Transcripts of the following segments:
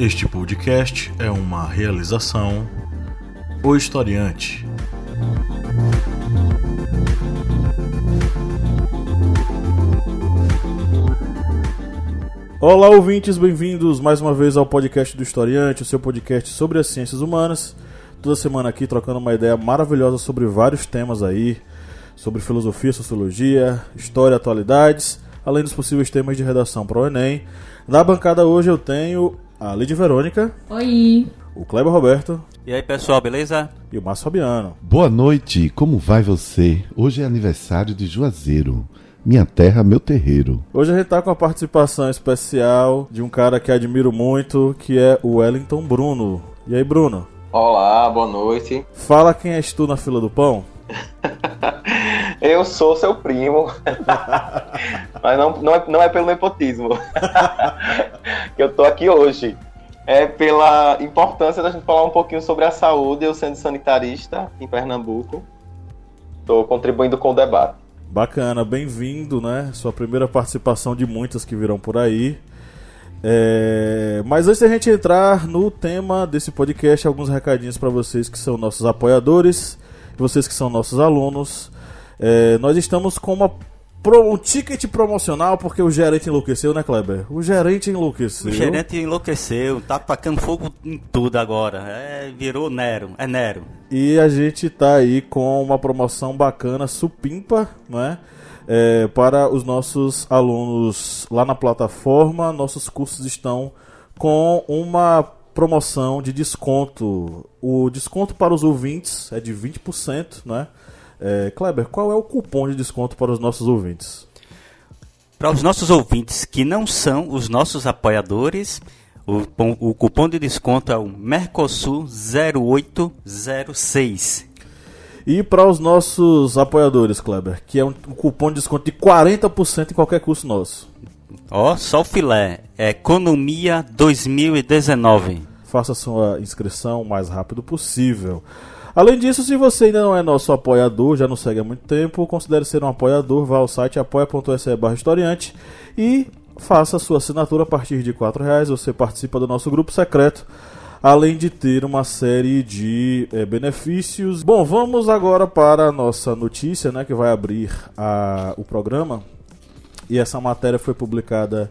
Este podcast é uma realização O Historiante. Olá, ouvintes, bem-vindos mais uma vez ao podcast do Historiante, o seu podcast sobre as ciências humanas. Toda semana aqui trocando uma ideia maravilhosa sobre vários temas aí, sobre filosofia, sociologia, história, atualidades, além dos possíveis temas de redação para o Enem. Na bancada hoje eu tenho a Lidia Verônica. Oi. O Kleber Roberto. E aí, pessoal, beleza? E o Márcio Fabiano. Boa noite, como vai você? Hoje é aniversário de Juazeiro. Minha terra, meu terreiro. Hoje a gente tá com a participação especial de um cara que admiro muito, que é o Wellington Bruno. E aí, Bruno? Olá, boa noite. Fala quem és tu na fila do pão? Eu sou seu primo. Mas não, não, é, não é pelo nepotismo que eu tô aqui hoje. É pela importância da gente falar um pouquinho sobre a saúde, eu sendo sanitarista em Pernambuco. Estou contribuindo com o debate. Bacana, bem-vindo, né? Sua primeira participação de muitas que virão por aí. É... Mas antes da gente entrar no tema desse podcast, alguns recadinhos para vocês que são nossos apoiadores, vocês que são nossos alunos. É... Nós estamos com uma um ticket promocional porque o gerente enlouqueceu, né, Kleber? O gerente enlouqueceu. O gerente enlouqueceu, tá tacando fogo em tudo agora. É, virou Nero, é Nero. E a gente tá aí com uma promoção bacana, supimpa, né? É, para os nossos alunos lá na plataforma. Nossos cursos estão com uma promoção de desconto. O desconto para os ouvintes é de 20%, né? É, Kleber, qual é o cupom de desconto para os nossos ouvintes? Para os nossos ouvintes que não são os nossos apoiadores, o, o cupom de desconto é o Mercosul 0806. E para os nossos apoiadores, Kleber, que é um, um cupom de desconto de 40% em qualquer curso nosso. Ó, oh, só o filé. Economia 2019. Faça sua inscrição o mais rápido possível. Além disso, se você ainda não é nosso apoiador, já nos segue há muito tempo, considere ser um apoiador, vá ao site apoia.se barra historiante e faça sua assinatura a partir de R$ reais. Você participa do nosso grupo secreto, além de ter uma série de é, benefícios. Bom, vamos agora para a nossa notícia, né, que vai abrir a, o programa. E essa matéria foi publicada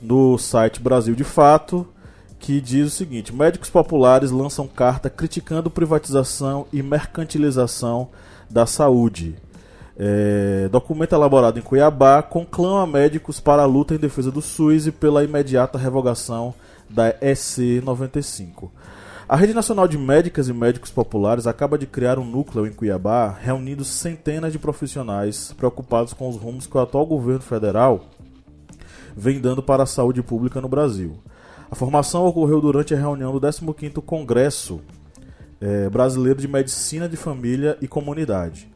no site Brasil de Fato que diz o seguinte: médicos populares lançam carta criticando privatização e mercantilização da saúde. É, documento elaborado em Cuiabá conclama médicos para a luta em defesa do SUS e pela imediata revogação da EC 95. A Rede Nacional de Médicas e Médicos Populares acaba de criar um núcleo em Cuiabá, reunindo centenas de profissionais preocupados com os rumos que o atual governo federal vem dando para a saúde pública no Brasil. A formação ocorreu durante a reunião do 15º Congresso é, Brasileiro de Medicina de Família e Comunidade,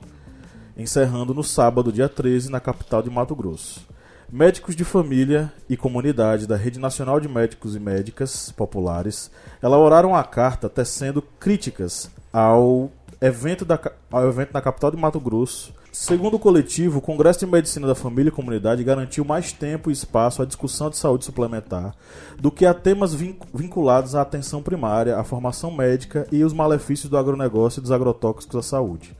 encerrando no sábado, dia 13, na capital de Mato Grosso. Médicos de família e comunidade da Rede Nacional de Médicos e Médicas Populares elaboraram a carta tecendo críticas ao evento, da, ao evento na capital de Mato Grosso Segundo o coletivo, o Congresso de Medicina da Família e Comunidade garantiu mais tempo e espaço à discussão de saúde suplementar do que a temas vinculados à atenção primária, à formação médica e os malefícios do agronegócio e dos agrotóxicos à saúde.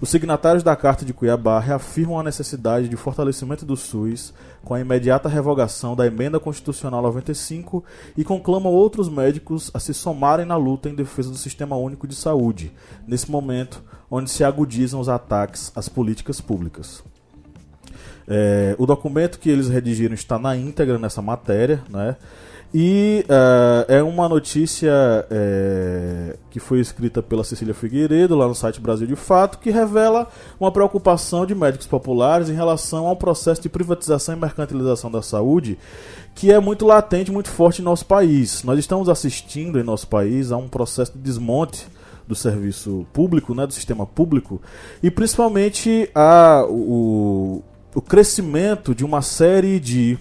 Os signatários da Carta de Cuiabá reafirmam a necessidade de fortalecimento do SUS com a imediata revogação da Emenda Constitucional 95 e conclamam outros médicos a se somarem na luta em defesa do Sistema Único de Saúde, nesse momento onde se agudizam os ataques às políticas públicas. É, o documento que eles redigiram está na íntegra nessa matéria, né? E uh, é uma notícia é, que foi escrita pela Cecília Figueiredo lá no site Brasil de Fato, que revela uma preocupação de médicos populares em relação ao processo de privatização e mercantilização da saúde, que é muito latente, muito forte em nosso país. Nós estamos assistindo em nosso país a um processo de desmonte do serviço público, né, do sistema público, e principalmente a, o, o crescimento de uma série de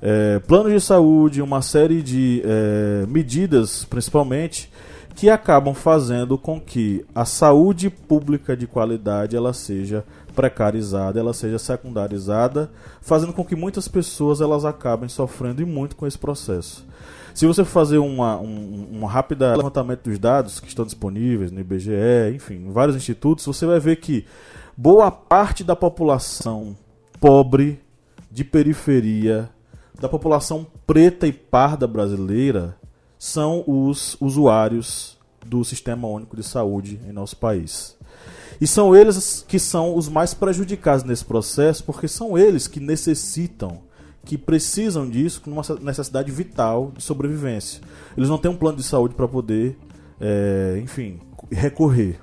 é, planos de saúde, uma série de é, medidas, principalmente, que acabam fazendo com que a saúde pública de qualidade ela seja precarizada, ela seja secundarizada, fazendo com que muitas pessoas elas acabem sofrendo e muito com esse processo. Se você fazer uma, um, um rápido levantamento dos dados que estão disponíveis no IBGE, enfim, em vários institutos, você vai ver que boa parte da população pobre, de periferia, da população preta e parda brasileira são os usuários do Sistema Único de Saúde em nosso país. E são eles que são os mais prejudicados nesse processo, porque são eles que necessitam, que precisam disso com uma necessidade vital de sobrevivência. Eles não têm um plano de saúde para poder, é, enfim, recorrer.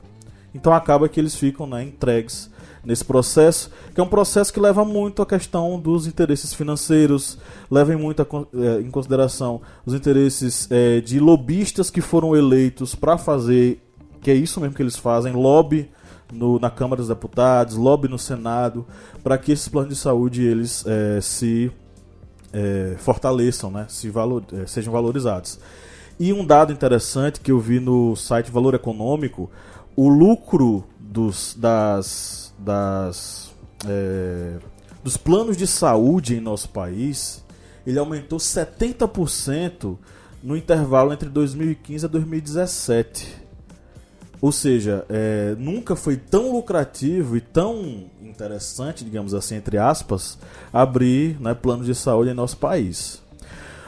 Então acaba que eles ficam né, entregues nesse processo, que é um processo que leva muito a questão dos interesses financeiros, leva muito a, é, em consideração os interesses é, de lobistas que foram eleitos para fazer, que é isso mesmo que eles fazem, lobby no, na Câmara dos Deputados, lobby no Senado, para que esses planos de saúde eles é, se é, fortaleçam, né, se valor, é, sejam valorizados. E um dado interessante que eu vi no site Valor Econômico, o lucro dos, das das, é, dos planos de saúde em nosso país, ele aumentou 70% no intervalo entre 2015 e 2017. Ou seja, é, nunca foi tão lucrativo e tão interessante, digamos assim, entre aspas, abrir né, planos de saúde em nosso país.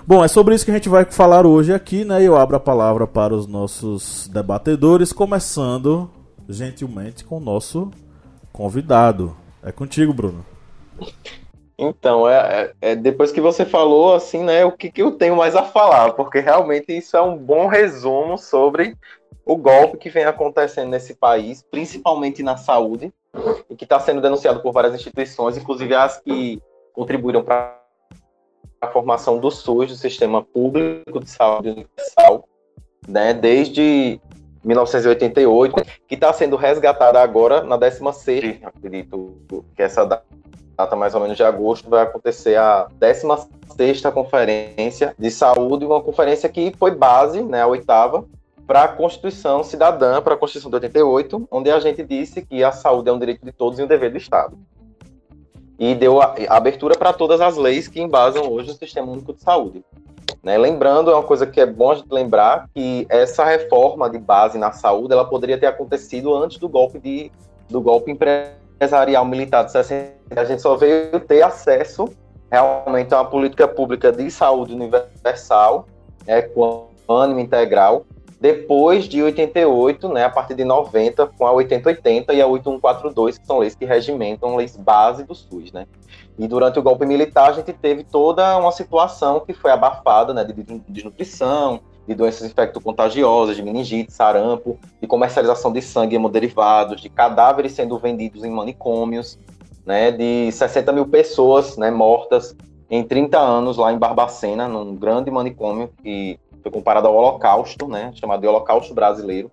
Bom, é sobre isso que a gente vai falar hoje aqui, né? Eu abro a palavra para os nossos debatedores, começando gentilmente com o nosso convidado. É contigo, Bruno. Então, é, é, é, depois que você falou, assim, né, o que, que eu tenho mais a falar, porque realmente isso é um bom resumo sobre o golpe que vem acontecendo nesse país, principalmente na saúde, e que está sendo denunciado por várias instituições, inclusive as que contribuíram para a formação do SUS, do Sistema Público de Saúde Universal, né, desde 1988, que está sendo resgatada agora na 16 acredito que essa data mais ou menos de agosto vai acontecer a 16 conferência de saúde, uma conferência que foi base, né, a oitava, para a Constituição Cidadã, para a Constituição de 88, onde a gente disse que a saúde é um direito de todos e um dever do Estado. E deu a, a abertura para todas as leis que embasam hoje o Sistema Único de Saúde. Né? Lembrando, é uma coisa que é bom a gente lembrar, que essa reforma de base na saúde, ela poderia ter acontecido antes do golpe de, do golpe empresarial militar de 60. A gente só veio ter acesso realmente a uma política pública de saúde universal, é, com ânimo integral, depois de 88, né, a partir de 90, com a 8080 e a 8142, que são leis que regimentam leis base do SUS, né? E durante o golpe militar, a gente teve toda uma situação que foi abafada, né, de desnutrição, de doenças infecto-contagiosas, de meningite, sarampo, de comercialização de sangue e hemoderivados, de cadáveres sendo vendidos em manicômios, né, de 60 mil pessoas né, mortas em 30 anos lá em Barbacena, num grande manicômio que foi comparado ao Holocausto, né, chamado de Holocausto Brasileiro.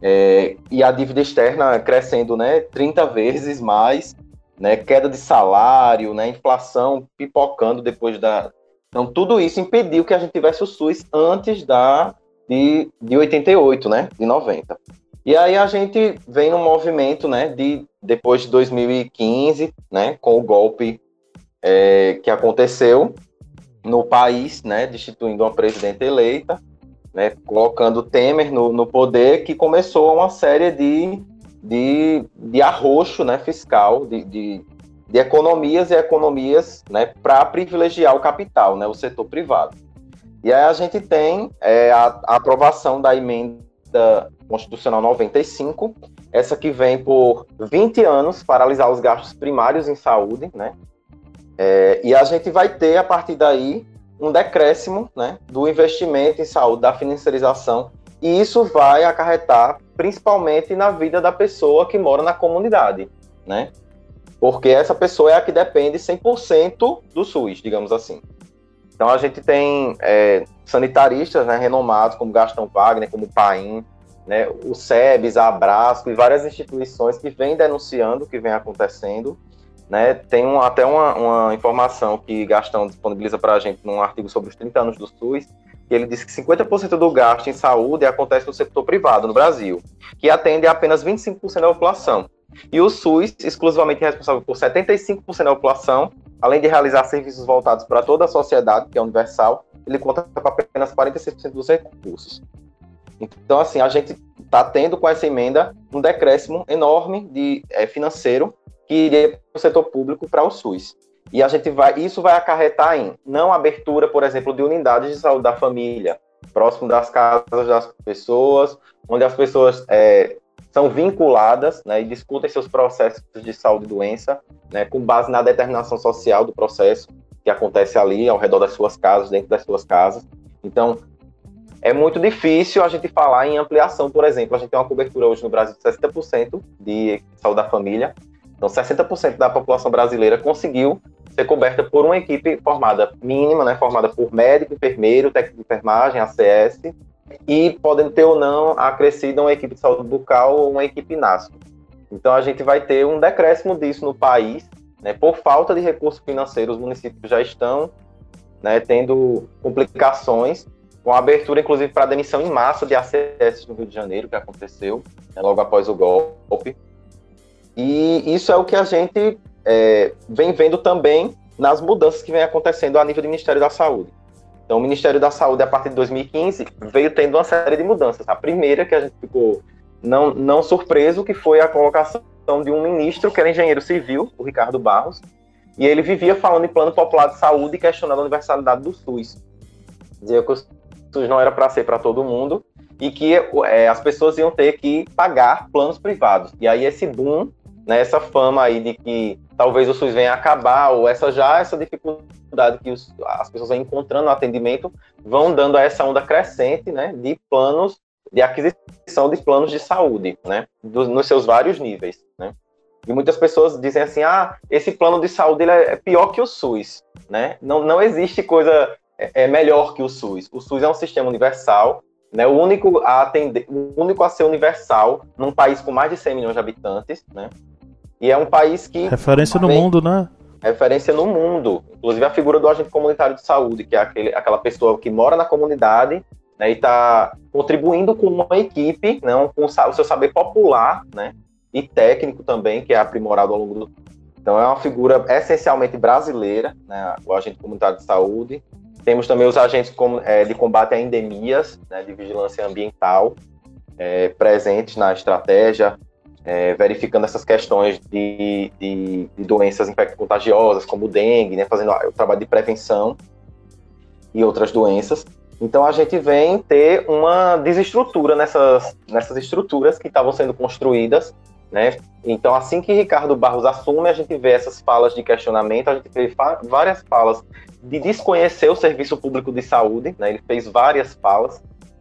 É, e a dívida externa crescendo né, 30 vezes mais, né, queda de salário, né, inflação pipocando depois da. Então, tudo isso impediu que a gente tivesse o SUS antes da de, de 88, né, de 90. E aí a gente vem num movimento, né, de depois de 2015, né, com o golpe é, que aconteceu no país, né, destituindo uma presidenta eleita, né, colocando Temer no, no poder, que começou uma série de de, de arroxo né, fiscal, de, de, de economias e economias né, para privilegiar o capital, né, o setor privado. E aí a gente tem é, a, a, aprovação da emenda constitucional 95, essa que vem por 20 anos paralisar os gastos primários em saúde, né? É, e a gente vai ter, a partir daí, um decréscimo né, do investimento em saúde, da financiarização, e isso vai acarretar principalmente na vida da pessoa que mora na comunidade, né? Porque essa pessoa é a que depende 100% do SUS, digamos assim. Então a gente tem é, sanitaristas né, renomados como Gastão Wagner, como Paim, né, o SEBS, a Abrasco e várias instituições que vêm denunciando o que vem acontecendo. Né? Tem um, até uma, uma, informação que Gastão disponibiliza para a gente num artigo sobre os 30 anos do SUS, ele diz que 50% do gasto em saúde acontece no setor privado no Brasil, que atende apenas 25% da população. E o SUS, exclusivamente responsável por 75% da população, além de realizar serviços voltados para toda a sociedade, que é universal, ele conta com apenas 46% dos recursos. Então, assim, a gente está tendo com essa emenda um decréscimo enorme de é, financeiro que iria para o setor público para o SUS. E a gente vai, isso vai acarretar em não abertura, por exemplo, de unidades de saúde da família, próximo das casas das pessoas, onde as pessoas é, são vinculadas né, e discutem seus processos de saúde e doença, né, com base na determinação social do processo que acontece ali ao redor das suas casas, dentro das suas casas. Então, é muito difícil a gente falar em ampliação, por exemplo. A gente tem uma cobertura hoje no Brasil de 60% de saúde da família. Então, 60% da população brasileira conseguiu ser coberta por uma equipe formada mínima, né, formada por médico, enfermeiro, técnico de enfermagem, ACS, e podendo ter ou não acrescida uma equipe de saúde bucal ou uma equipe NASCO. Então a gente vai ter um decréscimo disso no país, né, por falta de recursos financeiros, os municípios já estão né, tendo complicações, com a abertura inclusive para demissão em massa de ACS no Rio de Janeiro, que aconteceu né, logo após o golpe. E isso é o que a gente é, vem vendo também nas mudanças que vem acontecendo a nível do Ministério da Saúde. Então, o Ministério da Saúde, a partir de 2015, veio tendo uma série de mudanças. A primeira, que a gente ficou não, não surpreso, que foi a colocação de um ministro, que era engenheiro civil, o Ricardo Barros, e ele vivia falando em plano popular de saúde e questionando a universalidade do SUS. Dizia que o SUS não era para ser para todo mundo e que é, as pessoas iam ter que pagar planos privados. E aí esse boom né, essa fama aí de que talvez o SUS venha acabar, ou essa já essa dificuldade que os, as pessoas vão encontrando no atendimento, vão dando a essa onda crescente né, de planos, de aquisição de planos de saúde, né, nos seus vários níveis. Né. E muitas pessoas dizem assim, ah, esse plano de saúde ele é pior que o SUS. Né? Não, não existe coisa é, é melhor que o SUS. O SUS é um sistema universal, né, o único a atender, o único a ser universal num país com mais de 100 milhões de habitantes, né? E é um país que. Referência no mundo, né? Referência no mundo. Inclusive a figura do agente comunitário de saúde, que é aquele, aquela pessoa que mora na comunidade né, e está contribuindo com uma equipe, né, com o seu saber popular né, e técnico também, que é aprimorado ao longo do. Então é uma figura essencialmente brasileira, né, o agente comunitário de saúde. Temos também os agentes é, de combate a endemias, né, de vigilância ambiental, é, presentes na estratégia, é, verificando essas questões de, de, de doenças infecto-contagiosas, como dengue, né, fazendo o trabalho de prevenção e outras doenças. Então a gente vem ter uma desestrutura nessas, nessas estruturas que estavam sendo construídas, né? Então assim que Ricardo Barros assume, a gente vê essas falas de questionamento, a gente vê várias falas de desconhecer o serviço público de saúde, né? Ele fez várias falas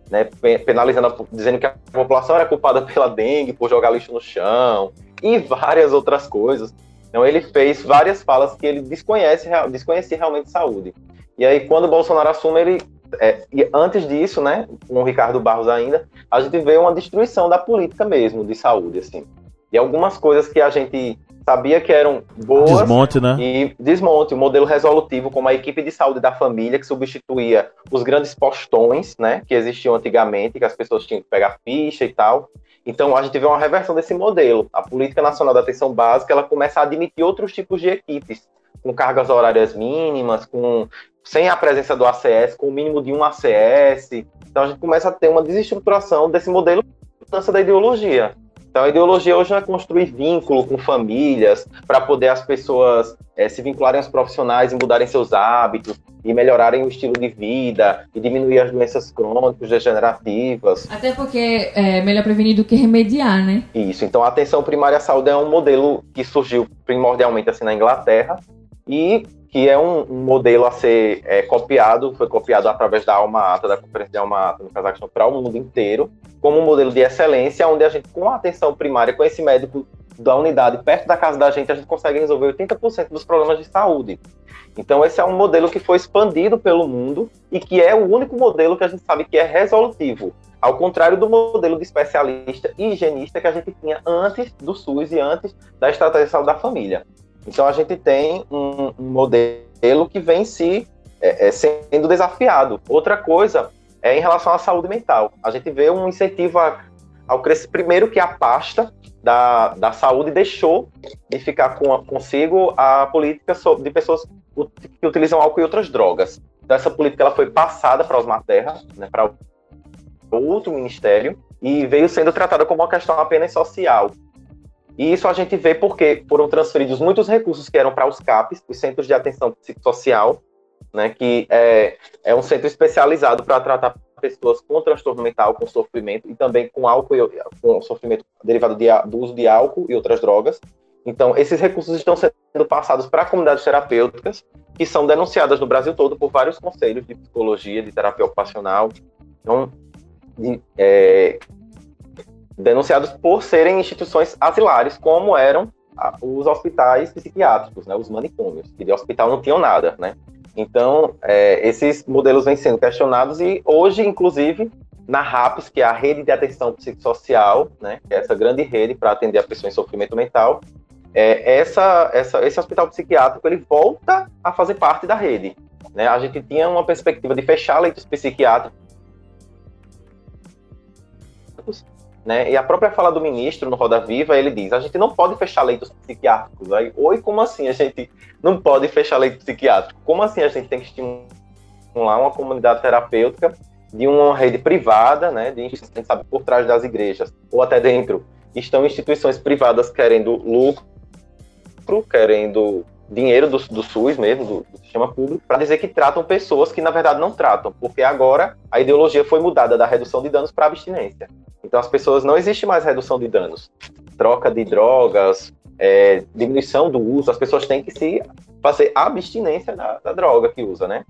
né, penalizando, dizendo que a população era culpada pela dengue, por jogar lixo no chão e várias outras coisas. Então ele fez várias falas que ele desconhece, desconhecia realmente saúde. E aí quando o Bolsonaro assume, ele é, e antes disso, né, com o Ricardo Barros ainda, a gente vê uma destruição da política mesmo de saúde, assim. E algumas coisas que a gente sabia que eram boas. Desmonte, né? E desmonte, o um modelo resolutivo, como a equipe de saúde da família, que substituía os grandes postões, né? Que existiam antigamente, que as pessoas tinham que pegar ficha e tal. Então, a gente vê uma reversão desse modelo. A Política Nacional da Atenção Básica, ela começa a admitir outros tipos de equipes, com cargas horárias mínimas, com sem a presença do ACS, com o mínimo de um ACS. Então, a gente começa a ter uma desestruturação desse modelo mudança da ideologia. Então a ideologia hoje é construir vínculo com famílias para poder as pessoas é, se vincularem aos profissionais e mudarem seus hábitos e melhorarem o estilo de vida e diminuir as doenças crônicas degenerativas. Até porque é melhor prevenir do que remediar, né? Isso. Então a atenção primária à saúde é um modelo que surgiu primordialmente assim na Inglaterra e que é um, um modelo a ser é, copiado, foi copiado através da Alma Ata, da Conferência de Alma Ata no Cazaquistão para o mundo inteiro, como um modelo de excelência, onde a gente, com a atenção primária, com esse médico da unidade perto da casa da gente, a gente consegue resolver 80% dos problemas de saúde. Então, esse é um modelo que foi expandido pelo mundo e que é o único modelo que a gente sabe que é resolutivo. Ao contrário do modelo de especialista e higienista que a gente tinha antes do SUS e antes da estratégia de saúde da família. Então a gente tem um, um modelo que vem se é, é, sendo desafiado. Outra coisa é em relação à saúde mental. A gente vê um incentivo a, ao crescimento, primeiro que a pasta da, da saúde deixou de ficar com, consigo a política de pessoas que utilizam álcool e outras drogas. Então, essa política ela foi passada para os Materra, né, para outro ministério, e veio sendo tratada como uma questão apenas social. E isso a gente vê porque foram transferidos muitos recursos que eram para os CAPs, os Centros de Atenção Psicossocial, né, que é, é um centro especializado para tratar pessoas com transtorno mental, com sofrimento, e também com álcool, e, com sofrimento derivado de, do uso de álcool e outras drogas. Então, esses recursos estão sendo passados para comunidades terapêuticas, que são denunciadas no Brasil todo por vários conselhos de psicologia, de terapia ocupacional, então, de, é, denunciados por serem instituições asilares, como eram os hospitais psiquiátricos, né, os manicômios, que de hospital não tinham nada, né? Então, é, esses modelos vêm sendo questionados e hoje, inclusive, na RAPS, que é a Rede de Atenção Psicossocial, né, que é essa grande rede para atender a pessoa em sofrimento mental, é, essa, essa, esse hospital psiquiátrico ele volta a fazer parte da rede. Né? A gente tinha uma perspectiva de fechar leitos psiquiátricos né? E a própria fala do ministro no Roda Viva, ele diz: a gente não pode fechar leitos psiquiátricos. Aí, oi, como assim a gente não pode fechar leito psiquiátrico? Como assim a gente tem que estimular uma comunidade terapêutica de uma rede privada, né? De, gente sabe por trás das igrejas ou até dentro estão instituições privadas querendo lucro, querendo dinheiro do, do SUS mesmo, do, do sistema público, para dizer que tratam pessoas que na verdade não tratam, porque agora a ideologia foi mudada da redução de danos para abstinência. Então as pessoas não existe mais redução de danos, troca de drogas, é, diminuição do uso, as pessoas têm que se fazer abstinência da, da droga que usa, né?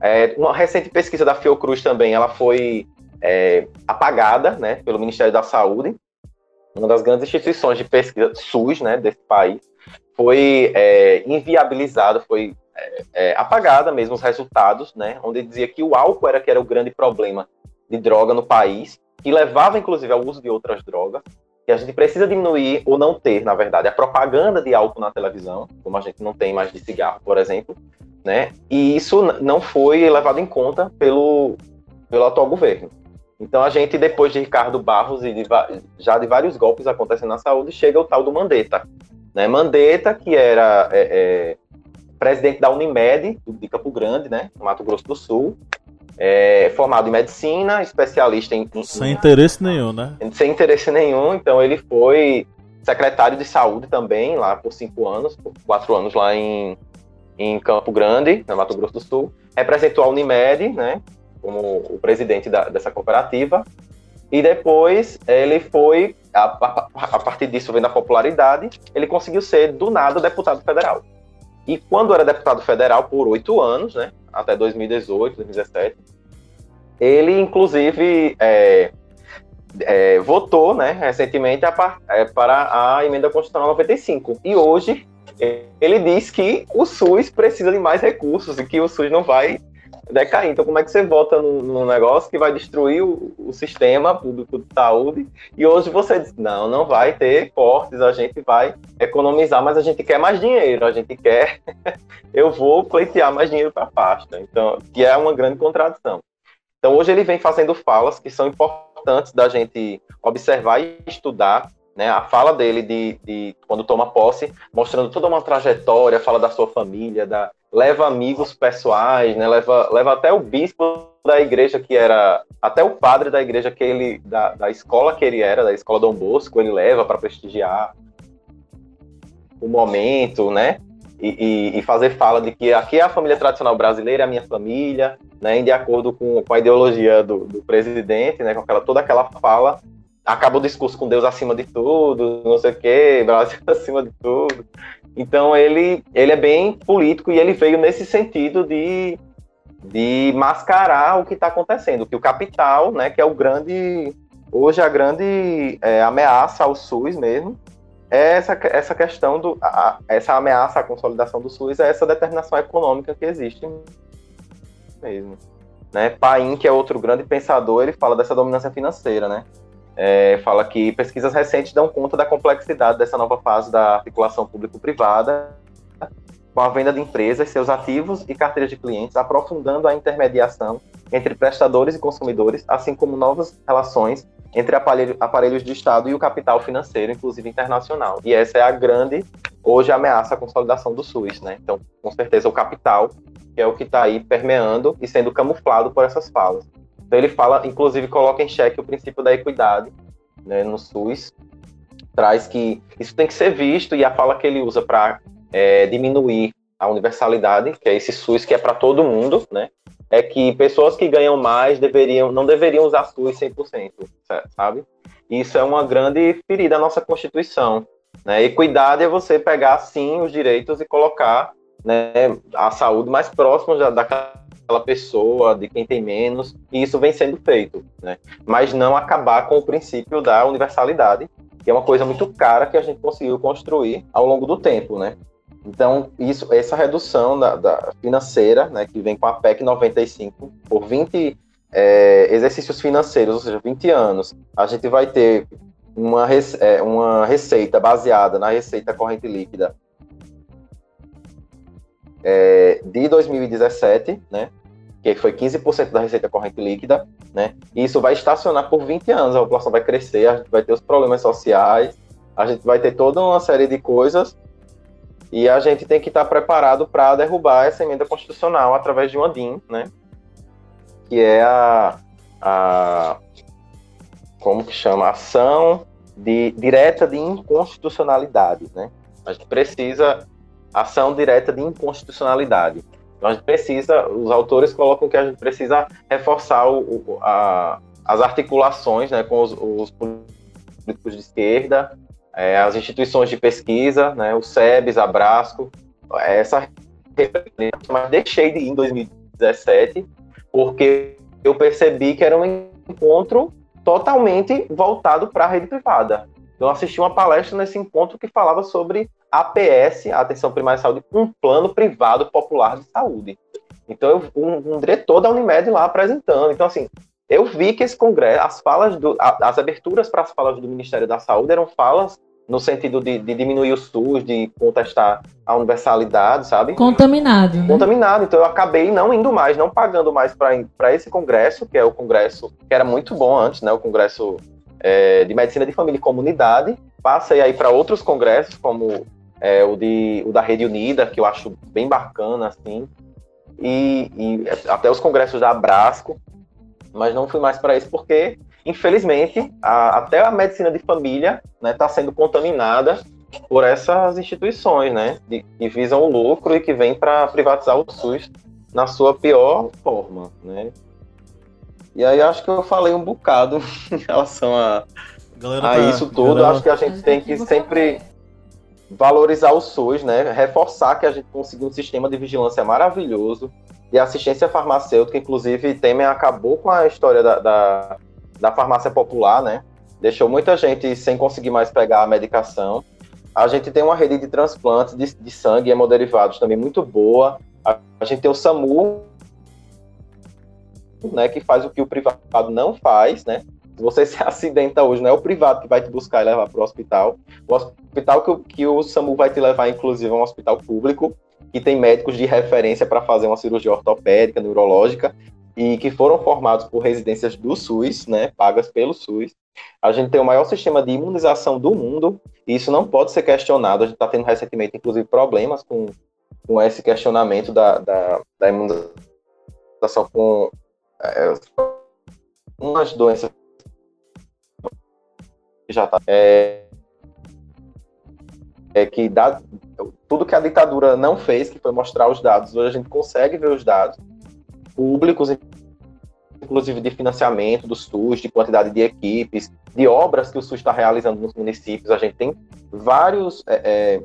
É, uma recente pesquisa da Fiocruz também, ela foi é, apagada, né, pelo Ministério da Saúde, uma das grandes instituições de pesquisa SUS, né, desse país, foi é, inviabilizada, foi é, é, apagada mesmo os resultados, né, onde dizia que o álcool era que era o grande problema de droga no país que levava inclusive ao uso de outras drogas, que a gente precisa diminuir ou não ter, na verdade, a propaganda de álcool na televisão, como a gente não tem mais de cigarro, por exemplo, né? E isso não foi levado em conta pelo, pelo atual governo. Então a gente, depois de Ricardo Barros e de, já de vários golpes acontecendo na saúde, chega o tal do Mandetta. Né? Mandetta, que era é, é, presidente da Unimed, de Campo Grande, né, no Mato Grosso do Sul, é formado em medicina, especialista em. Sem interesse nenhum, né? Sem interesse nenhum, então ele foi secretário de saúde também, lá por cinco anos, por quatro anos lá em, em Campo Grande, no Mato Grosso do Sul. Representou a Unimed, né? Como o presidente da, dessa cooperativa. E depois ele foi, a, a, a partir disso, vendo a popularidade, ele conseguiu ser, do nada, deputado federal. E quando era deputado federal por oito anos, né, até 2018, 2017, ele inclusive é, é, votou, né, recentemente a, é, para a emenda constitucional 95. E hoje ele diz que o SUS precisa de mais recursos e que o SUS não vai decair. Então, como é que você vota num, negócio que vai destruir o, o, sistema público de saúde e hoje você diz, não, não vai ter cortes, a gente vai economizar, mas a gente quer mais dinheiro, a gente quer, eu vou pleitear mais dinheiro para a pasta. Então, que é uma grande contradição. Então, hoje ele vem fazendo falas que são importantes da gente observar e estudar, né, a fala dele de, de, quando toma posse, mostrando toda uma trajetória, fala da sua família, da, leva amigos pessoais, né? Leva, leva até o bispo da igreja que era, até o padre da igreja que ele, da, da escola que ele era, da escola Dom Bosco, ele leva para prestigiar o momento, né? E, e, e, fazer fala de que aqui é a família tradicional brasileira, é a minha família, né? De acordo com, com a ideologia do, do presidente, né? Com aquela, toda aquela fala acaba o discurso com Deus acima de tudo, não sei o quê, Brasil acima de tudo. Então ele, ele é bem político e ele veio nesse sentido de, de mascarar o que está acontecendo, que o capital, né, que é o grande, hoje a grande é, ameaça ao SUS mesmo, é essa, essa questão do, a, essa ameaça à consolidação do SUS é essa determinação econômica que existe mesmo. Né? Paim, que é outro grande pensador, ele fala dessa dominância financeira, né? É, fala que pesquisas recentes dão conta da complexidade dessa nova fase da articulação público-privada com a venda de empresas, seus ativos e carteiras de clientes, aprofundando a intermediação entre prestadores e consumidores, assim como novas relações entre aparelho, aparelhos de Estado e o capital financeiro, inclusive internacional. E essa é a grande, hoje, ameaça à consolidação do SUS. Né? Então, com certeza, o capital, que é o que está aí permeando e sendo camuflado por essas falas. Então, ele fala, inclusive, coloca em xeque o princípio da equidade né, no SUS, traz que isso tem que ser visto, e a fala que ele usa para é, diminuir a universalidade, que é esse SUS que é para todo mundo, né? é que pessoas que ganham mais deveriam, não deveriam usar SUS 100%, sabe? Isso é uma grande ferida à nossa Constituição. Né? Equidade é você pegar, sim, os direitos e colocar né, a saúde mais próxima daquela pessoa, de quem tem menos, e isso vem sendo feito. Né? Mas não acabar com o princípio da universalidade, que é uma coisa muito cara que a gente conseguiu construir ao longo do tempo, né? Então, isso, essa redução da, da, financeira, né, que vem com a PEC 95, por 20 é, exercícios financeiros, ou seja, 20 anos, a gente vai ter uma, é, uma receita baseada na receita corrente líquida é, de 2017, né, que foi 15% da receita corrente líquida, né, e isso vai estacionar por 20 anos, a população vai crescer, a gente vai ter os problemas sociais, a gente vai ter toda uma série de coisas e a gente tem que estar preparado para derrubar essa emenda constitucional através de uma DIN, né? Que é a, a como que chama? Ação de, direta de inconstitucionalidade, né? A gente precisa ação direta de inconstitucionalidade. Então a gente precisa, os autores colocam que a gente precisa reforçar o, o, a, as articulações né, com os, os políticos de esquerda é, as instituições de pesquisa, né, o SEBS, a Brasco, essa mas deixei de ir em 2017 porque eu percebi que era um encontro totalmente voltado para a rede privada. Eu assisti uma palestra nesse encontro que falava sobre APS, a Atenção Primária de Saúde, um plano privado popular de saúde. Então, eu, um, um diretor da Unimed lá apresentando. Então, assim, eu vi que esse congresso, as falas, do, as aberturas para as falas do Ministério da Saúde eram falas no sentido de, de, diminuir o SUS, de contestar a universalidade, sabe? Contaminado. Né? Contaminado. Então eu acabei não indo mais, não pagando mais para esse congresso, que é o congresso que era muito bom antes, né? O congresso é, de medicina de família e comunidade. Passei aí para outros congressos, como é, o, de, o da Rede Unida, que eu acho bem bacana, assim. E, e até os congressos da Abrasco, mas não fui mais para esse porque, infelizmente, a, até a medicina de família está né, tá sendo contaminada por essas instituições, né, de, que visam o lucro e que vêm para privatizar o SUS na sua pior forma, né. E aí acho que eu falei um bocado em relação a, galera a tá, isso tudo. Galera... Acho que a gente tem que sempre valorizar o SUS, né, reforçar que a gente conseguiu um sistema de vigilância maravilhoso, de assistência farmacêutica, inclusive Temer acabou com a história da, da, da farmácia popular, né? Deixou muita gente sem conseguir mais pegar a medicação. A gente tem uma rede de transplantes de, de sangue e hemoderivados também muito boa. A, a gente tem o SAMU, né, que faz o que o privado não faz, né? Se você se acidenta hoje, não é o privado que vai te buscar e levar para o hospital. O hospital que, que o SAMU vai te levar, inclusive, é um hospital público que tem médicos de referência para fazer uma cirurgia ortopédica, neurológica, e que foram formados por residências do SUS, né, pagas pelo SUS. A gente tem o maior sistema de imunização do mundo, e isso não pode ser questionado. A gente está tendo recentemente, inclusive, problemas com, com esse questionamento da, da, da imunização com é, umas doenças que já está. É, é, que dá, tudo que a ditadura não fez, que foi mostrar os dados, hoje a gente consegue ver os dados públicos, inclusive de financiamento do SUS, de quantidade de equipes, de obras que o SUS está realizando nos municípios. A gente tem vários é,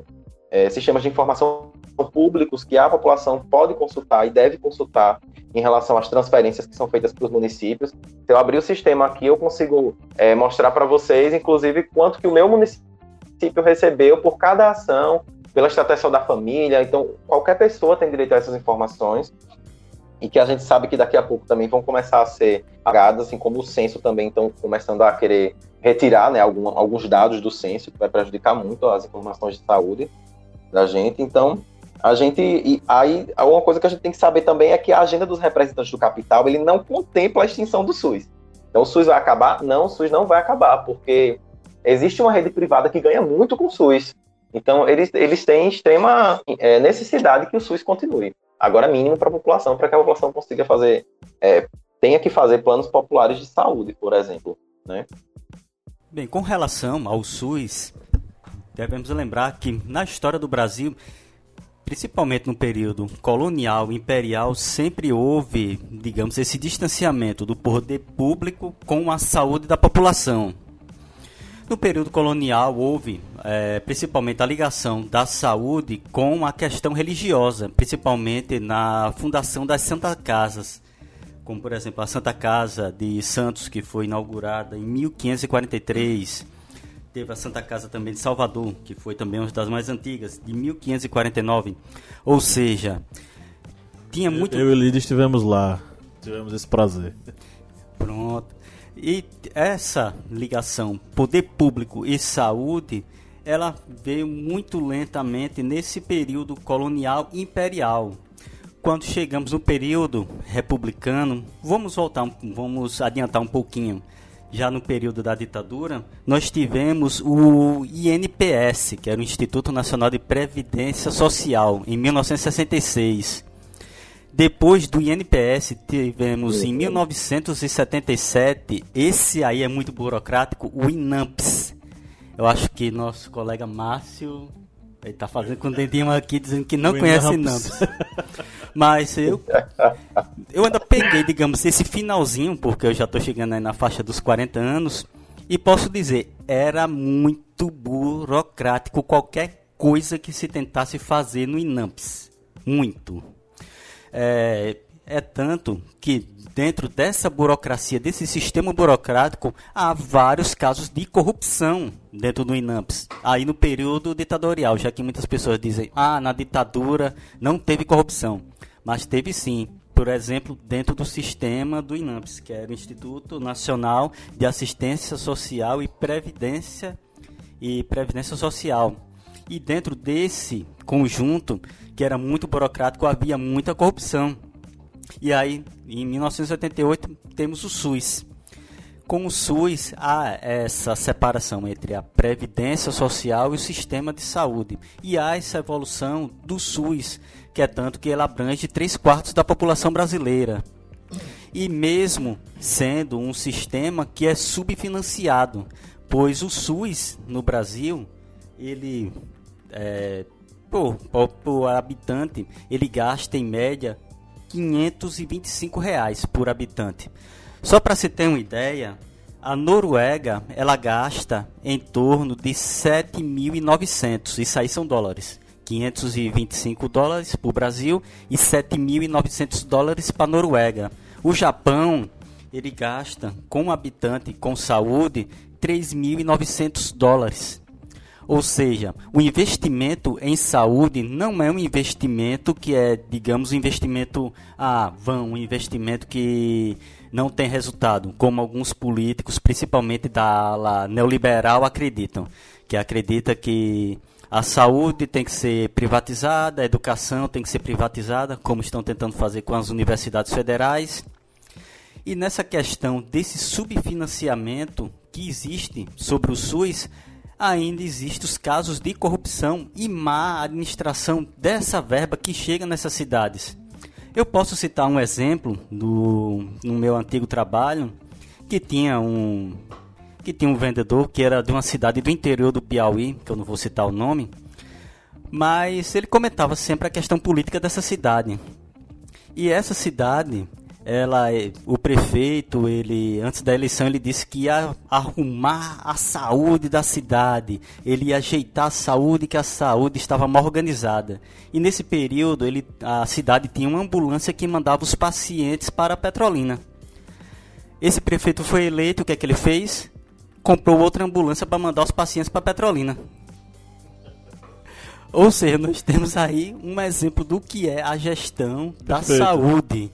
é, é, sistemas de informação públicos que a população pode consultar e deve consultar em relação às transferências que são feitas para os municípios. Se eu abrir o sistema aqui, eu consigo é, mostrar para vocês, inclusive, quanto que o meu município recebeu por cada ação, pela estratégia da família. Então, qualquer pessoa tem direito a essas informações e que a gente sabe que daqui a pouco também vão começar a ser pagadas, assim como o censo também estão começando a querer retirar né, algum, alguns dados do censo, que vai prejudicar muito as informações de saúde da gente. Então, A gente. E aí, uma coisa que a gente tem que saber também é que a agenda dos representantes do capital ele não contempla a extinção do SUS. Então, o SUS vai acabar? Não, o SUS não vai acabar, porque existe uma rede privada que ganha muito com o SUS. Então, eles, eles têm extrema é, necessidade que o SUS continue. Agora, mínimo para a população, para que a população consiga fazer, é, tenha que fazer planos populares de saúde, por exemplo. Né? Bem, com relação ao SUS, devemos lembrar que na história do Brasil, principalmente no período colonial, imperial, sempre houve, digamos, esse distanciamento do poder público com a saúde da população. No período colonial houve é, principalmente a ligação da saúde com a questão religiosa, principalmente na fundação das Santas Casas, como por exemplo a Santa Casa de Santos, que foi inaugurada em 1543. Teve a Santa Casa também de Salvador, que foi também uma das mais antigas, de 1549. Ou seja, tinha muito. Eu e Lídia estivemos lá, tivemos esse prazer. Pronto. E essa ligação poder público e saúde, ela veio muito lentamente nesse período colonial imperial. Quando chegamos no período republicano, vamos voltar, vamos adiantar um pouquinho. Já no período da ditadura, nós tivemos o INPS, que era o Instituto Nacional de Previdência Social, em 1966. Depois do INPS, tivemos em 1977, esse aí é muito burocrático, o INAMPS. Eu acho que nosso colega Márcio ele tá fazendo com o dedinho aqui dizendo que não o conhece INAMPS. Mas eu eu ainda peguei, digamos, esse finalzinho, porque eu já estou chegando aí na faixa dos 40 anos, e posso dizer, era muito burocrático qualquer coisa que se tentasse fazer no INAMPS. Muito. É, é tanto que dentro dessa burocracia, desse sistema burocrático, há vários casos de corrupção dentro do INAMPS. Aí no período ditatorial, já que muitas pessoas dizem, ah, na ditadura não teve corrupção. Mas teve sim. Por exemplo, dentro do sistema do INAMPS, que era o Instituto Nacional de Assistência Social e Previdência e Previdência Social. E dentro desse conjunto, que era muito burocrático, havia muita corrupção. E aí, em 1988, temos o SUS. Com o SUS, há essa separação entre a previdência social e o sistema de saúde. E há essa evolução do SUS, que é tanto que ele abrange três quartos da população brasileira. E mesmo sendo um sistema que é subfinanciado, pois o SUS no Brasil, ele é, por, por, por habitante, ele gasta em média 525 reais por habitante. Só para se ter uma ideia, a Noruega ela gasta em torno de 7.900, isso aí são dólares. 525 dólares para o Brasil e 7.900 dólares para a Noruega. O Japão ele gasta com habitante com saúde 3.900 dólares. Ou seja, o investimento em saúde não é um investimento que é, digamos, um investimento ah, vão, um investimento que não tem resultado, como alguns políticos, principalmente da ala neoliberal, acreditam. Que acredita que a saúde tem que ser privatizada, a educação tem que ser privatizada, como estão tentando fazer com as universidades federais. E nessa questão desse subfinanciamento que existe sobre o SUS, ainda existem os casos de corrupção e má administração dessa verba que chega nessas cidades. Eu posso citar um exemplo do no meu antigo trabalho que tinha um que tinha um vendedor que era de uma cidade do interior do Piauí, que eu não vou citar o nome, mas ele comentava sempre a questão política dessa cidade. E essa cidade ela, é, o prefeito, ele antes da eleição ele disse que ia arrumar a saúde da cidade, ele ia ajeitar a saúde, que a saúde estava mal organizada. E nesse período ele, a cidade tinha uma ambulância que mandava os pacientes para a Petrolina. Esse prefeito foi eleito, o que é que ele fez? Comprou outra ambulância para mandar os pacientes para a Petrolina. Ou seja, nós temos aí um exemplo do que é a gestão da saúde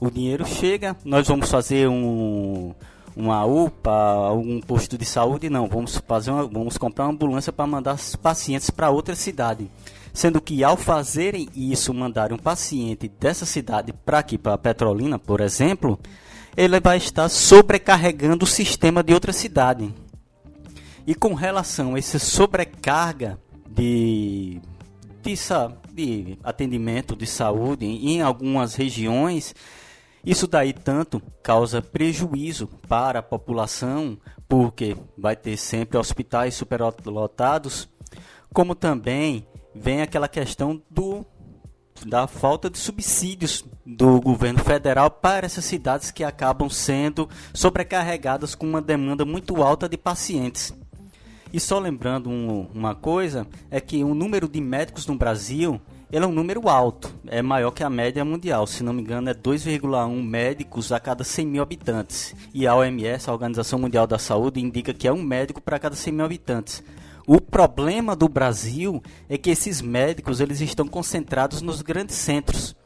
o dinheiro chega, nós vamos fazer um, uma UPA, um posto de saúde, não, vamos fazer uma, vamos comprar uma ambulância para mandar os pacientes para outra cidade. Sendo que ao fazerem isso, mandarem um paciente dessa cidade para aqui, para Petrolina, por exemplo, ele vai estar sobrecarregando o sistema de outra cidade. E com relação a essa sobrecarga de, de, de atendimento de saúde em algumas regiões, isso daí tanto causa prejuízo para a população, porque vai ter sempre hospitais superlotados, como também vem aquela questão do da falta de subsídios do governo federal para essas cidades que acabam sendo sobrecarregadas com uma demanda muito alta de pacientes. E só lembrando um, uma coisa, é que o número de médicos no Brasil ele é um número alto, é maior que a média mundial, se não me engano é 2,1 médicos a cada 100 mil habitantes. E a OMS, a Organização Mundial da Saúde, indica que é um médico para cada 100 mil habitantes. O problema do Brasil é que esses médicos eles estão concentrados nos grandes centros.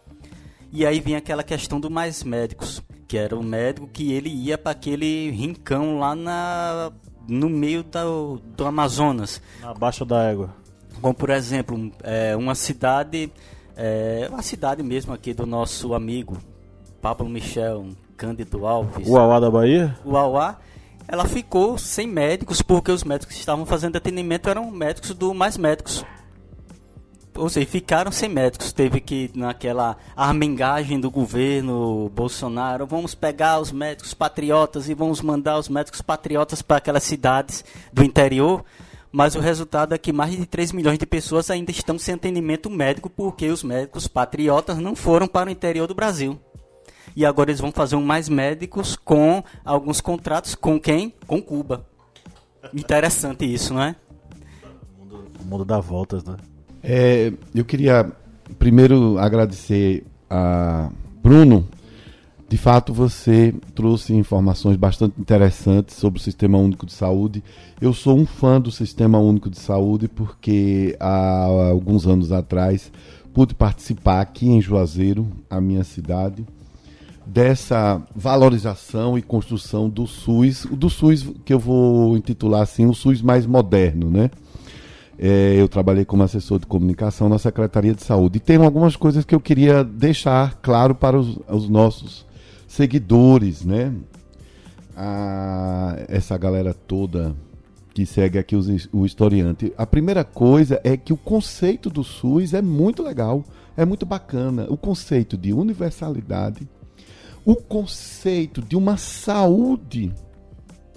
E aí vem aquela questão do mais médicos, que era o médico que ele ia para aquele rincão lá na no meio do, do Amazonas. Na baixa da égua. Como por exemplo, é, uma cidade, é, uma cidade mesmo aqui do nosso amigo Pablo Michel Cândido Alves. O Uauá da Bahia? O Uauá ela ficou sem médicos porque os médicos que estavam fazendo atendimento eram médicos do mais médicos. Ou seja, ficaram sem médicos. Teve que, naquela armengagem do governo Bolsonaro, vamos pegar os médicos patriotas e vamos mandar os médicos patriotas para aquelas cidades do interior. Mas o resultado é que mais de 3 milhões de pessoas ainda estão sem atendimento médico porque os médicos patriotas não foram para o interior do Brasil e agora eles vão fazer um mais médicos com alguns contratos com quem? Com Cuba. Interessante isso, não é? O mundo dá voltas, né? É, eu queria primeiro agradecer a Bruno. De fato, você trouxe informações bastante interessantes sobre o Sistema Único de Saúde. Eu sou um fã do Sistema Único de Saúde porque há alguns anos atrás pude participar aqui em Juazeiro, a minha cidade, dessa valorização e construção do SUS, do SUS que eu vou intitular assim, o SUS mais moderno, né? É, eu trabalhei como assessor de comunicação na Secretaria de Saúde. E tem algumas coisas que eu queria deixar claro para os, os nossos seguidores, né? A, essa galera toda que segue aqui os, o historiante. A primeira coisa é que o conceito do SUS é muito legal, é muito bacana. O conceito de universalidade, o conceito de uma saúde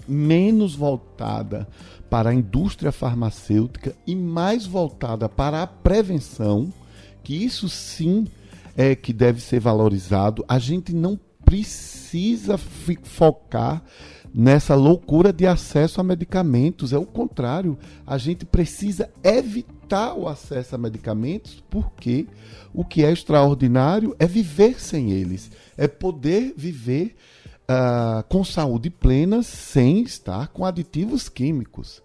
menos voltada para a indústria farmacêutica e mais voltada para a prevenção, que isso sim é que deve ser valorizado. A gente não precisa focar nessa loucura de acesso a medicamentos. É o contrário. A gente precisa evitar o acesso a medicamentos, porque o que é extraordinário é viver sem eles é poder viver uh, com saúde plena sem estar com aditivos químicos.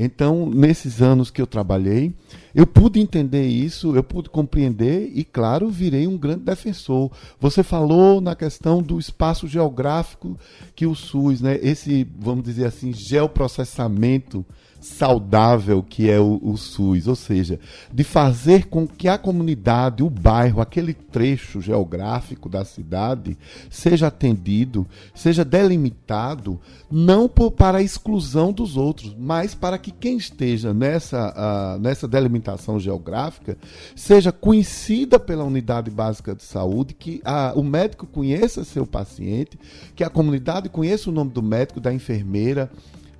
Então, nesses anos que eu trabalhei, eu pude entender isso, eu pude compreender e, claro, virei um grande defensor. Você falou na questão do espaço geográfico que o SUS, né, esse, vamos dizer assim, geoprocessamento saudável que é o, o, SUS, ou seja, de fazer com que a comunidade, o bairro, aquele trecho geográfico da cidade seja atendido, seja delimitado, não por, para a exclusão dos outros, mas para que quem esteja nessa, uh, nessa delimitação geográfica seja conhecida pela unidade básica de saúde, que uh, o médico conheça seu paciente, que a comunidade conheça o nome do médico, da enfermeira,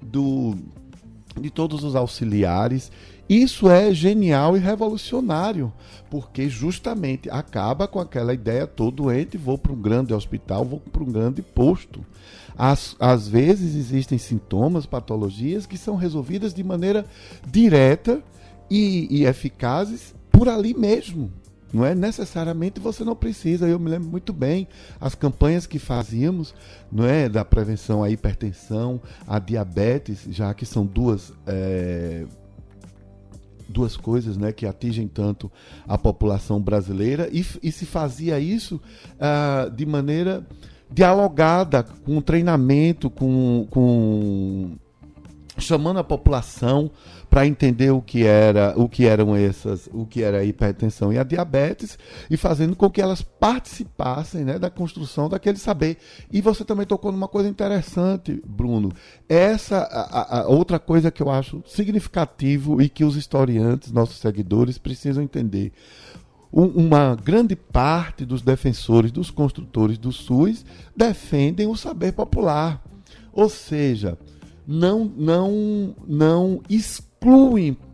do de todos os auxiliares. Isso é genial e revolucionário, porque justamente acaba com aquela ideia todo doente, vou para um grande hospital, vou para um grande posto. Às, às vezes existem sintomas, patologias que são resolvidas de maneira direta e, e eficazes por ali mesmo. Não é necessariamente você não precisa. Eu me lembro muito bem as campanhas que fazíamos, não é, da prevenção à hipertensão, à diabetes, já que são duas é, duas coisas, né, que atingem tanto a população brasileira e, e se fazia isso uh, de maneira dialogada, com treinamento, com, com chamando a população para entender o que era, o que eram essas, o que era a hipertensão e a diabetes e fazendo com que elas participassem, né, da construção daquele saber. E você também tocou numa coisa interessante, Bruno. Essa a, a outra coisa que eu acho significativo e que os historiantes, nossos seguidores precisam entender. uma grande parte dos defensores, dos construtores do SUS defendem o saber popular. Ou seja, não, não, não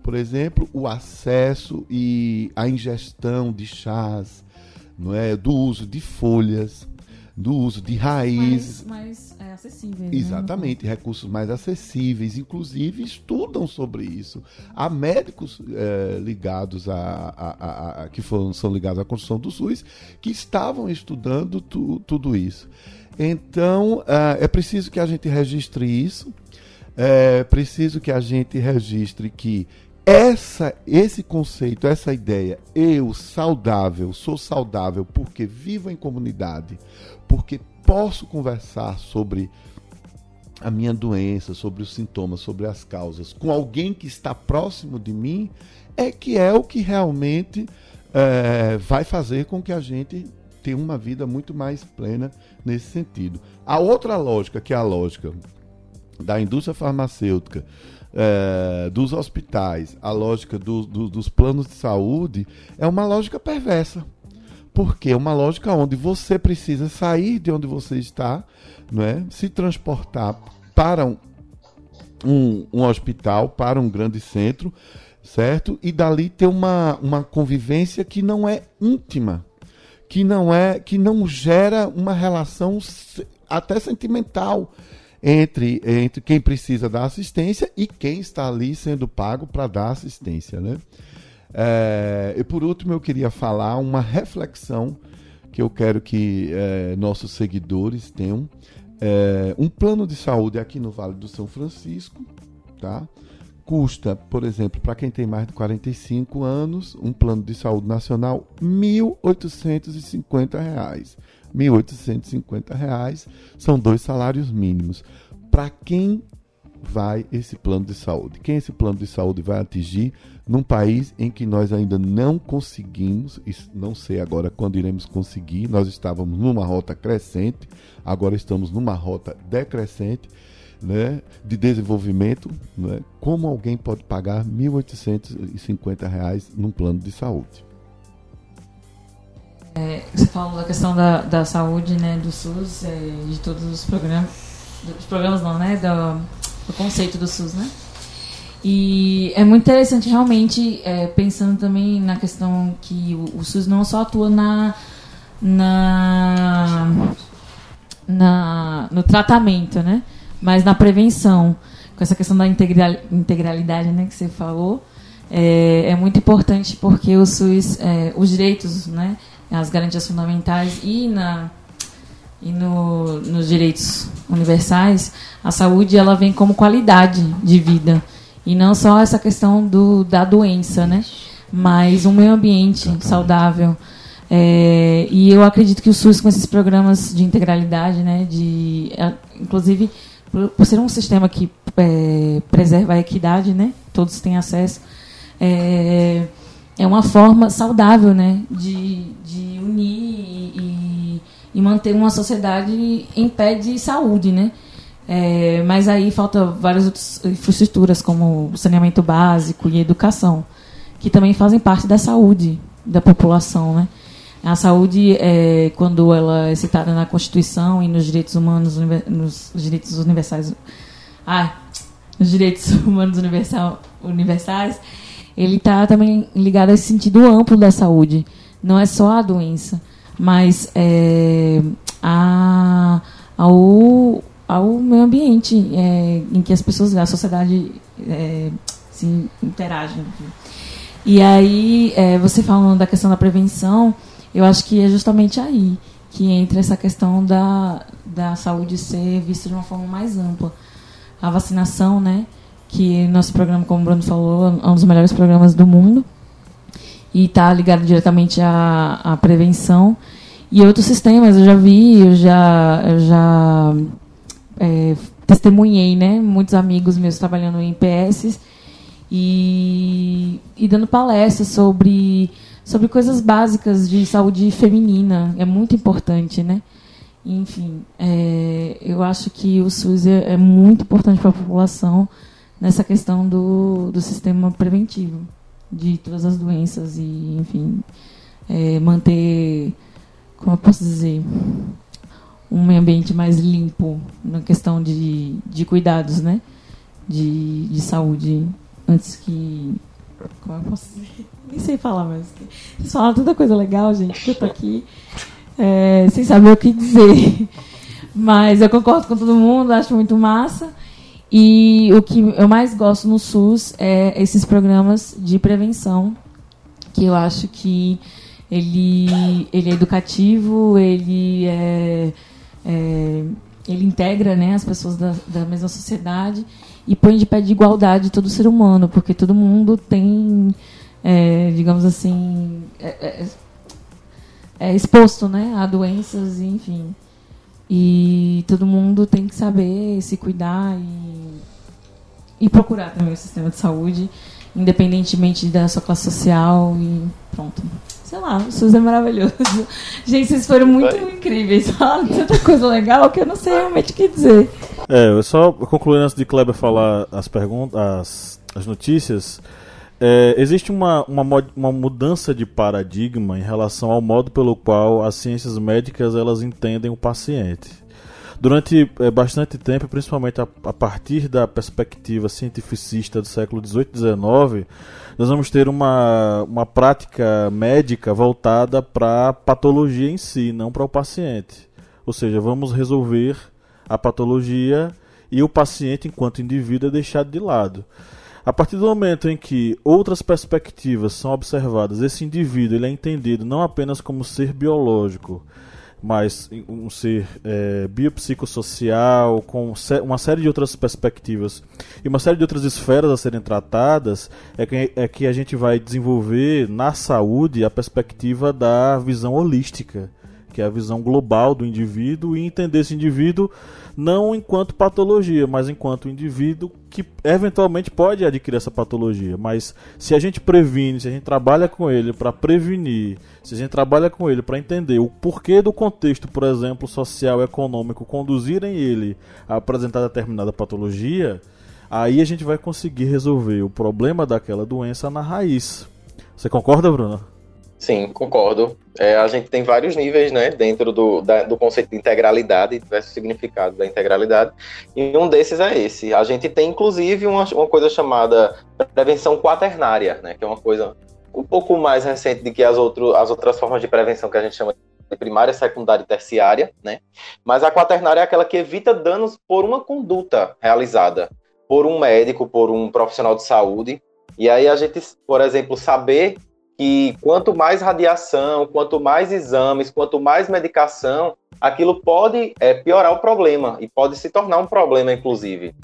por exemplo, o acesso e a ingestão de chás, não é, do uso de folhas, do uso de raízes. Mais, mais é, acessíveis. Né? Exatamente, né? recursos mais acessíveis. Inclusive, estudam sobre isso. Há médicos é, ligados a, a, a, a, que foram, são ligados à construção do SUS que estavam estudando tu, tudo isso. Então, é, é preciso que a gente registre isso é preciso que a gente registre que essa, esse conceito, essa ideia, eu saudável, sou saudável porque vivo em comunidade, porque posso conversar sobre a minha doença, sobre os sintomas, sobre as causas, com alguém que está próximo de mim, é que é o que realmente é, vai fazer com que a gente tenha uma vida muito mais plena nesse sentido. A outra lógica, que é a lógica da indústria farmacêutica, é, dos hospitais, a lógica do, do, dos planos de saúde, é uma lógica perversa. Porque é uma lógica onde você precisa sair de onde você está, não é? se transportar para um, um, um hospital, para um grande centro, certo? E dali ter uma, uma convivência que não é íntima, que não é, que não gera uma relação até sentimental entre, entre quem precisa da assistência e quem está ali sendo pago para dar assistência. Né? É, e por último, eu queria falar uma reflexão que eu quero que é, nossos seguidores tenham. É, um plano de saúde aqui no Vale do São Francisco, tá? custa, por exemplo, para quem tem mais de 45 anos, um plano de saúde nacional, R$ 1.850. R$ 1.850 são dois salários mínimos. Para quem vai esse plano de saúde? Quem esse plano de saúde vai atingir num país em que nós ainda não conseguimos, não sei agora quando iremos conseguir, nós estávamos numa rota crescente, agora estamos numa rota decrescente. Né, de desenvolvimento, né, como alguém pode pagar R$ 1.850 num plano de saúde? É, você falou da questão da, da saúde, né, do SUS, é, de todos os programas, dos programas não, né, do, do, conceito do SUS, né? E é muito interessante realmente, é, pensando também na questão que o, o, SUS não só atua na, na, na, no tratamento, né, mas na prevenção, com essa questão da integral, integralidade, né, que você falou, é, é muito importante porque o SUS, é, os direitos, né, as garantias fundamentais e na e no, nos direitos universais, a saúde ela vem como qualidade de vida e não só essa questão do, da doença, né? Mas um meio ambiente saudável. É, e eu acredito que o SUS com esses programas de integralidade, né? De, inclusive por, por ser um sistema que é, preserva a equidade, né? Todos têm acesso. É, é uma forma saudável né, de, de unir e, e manter uma sociedade em pé de saúde. Né? É, mas aí falta várias outras infraestruturas, como saneamento básico e educação, que também fazem parte da saúde da população. Né? A saúde, é, quando ela é citada na Constituição e nos direitos humanos, nos direitos universais. Ah, nos direitos humanos universal, universais ele está também ligado a esse sentido amplo da saúde. Não é só a doença, mas é, a, ao, ao meio ambiente é, em que as pessoas, a sociedade é, se interagem. E aí, é, você falando da questão da prevenção, eu acho que é justamente aí que entra essa questão da, da saúde ser vista de uma forma mais ampla. A vacinação, né? Que nosso programa, como o Bruno falou, é um dos melhores programas do mundo e está ligado diretamente à, à prevenção e outros sistemas eu já vi, eu já, eu já é, testemunhei, né? Muitos amigos meus trabalhando em PS e, e dando palestras sobre, sobre coisas básicas de saúde feminina. É muito importante, né? Enfim, é, eu acho que o SUS é, é muito importante para a população nessa questão do, do sistema preventivo de todas as doenças e, enfim, é, manter, como eu posso dizer, um meio ambiente mais limpo na questão de, de cuidados, né? De, de saúde, antes que. Como eu posso dizer? Nem sei falar, mas. Vocês falam tanta coisa legal, gente, que eu tô aqui é, sem saber o que dizer. Mas eu concordo com todo mundo, acho muito massa. E o que eu mais gosto no SUS é esses programas de prevenção, que eu acho que ele, ele é educativo, ele é, é ele integra né, as pessoas da, da mesma sociedade e põe de pé de igualdade todo ser humano, porque todo mundo tem, é, digamos assim, é, é é, exposto né, a doenças, enfim. E todo mundo tem que saber se cuidar e, e procurar também o sistema de saúde, independentemente da sua classe social e pronto. Sei lá, o SUS é maravilhoso. Gente, vocês foram muito incríveis. Falaram tanta coisa legal que eu não sei realmente o que dizer. É, eu só concluindo antes de Kleber falar as perguntas, as, as notícias. É, existe uma, uma, uma, mudança de paradigma em relação ao modo pelo qual as ciências médicas elas entendem o paciente. Durante é, bastante tempo, principalmente a, a, partir da perspectiva cientificista do século XVIII e XIX, nós vamos ter uma, uma prática médica voltada para a patologia em si, não para o paciente. Ou seja, vamos resolver a patologia e o paciente, enquanto indivíduo, é deixado de lado. A partir do momento em que outras perspectivas são observadas, esse indivíduo ele é entendido não apenas como ser biológico, mas um ser é, biopsicossocial, com uma série de outras perspectivas e uma série de outras esferas a serem tratadas, é que, é que a gente vai desenvolver na saúde a perspectiva da visão holística, que é a visão global do indivíduo, e entender esse indivíduo não enquanto patologia, mas enquanto indivíduo que eventualmente pode adquirir essa patologia. Mas se a gente previne, se a gente trabalha com ele para prevenir, se a gente trabalha com ele para entender o porquê do contexto, por exemplo, social, econômico, conduzirem ele a apresentar determinada patologia, aí a gente vai conseguir resolver o problema daquela doença na raiz. Você concorda, Bruno? Sim, concordo. É, a gente tem vários níveis, né, dentro do, da, do conceito de integralidade, diversos significados da integralidade, e um desses é esse. A gente tem, inclusive, uma, uma coisa chamada prevenção quaternária, né, que é uma coisa um pouco mais recente do que as, outro, as outras formas de prevenção que a gente chama de primária, secundária e terciária, né, mas a quaternária é aquela que evita danos por uma conduta realizada por um médico, por um profissional de saúde, e aí a gente, por exemplo, saber que quanto mais radiação, quanto mais exames, quanto mais medicação, aquilo pode é, piorar o problema e pode se tornar um problema, inclusive.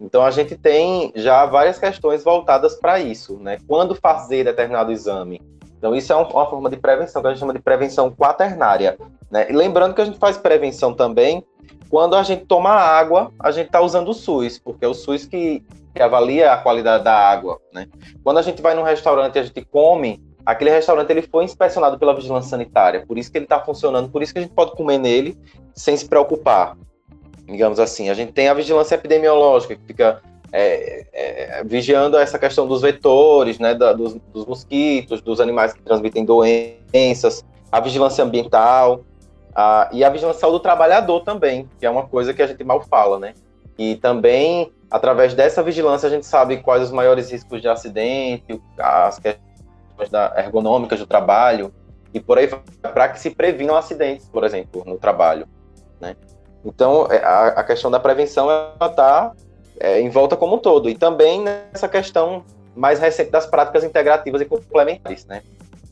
Então a gente tem já várias questões voltadas para isso, né? Quando fazer determinado exame. Então isso é uma forma de prevenção que a gente chama de prevenção quaternária, né? E lembrando que a gente faz prevenção também quando a gente toma água, a gente está usando o SUS, porque é o SUS que, que avalia a qualidade da água, né? Quando a gente vai num restaurante e a gente come, aquele restaurante ele foi inspecionado pela vigilância sanitária, por isso que ele está funcionando, por isso que a gente pode comer nele sem se preocupar. Digamos assim, a gente tem a vigilância epidemiológica que fica é, é, vigiando essa questão dos vetores, né, da, dos, dos, mosquitos, dos animais que transmitem doenças, a vigilância ambiental a, e a vigilância do trabalhador também, que é uma coisa que a gente mal fala, né? E também, através dessa vigilância, a gente sabe quais os maiores riscos de acidente, as questões da ergonômicas do trabalho e por aí para que se previnam acidentes, por exemplo, no trabalho, né? Então, é, a, a questão da prevenção está é, em volta como um todo. E também nessa questão mais recente das práticas integrativas e complementares, né?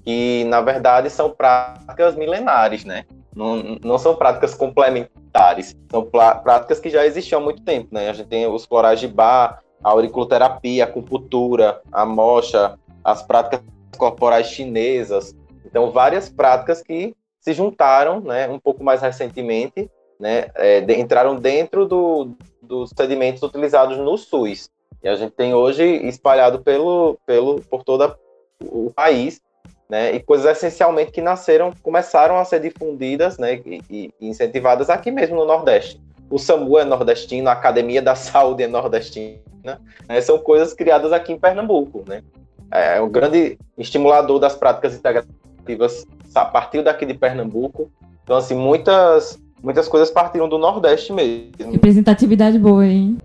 Que, na verdade, são práticas milenares, né? Não, não são práticas complementares, são práticas que já existiam há muito tempo, né? A gente tem os florais de bar, a auriculoterapia, a acupuntura, a mocha, as práticas corporais chinesas. Então, várias práticas que se juntaram, né, um pouco mais recentemente, né, é, de, entraram dentro do, dos sedimentos utilizados no SUS. E a gente tem hoje espalhado pelo, pelo, por todo o país, né? E coisas essencialmente que nasceram, começaram a ser difundidas, né? E, e incentivadas aqui mesmo no Nordeste. O SAMU é nordestino, a Academia da Saúde é nordestina, né? São coisas criadas aqui em Pernambuco, né? É um grande estimulador das práticas integrativas partiu daqui de Pernambuco. Então, assim, muitas, muitas coisas partiram do Nordeste mesmo. Representatividade boa, hein?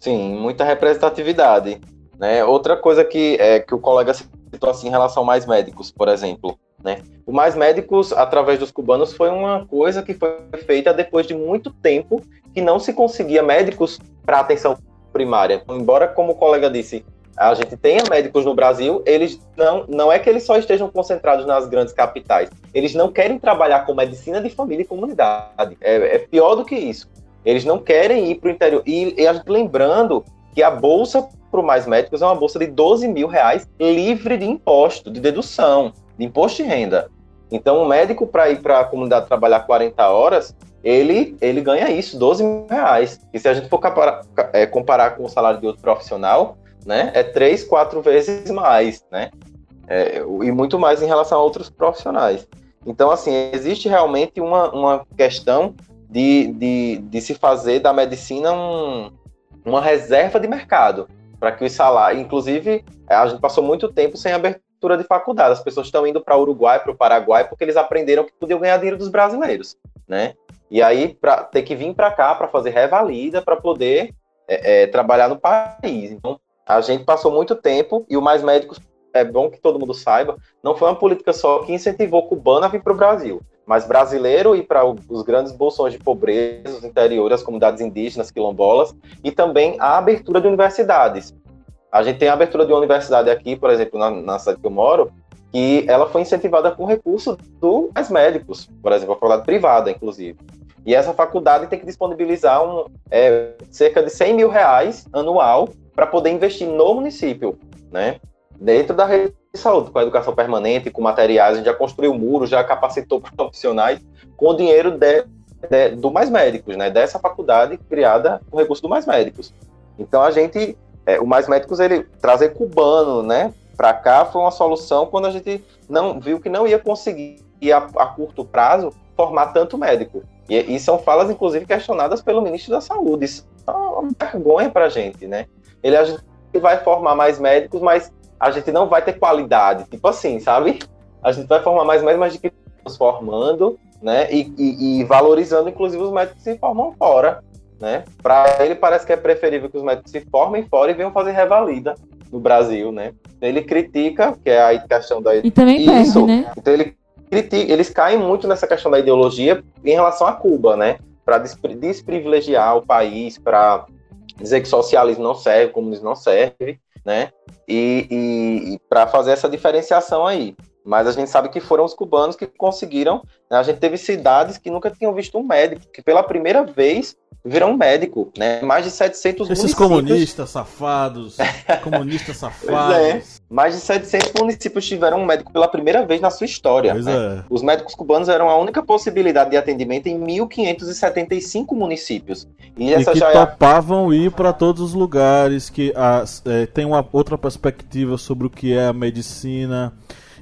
Sim, muita representatividade. Né? Outra coisa que, é, que o colega citou assim, em relação a mais médicos, por exemplo. Né? O Mais Médicos, através dos cubanos, foi uma coisa que foi feita depois de muito tempo que não se conseguia médicos para atenção primária. Embora, como o colega disse, a gente tenha médicos no Brasil, eles não, não é que eles só estejam concentrados nas grandes capitais. Eles não querem trabalhar com medicina de família e comunidade. É, é pior do que isso. Eles não querem ir para o interior. E, e a gente lembrando que a bolsa para mais médicos é uma bolsa de 12 mil reais livre de imposto, de dedução, de imposto de renda. Então, o médico, para ir para a comunidade trabalhar 40 horas, ele, ele ganha isso, 12 mil reais. E se a gente for comparar, é, comparar com o salário de outro profissional, né, é três, quatro vezes mais, né? É, e muito mais em relação a outros profissionais. Então, assim, existe realmente uma, uma questão de, de, de se fazer da medicina um, uma reserva de mercado para que os salários, inclusive, a gente passou muito tempo sem abertura de faculdade. As pessoas estão indo para o Uruguai, para o Paraguai, porque eles aprenderam que podiam ganhar dinheiro dos brasileiros, né? E aí, para ter que vir para cá para fazer revalida, para poder é, é, trabalhar no país. Então, a gente passou muito tempo, e o Mais Médicos, é bom que todo mundo saiba, não foi uma política só que incentivou cubano a vir para o Brasil, mas brasileiro ir para os grandes bolsões de pobreza, os interiores, as comunidades indígenas, quilombolas, e também a abertura de universidades. A gente tem a abertura de uma universidade aqui, por exemplo, na, na cidade que eu moro, que ela foi incentivada com recurso do Mais Médicos, por exemplo, a faculdade privada, inclusive. E essa faculdade tem que disponibilizar um, é, cerca de 100 mil reais anual para poder investir no município, né? Dentro da rede de saúde, com a educação permanente, com materiais, a gente já construiu muros, já capacitou profissionais com o dinheiro de, de, do Mais Médicos, né? Dessa faculdade criada com recurso do Mais Médicos. Então a gente, é, o Mais Médicos, ele trazer cubano, né? Para cá foi uma solução quando a gente não viu que não ia conseguir a, a curto prazo formar tanto médico. E, e, são falas, inclusive, questionadas pelo ministro da Saúde. Isso é uma vergonha para a gente, né? Ele a gente vai formar mais médicos, mas a gente não vai ter qualidade. Tipo assim, sabe? A gente vai formar mais médicos, mas de que estamos formando, né? E, e, e, valorizando, inclusive, os médicos que se formam fora, né? Para ele parece que é preferível que os médicos se formem fora e venham fazer revalida no Brasil, né? Ele critica, que é a questão da e também isso, perde, né? Então ele critica, eles caem muito nessa questão da ideologia em relação a Cuba, né? Para desprivilegiar o país, para dizer que socialismo não serve, comunismo não serve, né? E, e, e para fazer essa diferenciação aí. Mas a gente sabe que foram os cubanos que conseguiram. Né? A gente teve cidades que nunca tinham visto um médico, que pela primeira vez viram um médico, né? Mais de 700 Esses comunistas safados, comunistas é. safados. É. Mais de 700 municípios tiveram um médico pela primeira vez na sua história. Né? É. Os médicos cubanos eram a única possibilidade de atendimento em 1.575 municípios. E, essa e que já topavam é ir para todos os lugares, que a, é, tem uma outra perspectiva sobre o que é a medicina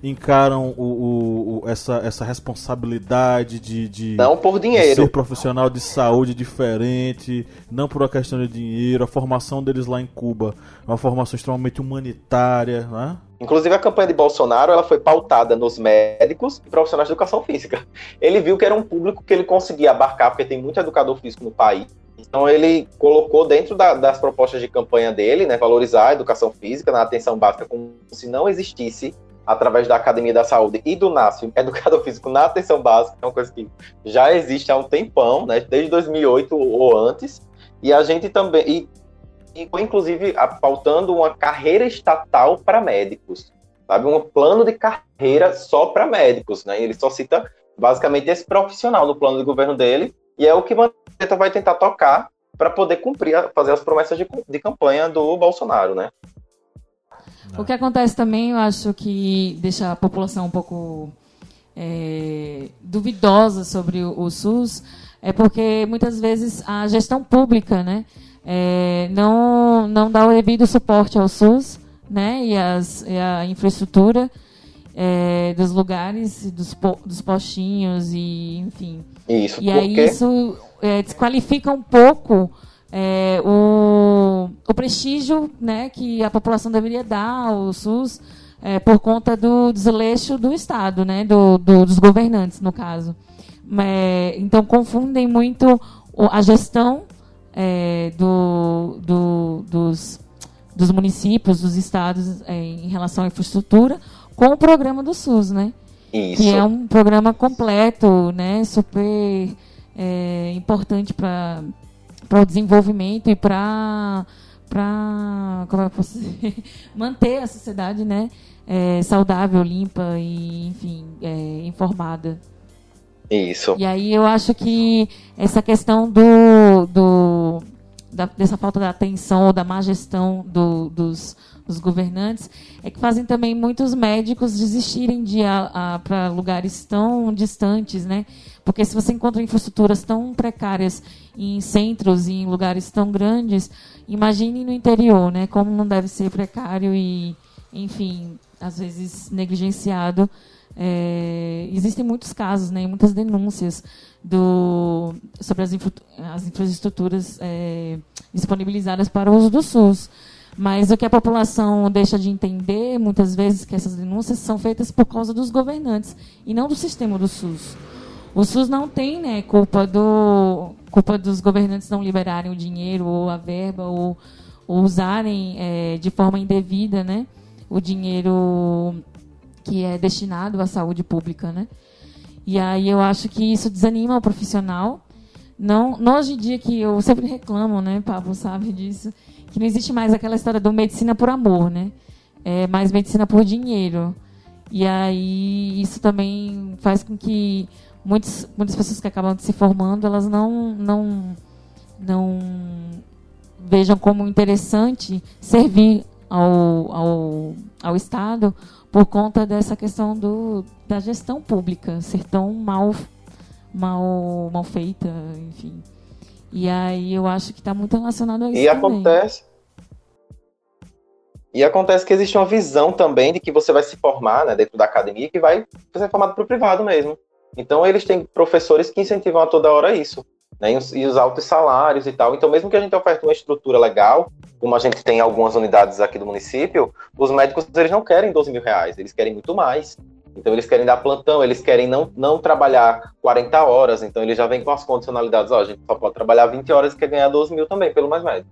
encaram o, o, o, essa, essa responsabilidade de, de, não por dinheiro. Ser profissional de saúde diferente, não por uma questão de dinheiro. A formação deles lá em Cuba é uma formação extremamente humanitária, né? Inclusive a campanha de Bolsonaro ela foi pautada nos médicos e profissionais de educação física. Ele viu que era um público que ele conseguia abarcar, porque tem muito educador físico no país. Então ele colocou dentro da, das propostas de campanha dele, né, valorizar a educação física na atenção básica como se não existisse através da Academia da Saúde e do NASF, educador físico na atenção básica, é uma coisa que já existe há um tempão, né, desde 2008 ou antes, e a gente também, e, e inclusive pautando uma carreira estatal para médicos, sabe, um plano de carreira só para médicos, né, ele só cita basicamente esse profissional no plano de governo dele, e é o que Mandetta vai tentar tocar para poder cumprir, fazer as promessas de, de campanha do Bolsonaro, né. O que acontece também, eu acho que deixa a população um pouco é, duvidosa sobre o, o, SUS, é porque muitas vezes a gestão pública, né, é, não, não dá o devido suporte ao SUS né, e, as, e a infraestrutura é, dos lugares, dos, po, dos postinhos e enfim. Isso, e aí isso é, desqualifica um pouco é, o, o prestígio né, que a população deveria dar ao SUS é, por conta do desleixo do Estado, né, do, do dos governantes, no caso. É, então, confundem muito a gestão é, do, do, dos, dos municípios, dos estados é, em relação à infraestrutura com o programa do SUS, né? Isso. Que é um programa completo, né? Super é, importante para o desenvolvimento e para para manter a sociedade, né? É, saudável, limpa e, enfim, é, informada. Isso. E aí eu acho que essa questão do, do da, dessa falta da atenção ou da má gestão do, dos, dos, governantes é que fazem também muitos médicos desistirem de para lugares tão distantes, né? Porque se você encontra infraestruturas tão precárias em centros e em lugares tão grandes, imagine no interior, né? Como não deve ser precário e, enfim, às vezes negligenciado é, existem muitos casos, né, muitas denúncias do, sobre as, infra, as infraestruturas é, disponibilizadas para o uso do SUS. Mas o que a população deixa de entender, muitas vezes, que essas denúncias são feitas por causa dos governantes e não do sistema do SUS. O SUS não tem né, culpa, do, culpa dos governantes não liberarem o dinheiro ou a verba ou, ou usarem é, de forma indevida né, o dinheiro que é destinado à saúde pública, né? E aí eu acho que isso desanima o profissional. Não, hoje em dia que eu sempre reclamo, né, Pablo sabe disso, que não existe mais aquela história do medicina por amor, né? É mais medicina por dinheiro. E aí isso também faz com que muitas, muitas pessoas que acabam se formando, elas não, não, não vejam como interessante servir ao, ao, ao Estado por conta dessa questão do, da gestão pública ser tão mal, mal, mal feita, enfim. E aí eu acho que está muito relacionado a isso. E também. acontece. E acontece que existe uma visão também de que você vai se formar né, dentro da academia que vai ser formado para o privado mesmo. Então eles têm professores que incentivam a toda hora isso né, e os altos salários e tal. Então, mesmo que a gente oferte uma estrutura legal, como a gente tem algumas unidades aqui do município, os médicos eles não querem 12 mil reais, eles querem muito mais. Então, eles querem dar plantão, eles querem não, não trabalhar 40 horas, então eles já vêm com as condicionalidades, ó, a gente só pode trabalhar 20 horas e quer ganhar 12 mil também, pelo mais médico.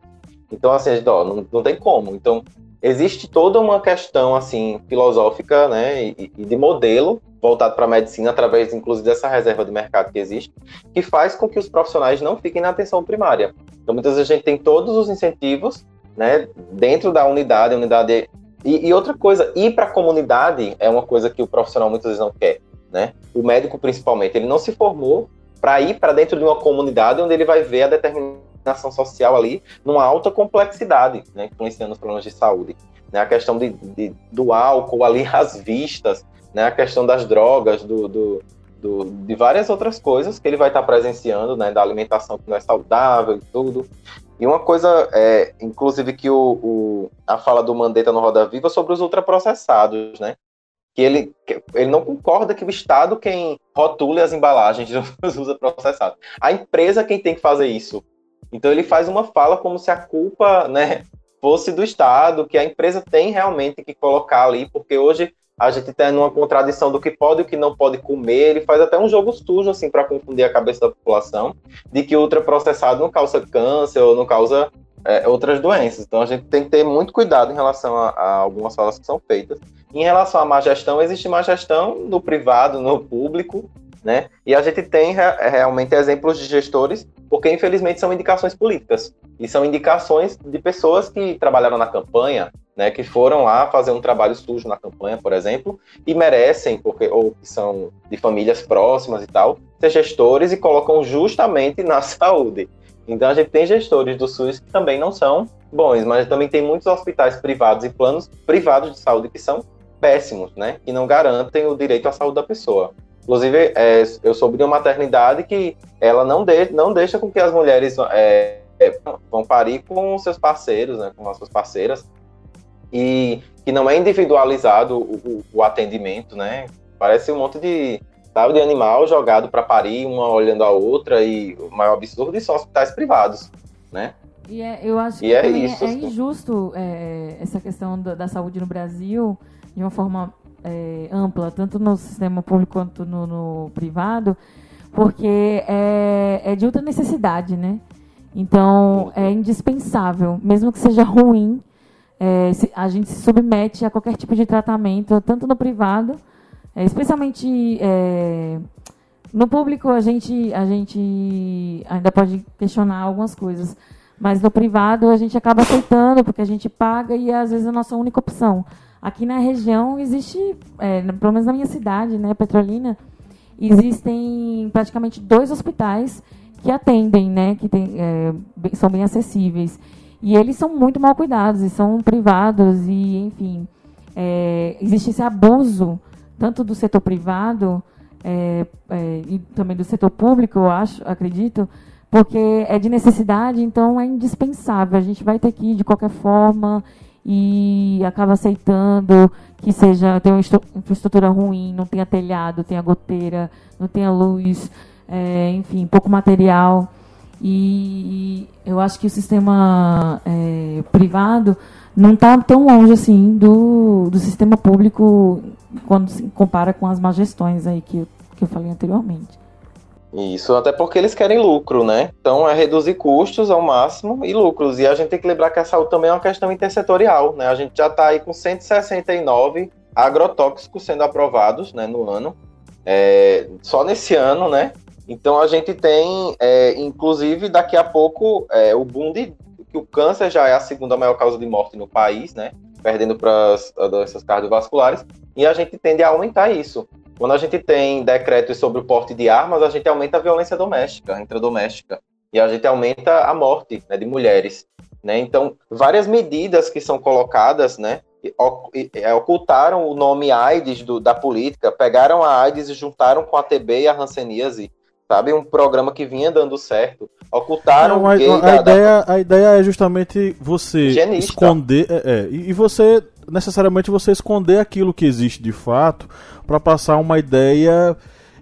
Então, assim, a gente, ó, não, não tem como. Então, existe toda uma questão, assim, filosófica, né, e, e de modelo voltado para a medicina, através, inclusive, dessa reserva de mercado que existe, que faz com que os profissionais não fiquem na atenção primária. Então, muitas vezes a gente tem todos os incentivos, né, dentro da unidade, a unidade... E, e outra coisa, ir para a comunidade é uma coisa que o profissional muitas vezes não quer, né? O médico, principalmente, ele não se formou para ir para dentro de uma comunidade onde ele vai ver a determinação social ali numa alta complexidade, né, influenciando os problemas de saúde. Né, a questão de, de, do álcool ali às vistas, né, a questão das drogas, do, do, do, de várias outras coisas que ele vai estar presenciando, né, da alimentação que não é saudável e tudo. E uma coisa, é, inclusive, que o, o, a fala do Mandetta no Roda Viva sobre os ultraprocessados, né? Que ele, que ele não concorda que o Estado quem rotule as embalagens dos ultraprocessados. A empresa quem tem que fazer isso. Então ele faz uma fala como se a culpa, né, fosse do Estado, que a empresa tem realmente que colocar ali, porque hoje a gente tem uma contradição do que pode e o que não pode comer. Ele faz até um jogo sujo, assim, para confundir a cabeça da população, de que ultraprocessado não causa câncer ou não causa é, outras doenças. Então a gente tem que ter muito cuidado em relação a, a algumas falas que são feitas. Em relação à má gestão, existe má gestão no privado, no público, né? E a gente tem realmente exemplos de gestores, porque infelizmente são indicações políticas. E são indicações de pessoas que trabalharam na campanha, né, que foram lá fazer um trabalho sujo na campanha, por exemplo, e merecem, porque ou que são de famílias próximas e tal, ser gestores e colocam justamente na saúde. Então a gente tem gestores do SUS que também não são bons, mas também tem muitos hospitais privados e planos privados de saúde que são péssimos, né, que não garantem o direito à saúde da pessoa. Inclusive, é, eu soube de uma maternidade que ela não, de, não deixa com que as mulheres é, é, vão parir com seus parceiros, né, com as suas parceiras, e que não é individualizado o, o, o atendimento, né? Parece um monte de, sabe, de animal jogado para parir, uma olhando a outra, e o maior absurdo são hospitais privados, né? E é, eu acho que é, isso, é, assim. injusto é, essa questão da, da, saúde no Brasil de uma forma é, ampla, tanto no sistema público quanto no, no privado, porque é, é, de outra necessidade, né? Então é indispensável, mesmo que seja ruim, é, se, a gente se submete a qualquer tipo de tratamento, tanto no privado, é, especialmente é, no público a gente, a gente ainda pode questionar algumas coisas, mas no privado a gente acaba aceitando porque a gente paga e às vezes é a nossa única opção. Aqui na região existe, é, pelo menos na minha cidade, né, Petrolina, existem praticamente dois hospitais que atendem, né, que tem, é, são bem acessíveis. E eles são muito mal cuidados, e são privados, e enfim, é, existe esse abuso, tanto do setor privado é, é, e também do setor público, eu acho, acredito, porque é de necessidade, então é indispensável. A gente vai ter que ir de qualquer forma e acaba aceitando que seja tem uma infraestrutura ruim, não tenha telhado, tenha goteira, não tenha luz, é, enfim, pouco material. E eu acho que o sistema é, privado não está tão longe assim do, do sistema público quando se compara com as má gestões aí que, que eu falei anteriormente. Isso, até porque eles querem lucro, né? Então é reduzir custos ao máximo e lucros. E a gente tem que lembrar que a saúde também é uma questão intersetorial, né? A gente já está aí com 169 agrotóxicos sendo aprovados né, no ano. É, só nesse ano, né? Então a gente tem, é, inclusive, daqui a pouco, é, o boom de que o câncer já é a segunda maior causa de morte no país, né? Perdendo para as doenças cardiovasculares, e a gente tende a aumentar isso. Quando a gente tem decretos sobre o porte de armas, a gente aumenta a violência doméstica, intradoméstica, e a gente aumenta a morte né, de mulheres. Né? Então, várias medidas que são colocadas, né, é, ocultaram o nome AIDS do, da política, pegaram a AIDS e juntaram com a TB e a hanseníase, sabe? Um programa que vinha dando certo. Ocultaram Não, a, a, da, ideia, da... a ideia é justamente você Higienista. esconder. É, é, e você, necessariamente, você esconder aquilo que existe de fato para passar uma ideia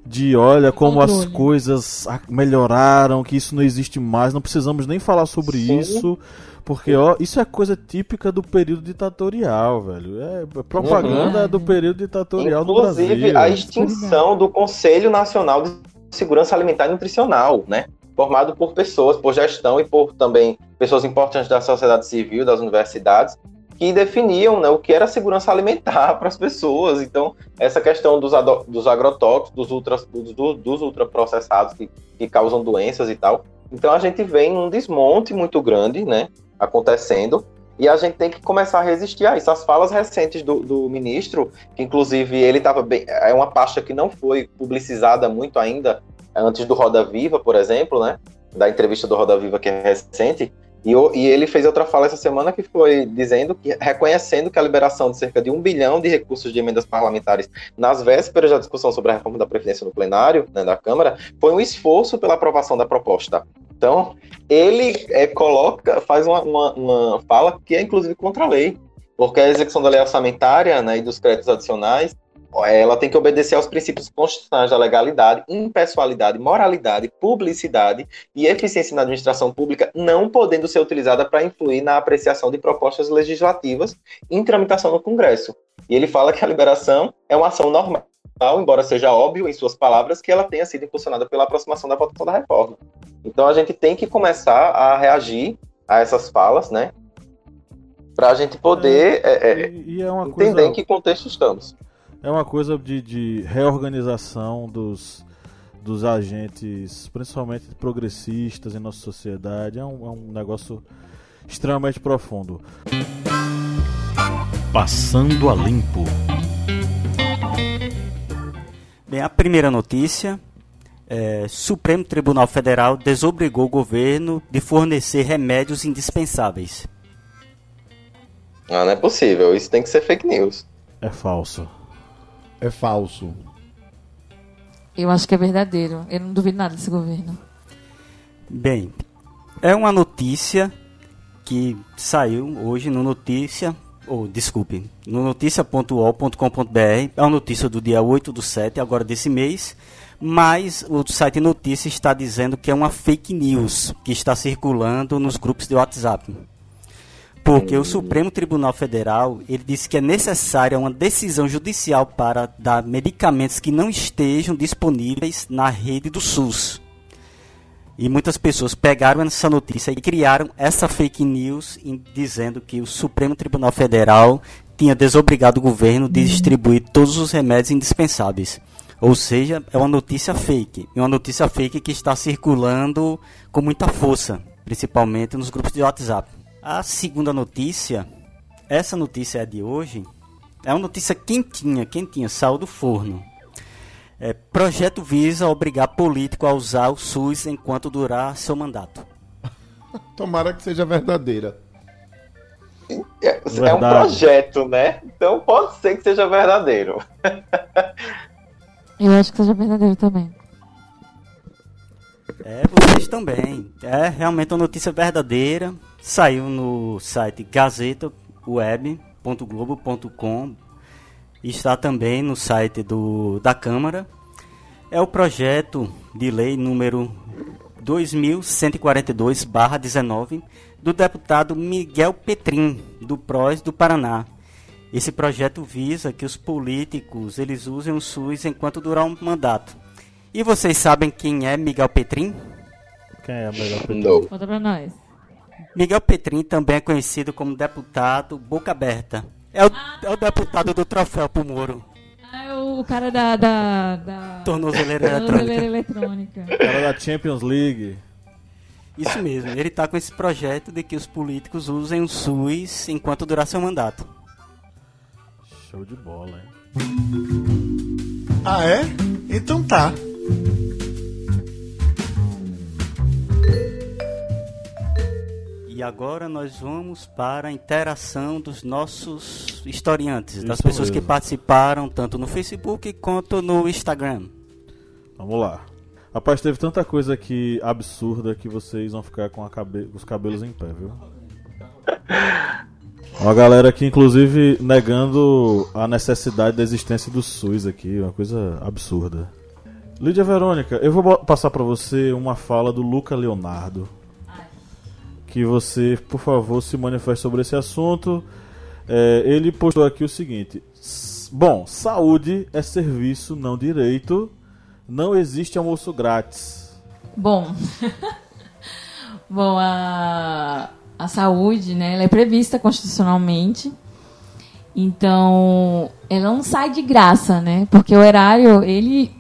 de olha como Controle. as coisas melhoraram, que isso não existe mais, não precisamos nem falar sobre Sim. isso. Porque, ó, isso é coisa típica do período ditatorial, velho. É propaganda uhum. do período ditatorial Inclusive, do Brasil. a extinção do Conselho Nacional de segurança alimentar e nutricional, né? Formado por pessoas, por gestão e por também pessoas importantes da sociedade civil, das universidades, que definiam né, o que era segurança alimentar para as pessoas. Então, essa questão dos, dos agrotóxicos, dos, ultra, dos, dos ultraprocessados que, que causam doenças e tal. Então, a gente vem num desmonte muito grande, né? Acontecendo. E a gente tem que começar a resistir a isso. As falas recentes do, do ministro, que inclusive ele estava bem. É uma pasta que não foi publicizada muito ainda, antes do Roda Viva, por exemplo, né? Da entrevista do Roda Viva, que é recente. E, e, ele fez outra fala essa semana que foi dizendo que, reconhecendo que a liberação de cerca de um bilhão de recursos de emendas parlamentares nas vésperas da discussão sobre a reforma da Previdência no plenário né, da Câmara foi um esforço pela aprovação da proposta. Então, ele é, coloca, faz uma, uma, uma, fala que é inclusive contra a lei, porque a execução da lei orçamentária né, e dos créditos adicionais, ela tem que obedecer aos princípios constitucionais da legalidade, impessoalidade, moralidade, publicidade e eficiência na administração pública, não podendo ser utilizada para influir na apreciação de propostas legislativas em tramitação no Congresso. E ele fala que a liberação é uma ação normal embora seja óbvio em suas palavras que ela tenha sido impulsionada pela aproximação da votação da reforma. Então a gente tem que começar a reagir a essas falas, né? Para a gente poder é, é, e é entender coisa, em que contexto estamos. É uma coisa de, de reorganização dos, dos agentes, principalmente progressistas em nossa sociedade. É um, é um negócio extremamente profundo. Passando a limpo. Bem, a primeira notícia é, Supremo Tribunal Federal desobrigou o governo de fornecer remédios indispensáveis. Ah, não é possível. Isso tem que ser fake news. É falso. É falso. Eu acho que é verdadeiro. Eu não duvido nada desse governo. Bem, É uma notícia que saiu hoje no Notícia, ou desculpe, no noticia.ol.com.br. É uma notícia do dia 8 do 7, agora desse mês. Mas o site Notícia está dizendo que é uma fake news que está circulando nos grupos de WhatsApp. Porque o Supremo Tribunal Federal ele disse que é necessária uma decisão judicial para dar medicamentos que não estejam disponíveis na rede do SUS. E muitas pessoas pegaram essa notícia e criaram essa fake news dizendo que o Supremo Tribunal Federal tinha desobrigado o governo de distribuir todos os remédios indispensáveis. Ou seja, é uma notícia fake. É uma notícia fake que está circulando com muita força, principalmente nos grupos de WhatsApp. A segunda notícia, essa notícia é de hoje, é uma notícia quentinha, quentinha, saiu do forno. É, projeto visa obrigar político a usar o SUS enquanto durar seu mandato. Tomara que seja verdadeira. É, é um projeto, né? Então pode ser que seja verdadeiro. Eu acho que seja verdadeiro também. É, vocês também. É realmente uma notícia verdadeira. Saiu no site gazetaweb.globo.com. Está também no site do, da Câmara. É o projeto de lei número 2142-19 do deputado Miguel Petrim, do PROS do Paraná. Esse projeto visa que os políticos eles usem o SUS enquanto durar um mandato. E vocês sabem quem é Miguel Petrim? Quem é Miguel Petrim? Não. Conta pra nós. Miguel Petrim também é conhecido como deputado Boca Aberta. É o, é o deputado do troféu pro Moro. Ah, é o cara da. da, da... Tornozeleira Tornozeleira eletrônica. eletrônica. Cara da Champions League. Isso mesmo, ele tá com esse projeto de que os políticos usem o SUS enquanto durar seu mandato. Show de bola, hein? Ah, é? Então tá. E agora nós vamos para a interação dos nossos historiantes, das Isso pessoas mesmo. que participaram tanto no Facebook quanto no Instagram. Vamos lá. Rapaz, teve tanta coisa aqui absurda que vocês vão ficar com cabe- os cabelos em pé, viu? Uma galera aqui, inclusive, negando a necessidade da existência do SUS aqui, uma coisa absurda. Lídia Verônica, eu vou passar pra você uma fala do Luca Leonardo. Que você, por favor, se manifeste sobre esse assunto. É, ele postou aqui o seguinte: Bom, saúde é serviço, não direito. Não existe almoço grátis. Bom. Bom, a, a saúde, né, ela é prevista constitucionalmente. Então, ela não sai de graça, né? Porque o erário, ele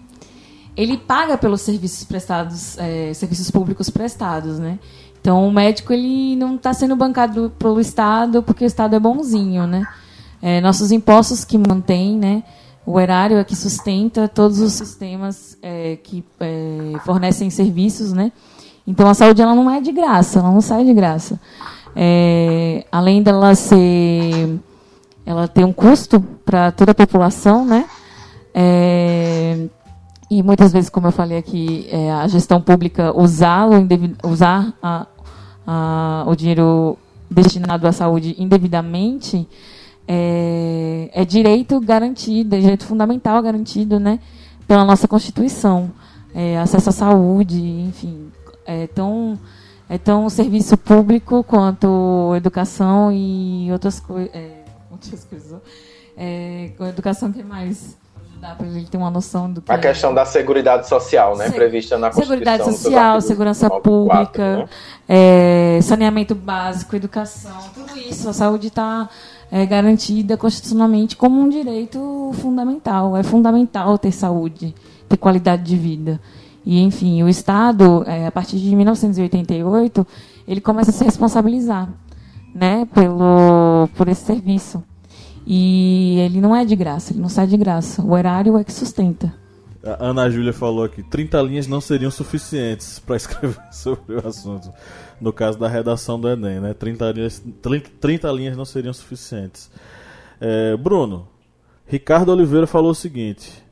ele paga pelos serviços prestados, é, serviços públicos prestados, né? Então, o médico ele não está sendo bancado pelo Estado porque o Estado é bonzinho, né? É, nossos impostos que mantêm, né? O erário é que sustenta todos os sistemas é, que é, fornecem serviços, né? Então, a saúde ela não é de graça, ela não sai de graça. É, além dela ser, ela tem um custo para toda a população, né? É, e muitas vezes, como eu falei aqui, é, a gestão pública usá-lo, usar a- a- o dinheiro destinado à saúde indevidamente, é, é direito garantido, é direito fundamental garantido né, pela nossa Constituição. É, acesso à saúde, enfim, é tão, é tão serviço público quanto educação e outras, coi é, outras coisas. É, educação, que mais? Para ele ter uma noção do que A é- questão da Seguridade Social, né? Se- Prevista na Constituição. Seguridade social, segurança 94, pública, né? é, saneamento básico, educação, tudo isso. A saúde está garantida constitucionalmente como um direito fundamental. É fundamental ter saúde, ter qualidade de vida. E, enfim, o Estado, é, a partir de 1988, ele começa a se responsabilizar né, pelo, por esse serviço. E ele não é de graça, ele não sai de graça. O erário é que sustenta. A Ana Júlia falou aqui: 30 linhas não seriam suficientes para escrever sobre o assunto. No caso da redação do Enem, né? 30 linhas, 30, 30 linhas não seriam suficientes. É, Bruno, Ricardo Oliveira falou o seguinte: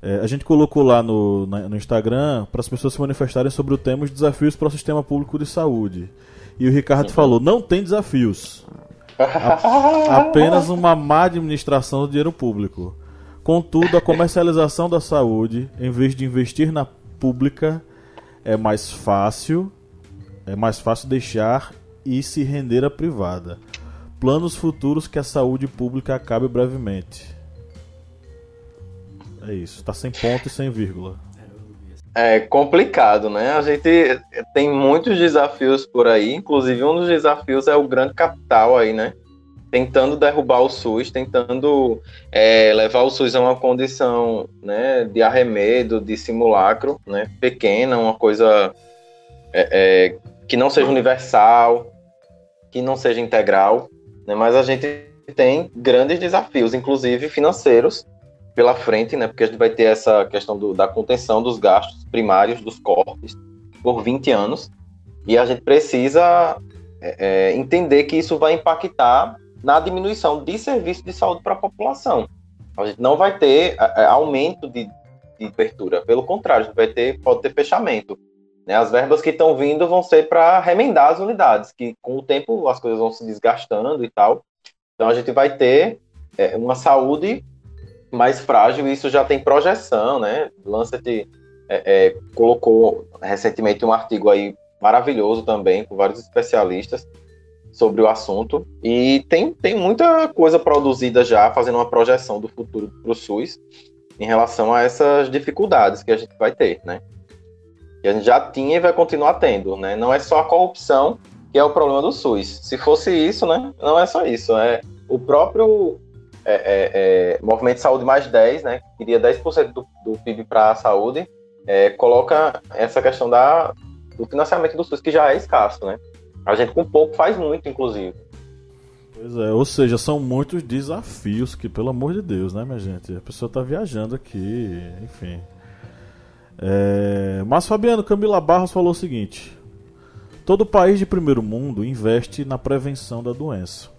É, a gente colocou lá no, na, no Instagram para as pessoas se manifestarem sobre o tema os desafios para o sistema público de saúde. E o Ricardo falou: não tem desafios. Apenas uma má administração do dinheiro público. Contudo, a comercialização da saúde, em vez de investir na pública, é mais fácil. É mais fácil deixar e se render à privada. Planos futuros que a saúde pública acabe brevemente. É isso, tá sem ponto e sem vírgula. É complicado, né? A gente tem muitos desafios por aí, inclusive um dos desafios é o grande capital aí, né? Tentando derrubar o SUS, tentando é, levar o SUS a uma condição né, de arremedo, de simulacro, né? Pequena, uma coisa é, é, que não seja universal, que não seja integral, né? Mas a gente tem grandes desafios, inclusive financeiros, pela frente, né? Porque a gente vai ter essa questão do, da contenção dos gastos primários dos corpos por 20 anos. E a gente precisa é, é, entender que isso vai impactar na diminuição de serviços de saúde para a população. A gente não vai ter é, é, aumento de, de abertura, pelo contrário, a gente vai ter, pode ter fechamento. Né? As verbas que estão vindo vão ser para remendar as unidades, que com o tempo as coisas vão se desgastando e tal. Então a gente vai ter é, uma saúde mais frágil, isso já tem projeção, né? Lancet é, é, colocou recentemente um artigo aí maravilhoso também, com vários especialistas sobre o assunto. E tem, tem muita coisa produzida já, fazendo uma projeção do futuro para o SUS em relação a essas dificuldades que a gente vai ter, né? Que a gente já tinha e vai continuar tendo, né? Não é só a corrupção que é o problema do SUS. Se fosse isso, né? Não é só isso, é o próprio é, é, é, Movimento Saúde Mais 10, né, que queria 10% do, do PIB para a saúde, é, coloca essa questão da, do financiamento do SUS, que já é escasso. Né? A gente com pouco faz muito, inclusive. Pois é, ou seja, são muitos desafios que, pelo amor de Deus, né, minha gente? A pessoa está viajando aqui, enfim. É... Mas Fabiano Camila Barros falou o seguinte: todo país de primeiro mundo investe na prevenção da doença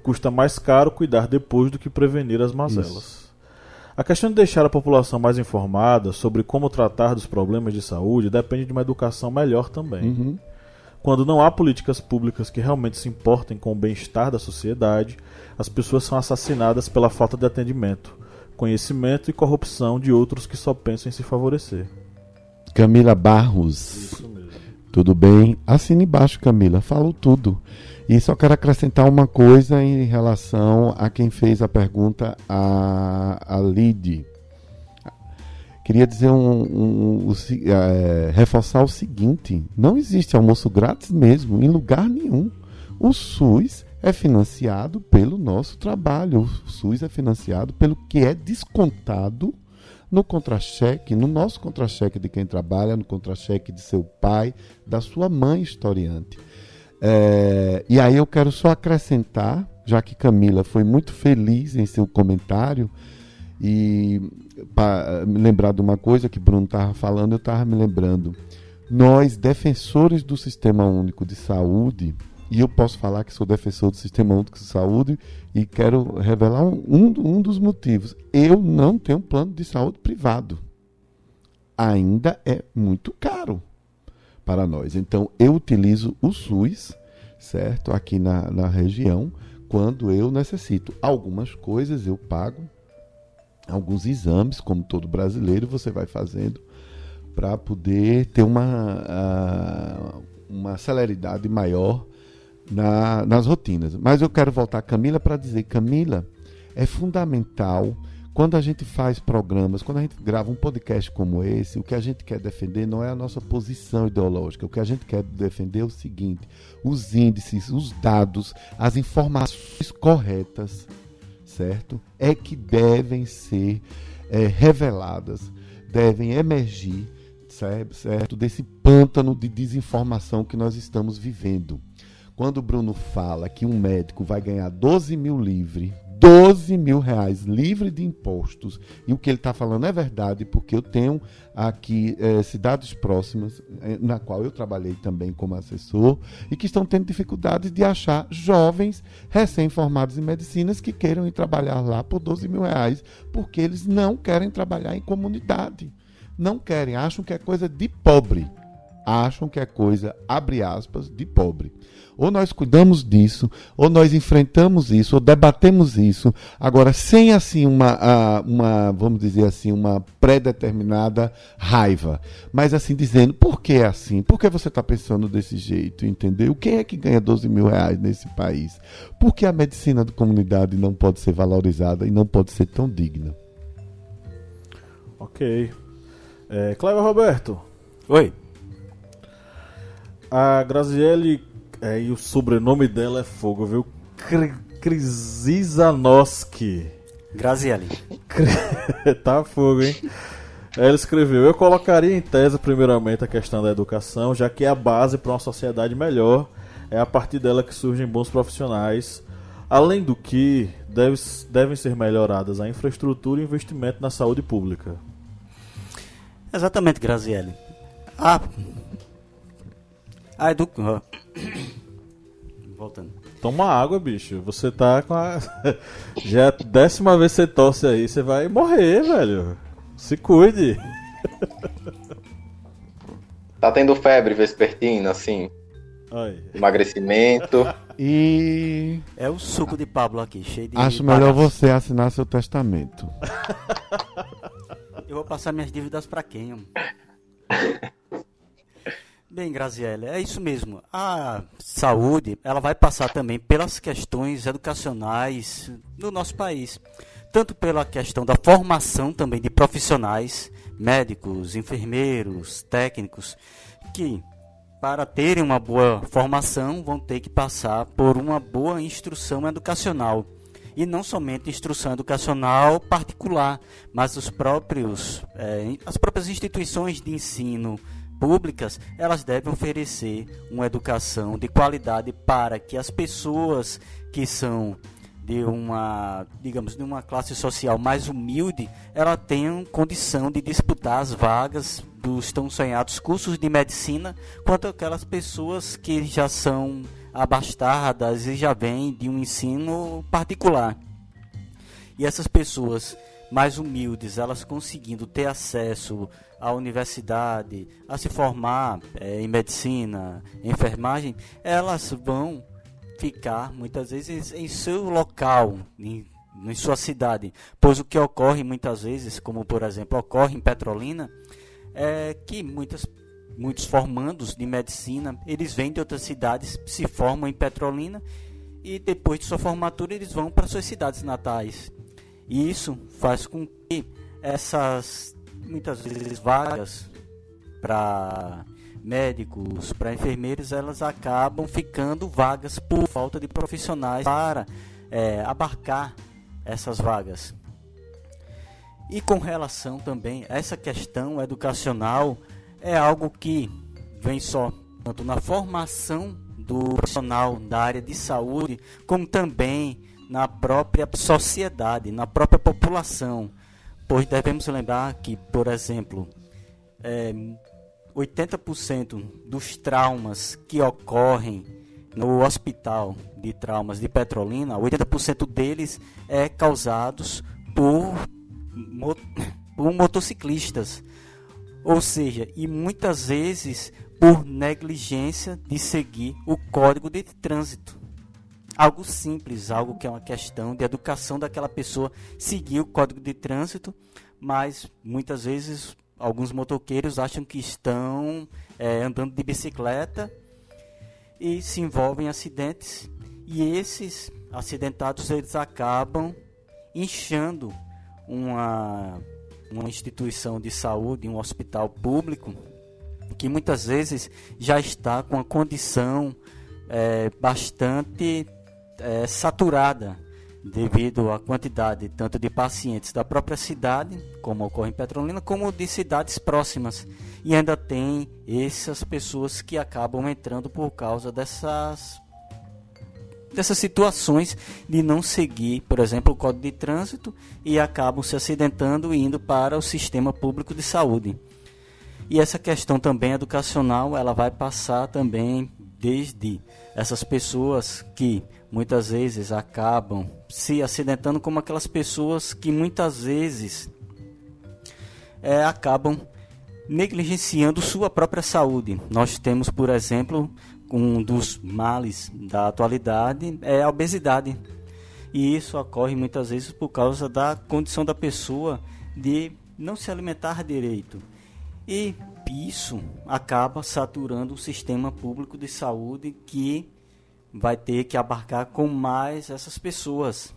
custa mais caro cuidar depois do que prevenir as mazelas. Isso. A questão de deixar a população mais informada sobre como tratar dos problemas de saúde depende de uma educação melhor também. Uhum. Quando não há políticas públicas que realmente se importem com o bem-estar da sociedade, as pessoas são assassinadas pela falta de atendimento, conhecimento e corrupção de outros que só pensam em se favorecer. Camila Barros. Isso mesmo. Tudo bem? Assine embaixo, Camila. Falou tudo. E só quero acrescentar uma coisa em relação a quem fez a pergunta, a, a Lid. Queria dizer um, um, um é, reforçar o seguinte: não existe almoço grátis mesmo, em lugar nenhum. O SUS é financiado pelo nosso trabalho. O SUS é financiado pelo que é descontado no contra-cheque, no nosso contra-cheque de quem trabalha, no contra-cheque de seu pai, da sua mãe historiante. É, e aí eu quero só acrescentar, já que Camila foi muito feliz em seu comentário, e me lembrar de uma coisa que Bruno estava falando, eu estava me lembrando. Nós, defensores do Sistema Único de Saúde, e eu posso falar que sou defensor do Sistema Único de Saúde e quero revelar um, um, um dos motivos. Eu não tenho plano de saúde privado. Ainda é muito caro para nós. Então, eu utilizo o SUS, certo? Aqui na, na região, quando eu necessito. Algumas coisas eu pago, alguns exames, como todo brasileiro, você vai fazendo para poder ter uma, uma celeridade maior na, nas rotinas. Mas eu quero voltar a Camila para dizer, Camila, é fundamental quando a gente faz programas, quando a gente grava um podcast como esse, o que a gente quer defender não é a nossa posição ideológica. O que a gente quer defender é o seguinte: os índices, os dados, as informações corretas, certo? É que devem ser é, reveladas, devem emergir, certo? Desse pântano de desinformação que nós estamos vivendo. Quando o Bruno fala que um médico vai ganhar 12 mil livre, 12 mil reais livre de impostos. E o que ele está falando é verdade, porque eu tenho aqui eh, cidades próximas, eh, na qual eu trabalhei também como assessor, e que estão tendo dificuldades de achar jovens recém-formados em medicinas que queiram ir trabalhar lá por 12 mil reais, porque eles não querem trabalhar em comunidade. Não querem, acham que é coisa de pobre acham que é coisa, abre aspas, de pobre. Ou nós cuidamos disso, ou nós enfrentamos isso, ou debatemos isso. Agora, sem assim uma, uma vamos dizer assim, uma pré-determinada raiva. Mas assim, dizendo, por que é assim? Por que você está pensando desse jeito? Entendeu? Quem é que ganha 12 mil reais nesse país? Por que a medicina de comunidade não pode ser valorizada e não pode ser tão digna? Ok. É, Cleber Roberto. Oi. A Graziele, é, e o sobrenome dela é fogo, viu? Krzyzanowski. Graziele. tá fogo, hein? Ela escreveu: Eu colocaria em tese, primeiramente, a questão da educação, já que é a base para uma sociedade melhor. É a partir dela que surgem bons profissionais. Além do que, deve, devem ser melhoradas a infraestrutura e investimento na saúde pública. Exatamente, Graziele. A, a educação. Voltando. Toma água, bicho. Você tá com a. Já é a décima vez que você tosse aí, você vai morrer, velho. Se cuide. Tá tendo febre vespertina, assim. Emagrecimento. E É o suco de Pablo aqui, cheio de. acho melhor você assinar seu testamento. Eu vou passar minhas dívidas pra quem? Bem, Graziella, é isso mesmo. A saúde, ela vai passar também pelas questões educacionais no nosso país. Tanto pela questão da formação também de profissionais, médicos, enfermeiros, técnicos, que para terem uma boa formação vão ter que passar por uma boa instrução educacional. E não somente instrução educacional particular, mas os próprios, eh, as próprias instituições de ensino públicas, elas devem oferecer uma educação de qualidade para que as pessoas que são de uma, digamos, de uma classe social mais humilde, ela tenham condição de disputar as vagas dos tão sonhados cursos de medicina, quanto aquelas pessoas que já são abastadas e já vêm de um ensino particular. E essas pessoas mais humildes, elas conseguindo ter acesso à universidade, a se formar eh, em medicina, em enfermagem, elas vão ficar muitas vezes em seu local, em, em sua cidade. Pois o que ocorre muitas vezes, como por exemplo ocorre em Petrolina, é que muitas, muitos formandos de medicina, eles vêm de outras cidades, se formam em Petrolina e depois de sua formatura eles vão para suas cidades natais. E isso faz com que essas muitas vezes vagas para médicos, para enfermeiros, elas acabam ficando vagas por falta de profissionais para é, abarcar essas vagas. E com relação também a essa questão educacional, é algo que vem só tanto na formação do profissional da área de saúde, como também na própria sociedade, na própria população. Pois devemos lembrar que, por exemplo, é, 80% dos traumas que ocorrem no hospital de traumas de Petrolina, 80% deles é causados por, por motociclistas. Ou seja, e muitas vezes por negligência de seguir o código de trânsito. Algo simples, algo que é uma questão de educação daquela pessoa seguir o código de trânsito, mas muitas vezes alguns motoqueiros acham que estão eh, andando de bicicleta e se envolvem em acidentes. E esses acidentados eles acabam inchando uma, uma instituição de saúde, um hospital público que muitas vezes já está com a condição eh, bastante eh, saturada devido à quantidade tanto de pacientes da própria cidade, como ocorre em Petrolina, como de cidades próximas. E ainda tem essas pessoas que acabam entrando por causa dessas dessas situações de não seguir, por exemplo, o Código de Trânsito e acabam se acidentando e indo para o sistema público de saúde. E essa questão também educacional, ela vai passar também desde essas pessoas que muitas vezes acabam se acidentando como aquelas pessoas que muitas vezes é, acabam negligenciando sua própria saúde. Nós temos, por exemplo, um dos males da atualidade é a obesidade. E isso ocorre muitas vezes por causa da condição da pessoa de não se alimentar direito. E isso acaba saturando o sistema público de saúde que vai ter que abarcar com mais essas pessoas.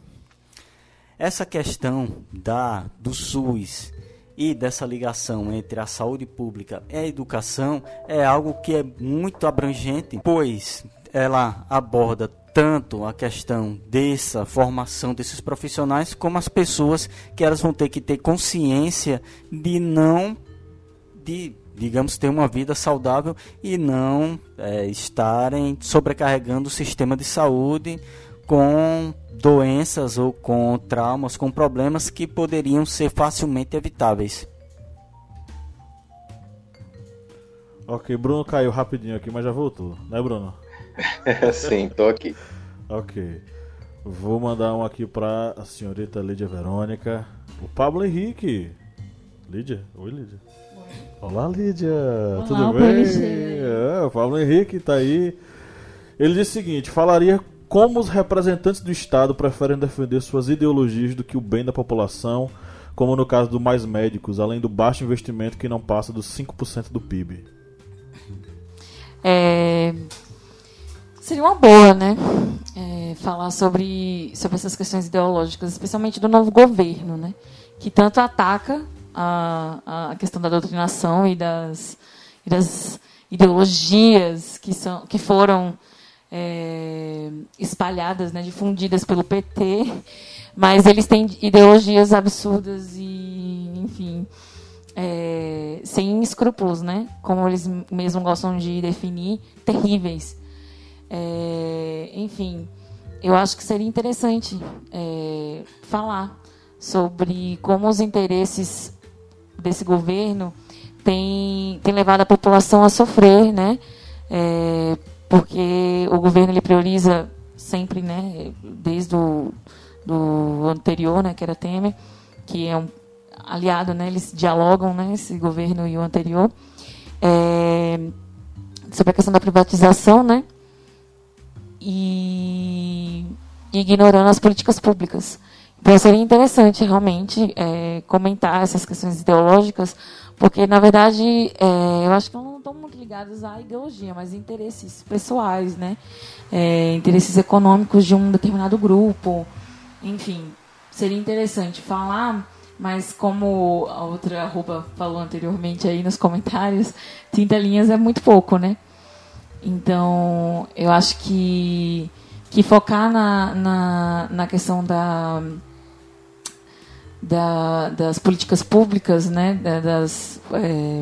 Essa questão da do SUS e dessa ligação entre a saúde pública e a educação é algo que é muito abrangente, pois ela aborda tanto a questão dessa formação desses profissionais como as pessoas que elas vão ter que ter consciência de não de digamos, ter uma vida saudável e não é, estarem sobrecarregando o sistema de saúde com doenças ou com traumas, com problemas que poderiam ser facilmente evitáveis. Ok, Bruno caiu rapidinho aqui, mas já voltou, né, Bruno? Sim, tô aqui. Ok. Vou mandar um aqui pra a senhorita Lídia Verônica. O Pablo Henrique. Lídia? Oi, Lídia. Olá, Lídia. Olá, Tudo bem? É, o Pablo Henrique tá aí. Ele disse o seguinte: falaria como os representantes do Estado preferem defender suas ideologias do que o bem da população, como no caso do Mais Médicos, além do baixo investimento que não passa dos 5% do PIB. É, seria uma boa, né? É, falar sobre, sobre essas questões ideológicas, especialmente do novo governo, né? Que tanto ataca a, a questão da doutrinação e das, e das ideologias que, são, que foram é, espalhadas, né, difundidas pelo PT, mas eles têm ideologias absurdas e, enfim, é, sem escrúpulos, né, como eles mesmos gostam de definir, terríveis. É, enfim, eu acho que seria interessante é, falar sobre como os interesses desse governo têm, tem levado a população a sofrer, né? É, porque o governo ele prioriza sempre, né, desde o do anterior, né, que era Temer, que é um aliado, né, eles dialogam, né, esse governo e o anterior, é, sobre a questão da privatização, né, e ignorando as políticas públicas. Então seria interessante realmente é, comentar essas questões ideológicas, porque na verdade é, eu acho que não estão muito ligados à ideologia, mas interesses pessoais, né? É, interesses econômicos de um determinado grupo, enfim, seria interessante falar. Mas como a outra roupa falou anteriormente aí nos comentários, 30 linhas é muito pouco, né? Então, eu acho que, que focar na, na, na questão da, da, das políticas públicas, né, das, é,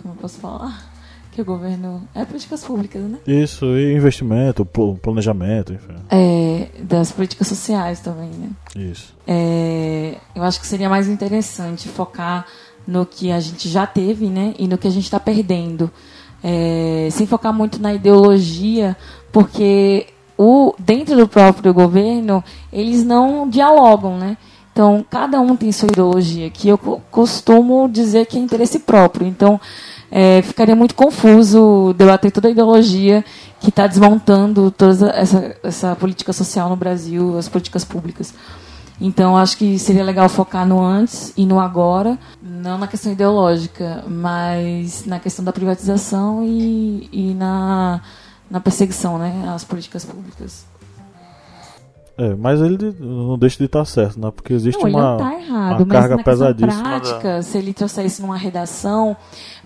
como eu posso falar, que o governo é políticas públicas, né? Isso, e investimento, pl- planejamento, enfim. É, das políticas sociais também, né? Isso. É, eu acho que seria mais interessante focar no que a gente já teve, né, e no que a gente está perdendo, É, sem focar muito na ideologia, porque o dentro do próprio governo eles não dialogam, né? Então, cada um tem sua ideologia, que eu co- costumo dizer que é interesse próprio. Então, é, ficaria muito confuso debater toda a ideologia que está desmontando toda essa, essa política social no Brasil, as políticas públicas. Então, acho que seria legal focar no antes e no agora, não na questão ideológica, mas na questão da privatização e, e na, na perseguição né, às políticas públicas. É, mas ele não deixa de estar certo, né? Porque existe não, uma, não está errado, uma carga pesadíssima. prática, se ele trouxer isso numa redação,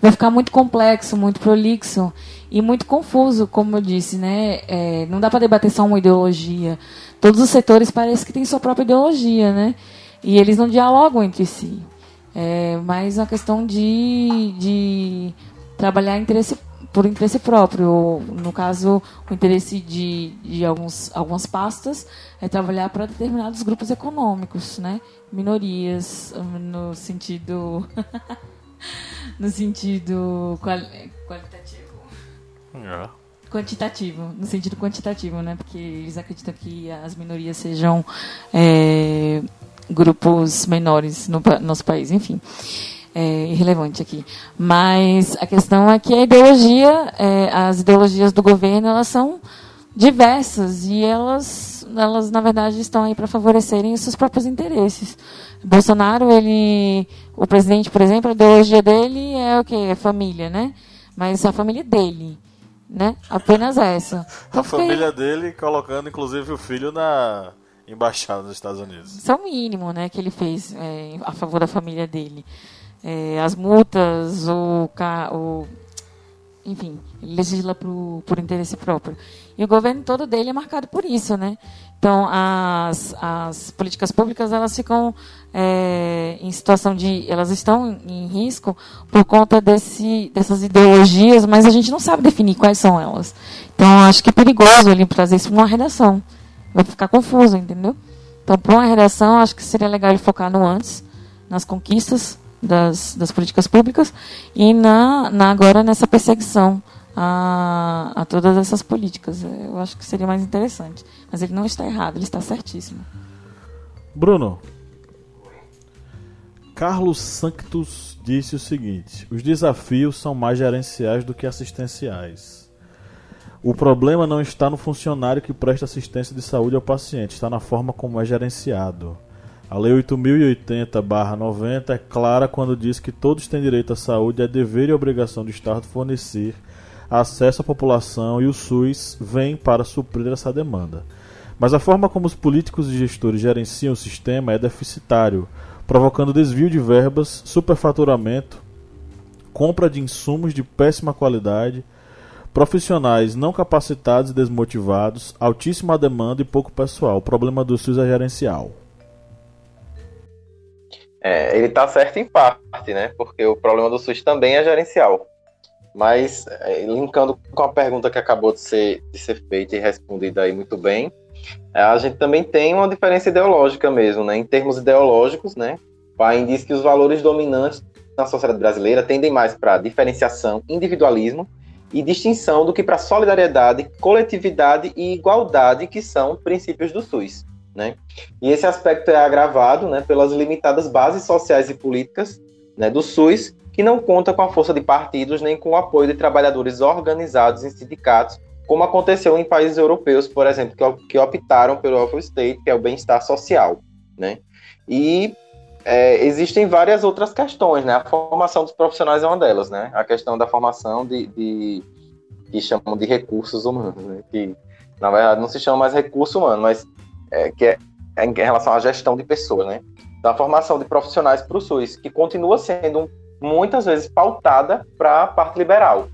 vai ficar muito complexo, muito prolixo e muito confuso, como eu disse, né? É, não dá para debater só uma ideologia. Todos os setores parecem que têm sua própria ideologia, né? E eles não dialogam entre si. É mais uma questão de, de trabalhar interesse por interesse próprio. No caso, o interesse de, de alguns, algumas pastas é trabalhar para determinados grupos econômicos, né? minorias, no sentido. no sentido quali qualitativo. É. Quantitativo, no sentido quantitativo, né? Porque eles acreditam que as minorias sejam é, grupos menores no nosso país, enfim. É irrelevante aqui. Mas a questão é que a ideologia, é, as ideologias do governo, elas são diversas e elas, elas na verdade, estão aí para favorecerem os seus próprios interesses. Bolsonaro, ele, o presidente, por exemplo, a ideologia dele é o que? É família, né? Mas a família dele, né? Apenas essa. A família dele colocando, inclusive, o filho na embaixada dos Estados Unidos. Isso é o mínimo, né, que ele fez é, a favor da família dele. É, as multas, o, o enfim, legisla por, por interesse próprio. E o governo todo dele é marcado por isso, né? Então, as, as políticas públicas, elas ficam é, em situação de... Elas estão em risco por conta desse, dessas ideologias, mas a gente não sabe definir quais são elas. Então, acho que é perigoso ele trazer isso para uma redação. Vai ficar confuso, entendeu? Então, para uma redação, acho que seria legal ele focar no antes, nas conquistas das, das políticas públicas e na, na agora nessa perseguição a, a todas essas políticas. Eu acho que seria mais interessante. Mas ele não está errado, ele está certíssimo. Bruno. Carlos Sanctus disse o seguinte: os desafios são mais gerenciais do que assistenciais. O problema não está no funcionário que presta assistência de saúde ao paciente, está na forma como é gerenciado. A Lei 8080-90 é clara quando diz que todos têm direito à saúde, é dever e obrigação do Estado fornecer acesso à população e o SUS vem para suprir essa demanda. Mas a forma como os políticos e gestores gerenciam o sistema é deficitário, provocando desvio de verbas, superfaturamento, compra de insumos de péssima qualidade, profissionais não capacitados e desmotivados, altíssima demanda e pouco pessoal. O problema do SUS é gerencial. É, ele está certo em parte, né? Porque o problema do SUS também é gerencial. Mas, é, linkando com a pergunta que acabou de ser, de ser feita e respondida aí muito bem, é, a gente também tem uma diferença ideológica mesmo, né? Em termos ideológicos, né? Paim diz que os valores dominantes na sociedade brasileira tendem mais para diferenciação, individualismo e distinção do que para solidariedade, coletividade e igualdade, que são princípios do SUS. Né? E esse aspecto é agravado né, pelas limitadas bases sociais e políticas né, do SUS, que não conta com a força de partidos nem com o apoio de trabalhadores organizados em sindicatos, como aconteceu em países europeus, por exemplo, que, optaram pelo welfare state, que é o bem-estar social. Né? E é, existem várias outras questões, né? A formação dos profissionais é uma delas, né? A questão da formação de, de que chamam de recursos humanos, né? que na verdade não se chama mais recurso humano, mas é, que é, em relação à gestão de pessoas, né? Da formação de profissionais para o SUS, que continua sendo muitas vezes pautada para a parte liberal,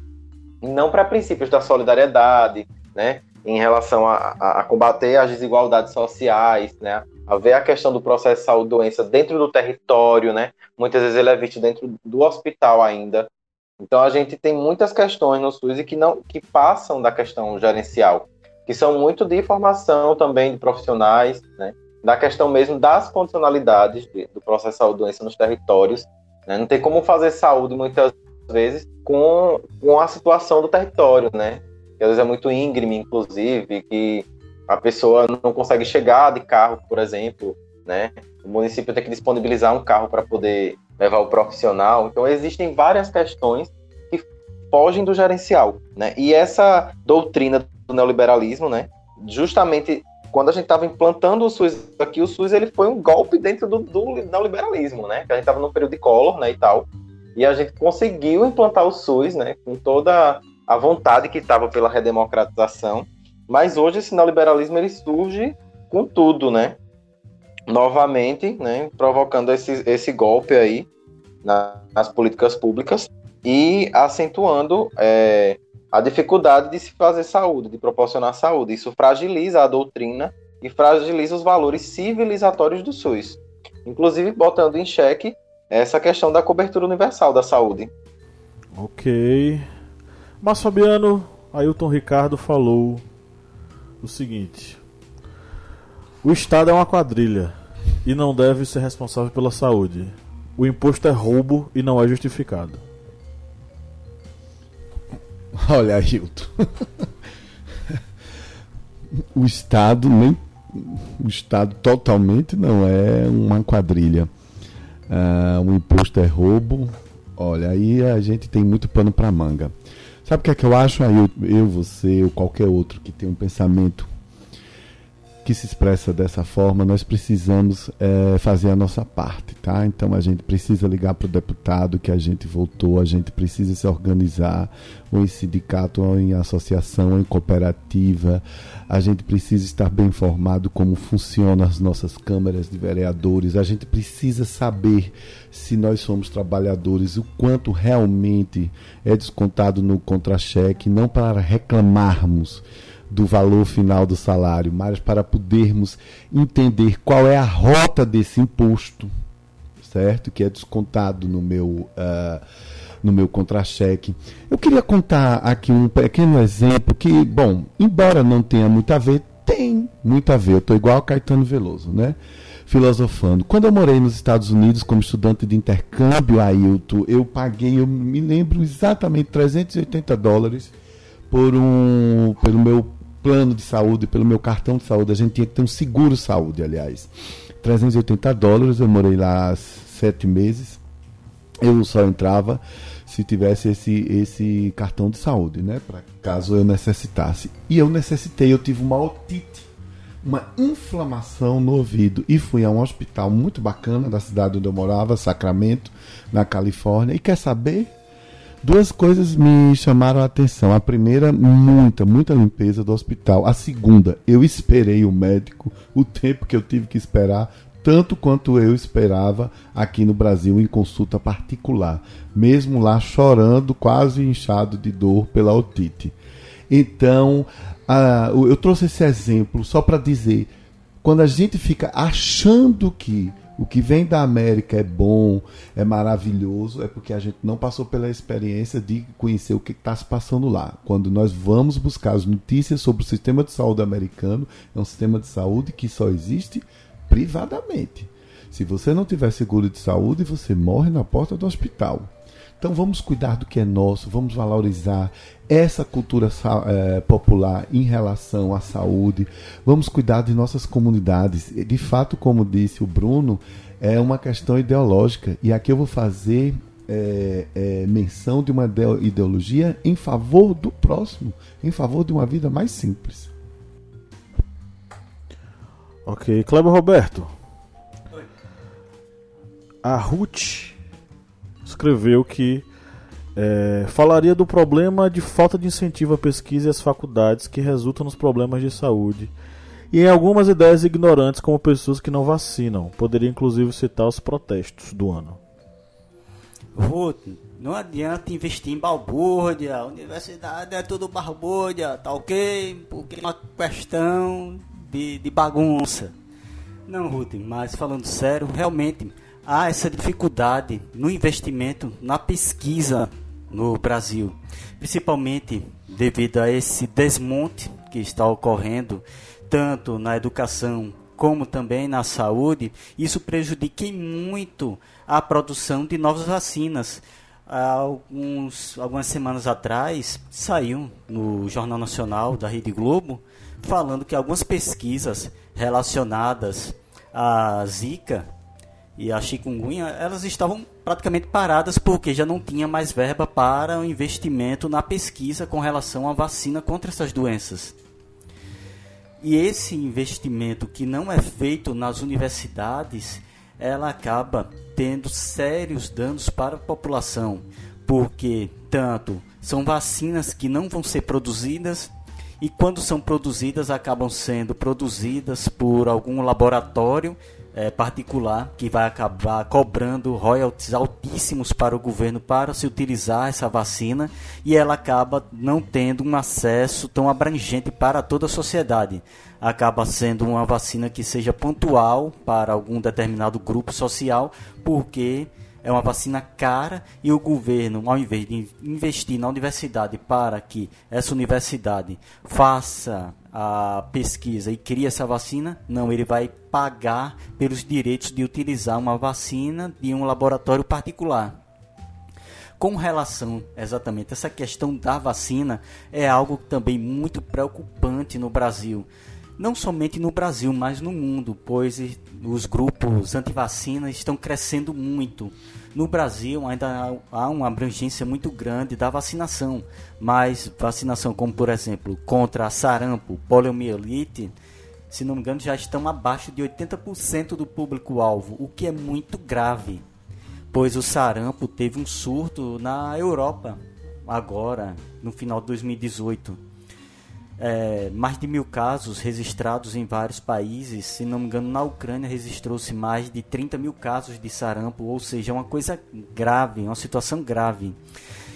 e não para princípios da solidariedade, né? Em relação a, a, a, combater as desigualdades sociais, né? A ver a questão do processo de saúde-doença dentro do território, né? Muitas vezes ele é visto dentro do hospital ainda. Então a gente tem muitas questões no SUS e que não que passam da questão gerencial que são muito de formação também de profissionais, né? da questão mesmo das condicionalidades de, do processo de saúde doença nos territórios. Né? Não tem como fazer saúde muitas vezes com, com a situação do território, né? Que às vezes é muito íngreme, inclusive, que a pessoa não consegue chegar de carro, por exemplo, né? O município tem que disponibilizar um carro para poder levar o profissional. Então existem várias questões que fogem do gerencial, né? E essa doutrina do neoliberalismo, né? Justamente quando a gente estava implantando o SUS aqui, o SUS ele foi um golpe dentro do, do neoliberalismo, né? Que a gente estava no período de Collor, né, e tal. E a gente conseguiu implantar o SUS, né, com toda a vontade que estava pela redemocratização. Mas hoje esse neoliberalismo ele surge com tudo, né? Novamente, né, provocando esse, esse golpe aí na, nas políticas públicas e acentuando é, a dificuldade de se fazer saúde, de proporcionar saúde. Isso fragiliza a doutrina e fragiliza os valores civilizatórios do SUS, inclusive botando em xeque essa questão da cobertura universal da saúde. Ok. Mas Fabiano, Ailton Ricardo falou o seguinte: O Estado é uma quadrilha e não deve ser responsável pela saúde. O imposto é roubo e não é justificado. Olha, Ailton. o Estado nem o Estado totalmente não é uma quadrilha. Uh, o imposto é roubo. Olha, aí a gente tem muito pano para manga. Sabe o que é que eu acho? Aí eu, eu, você ou qualquer outro que tem um pensamento que se expressa dessa forma, nós precisamos é, fazer a nossa parte, tá? Então a gente precisa ligar para o deputado que a gente votou, a gente precisa se organizar, ou em sindicato, ou em associação, ou em cooperativa, a gente precisa estar bem informado como funcionam as nossas câmaras de vereadores, a gente precisa saber se nós somos trabalhadores, o quanto realmente é descontado no contra-cheque, não para reclamarmos do valor final do salário, mas para podermos entender qual é a rota desse imposto, certo? Que é descontado no meu, uh, no meu contra-cheque. Eu queria contar aqui um pequeno exemplo que, bom, embora não tenha muito a ver, tem muito a ver. Eu estou igual a Caetano Veloso, né? Filosofando. Quando eu morei nos Estados Unidos como estudante de intercâmbio, Ailton, eu paguei, eu me lembro exatamente, 380 dólares por um, pelo meu plano de saúde, pelo meu cartão de saúde. A gente tinha que ter um seguro saúde, aliás. 380 dólares, eu morei lá sete meses. Eu só entrava se tivesse esse, esse cartão de saúde, né? Para caso eu necessitasse. E eu necessitei, eu tive uma otite, uma inflamação no ouvido. E fui a um hospital muito bacana da cidade onde eu morava, Sacramento, na Califórnia. E quer saber? Duas coisas me chamaram a atenção. A primeira, muita, muita limpeza do hospital. A segunda, eu esperei o médico o tempo que eu tive que esperar, tanto quanto eu esperava aqui no Brasil em consulta particular, mesmo lá chorando, quase inchado de dor pela otite. Então, eu trouxe esse exemplo só para dizer, quando a gente fica achando que o que vem da América é bom, é maravilhoso, é porque a gente não passou pela experiência de conhecer o que está se passando lá. Quando nós vamos buscar as notícias sobre o sistema de saúde americano, é um sistema de saúde que só existe privadamente. Se você não tiver seguro de saúde, você morre na porta do hospital. Então vamos cuidar do que é nosso, vamos valorizar essa cultura é, popular em relação à saúde, vamos cuidar de nossas comunidades. De fato, como disse o Bruno, é uma questão ideológica. E aqui eu vou fazer é, é, menção de uma ideologia em favor do próximo, em favor de uma vida mais simples. Ok, Cleber Roberto. A Ruth escreveu que é, falaria do problema de falta de incentivo à pesquisa e às faculdades que resulta nos problemas de saúde e em algumas ideias ignorantes como pessoas que não vacinam. Poderia inclusive citar os protestos do ano. Ruth, não adianta investir em balbúrdia, a universidade é tudo balbúrdia, tá ok? Porque é uma questão de, de bagunça. Não, Ruth, mas falando sério, realmente há essa dificuldade no investimento na pesquisa no Brasil, principalmente devido a esse desmonte que está ocorrendo tanto na educação como também na saúde, isso prejudica muito a produção de novas vacinas. Há alguns, algumas semanas atrás, saiu no Jornal Nacional da Rede Globo falando que algumas pesquisas relacionadas à Zika e a chikungunya, elas estavam praticamente paradas porque já não tinha mais verba para o investimento na pesquisa com relação à vacina contra essas doenças. E esse investimento que não é feito nas universidades, ela acaba tendo sérios danos para a população, porque tanto são vacinas que não vão ser produzidas e quando são produzidas acabam sendo produzidas por algum laboratório é, particular que vai acabar cobrando royalties altíssimos para o governo para se utilizar essa vacina e ela acaba não tendo um acesso tão abrangente para toda a sociedade. Acaba sendo uma vacina que seja pontual para algum determinado grupo social, porque é uma vacina cara e o governo, ao invés de investir na universidade para que essa universidade faça a pesquisa e crie essa vacina, não, ele vai pagar pelos direitos de utilizar uma vacina de um laboratório particular. Com relação exatamente a essa questão da vacina, é algo também muito preocupante no Brasil. Não somente no Brasil, mas no mundo, pois os grupos anti-vacina estão crescendo muito. No Brasil ainda há uma abrangência muito grande da vacinação, mas vacinação como por exemplo contra sarampo, poliomielite, se não me engano já estão abaixo de 80% do público-alvo, o que é muito grave pois o sarampo teve um surto na Europa agora, no final de 2018. É, mais de mil casos registrados em vários países. Se não me engano, na Ucrânia registrou-se mais de 30 mil casos de sarampo, ou seja, é uma coisa grave, uma situação grave.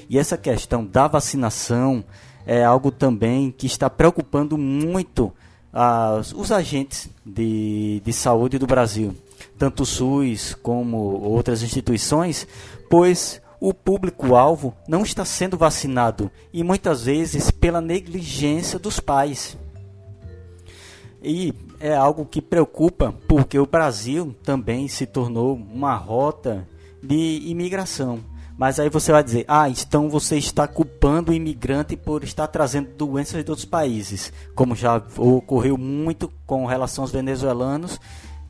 E essa questão da vacinação é algo também que está preocupando muito as, os agentes de, de saúde do Brasil tanto o SUS como outras instituições, pois o público-alvo não está sendo vacinado e muitas vezes pela negligência dos pais. E é algo que preocupa porque o Brasil também se tornou uma rota de imigração. Mas aí você vai dizer, ah, então você está culpando o imigrante por estar trazendo doenças de outros países, como já ocorreu muito com relação aos venezuelanos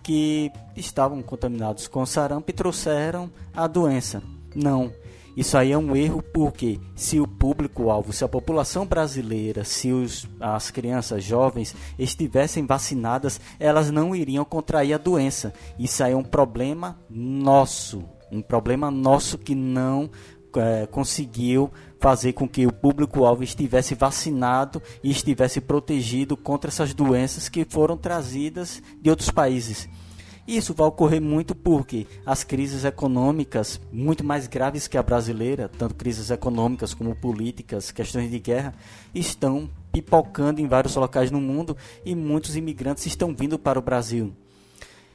que estavam contaminados com sarampo e trouxeram a doença. Não. Isso aí é um erro porque se o público-alvo, se a população brasileira, se os, as crianças jovens estivessem vacinadas, elas não iriam contrair a doença. Isso aí é um problema nosso, um problema nosso que não é, conseguiu fazer com que o público-alvo estivesse vacinado e estivesse protegido contra essas doenças que foram trazidas de outros países. Isso vai ocorrer muito porque as crises econômicas, muito mais graves que a brasileira, tanto crises econômicas como políticas, questões de guerra, estão pipocando em vários locais no mundo e muitos imigrantes estão vindo para o Brasil.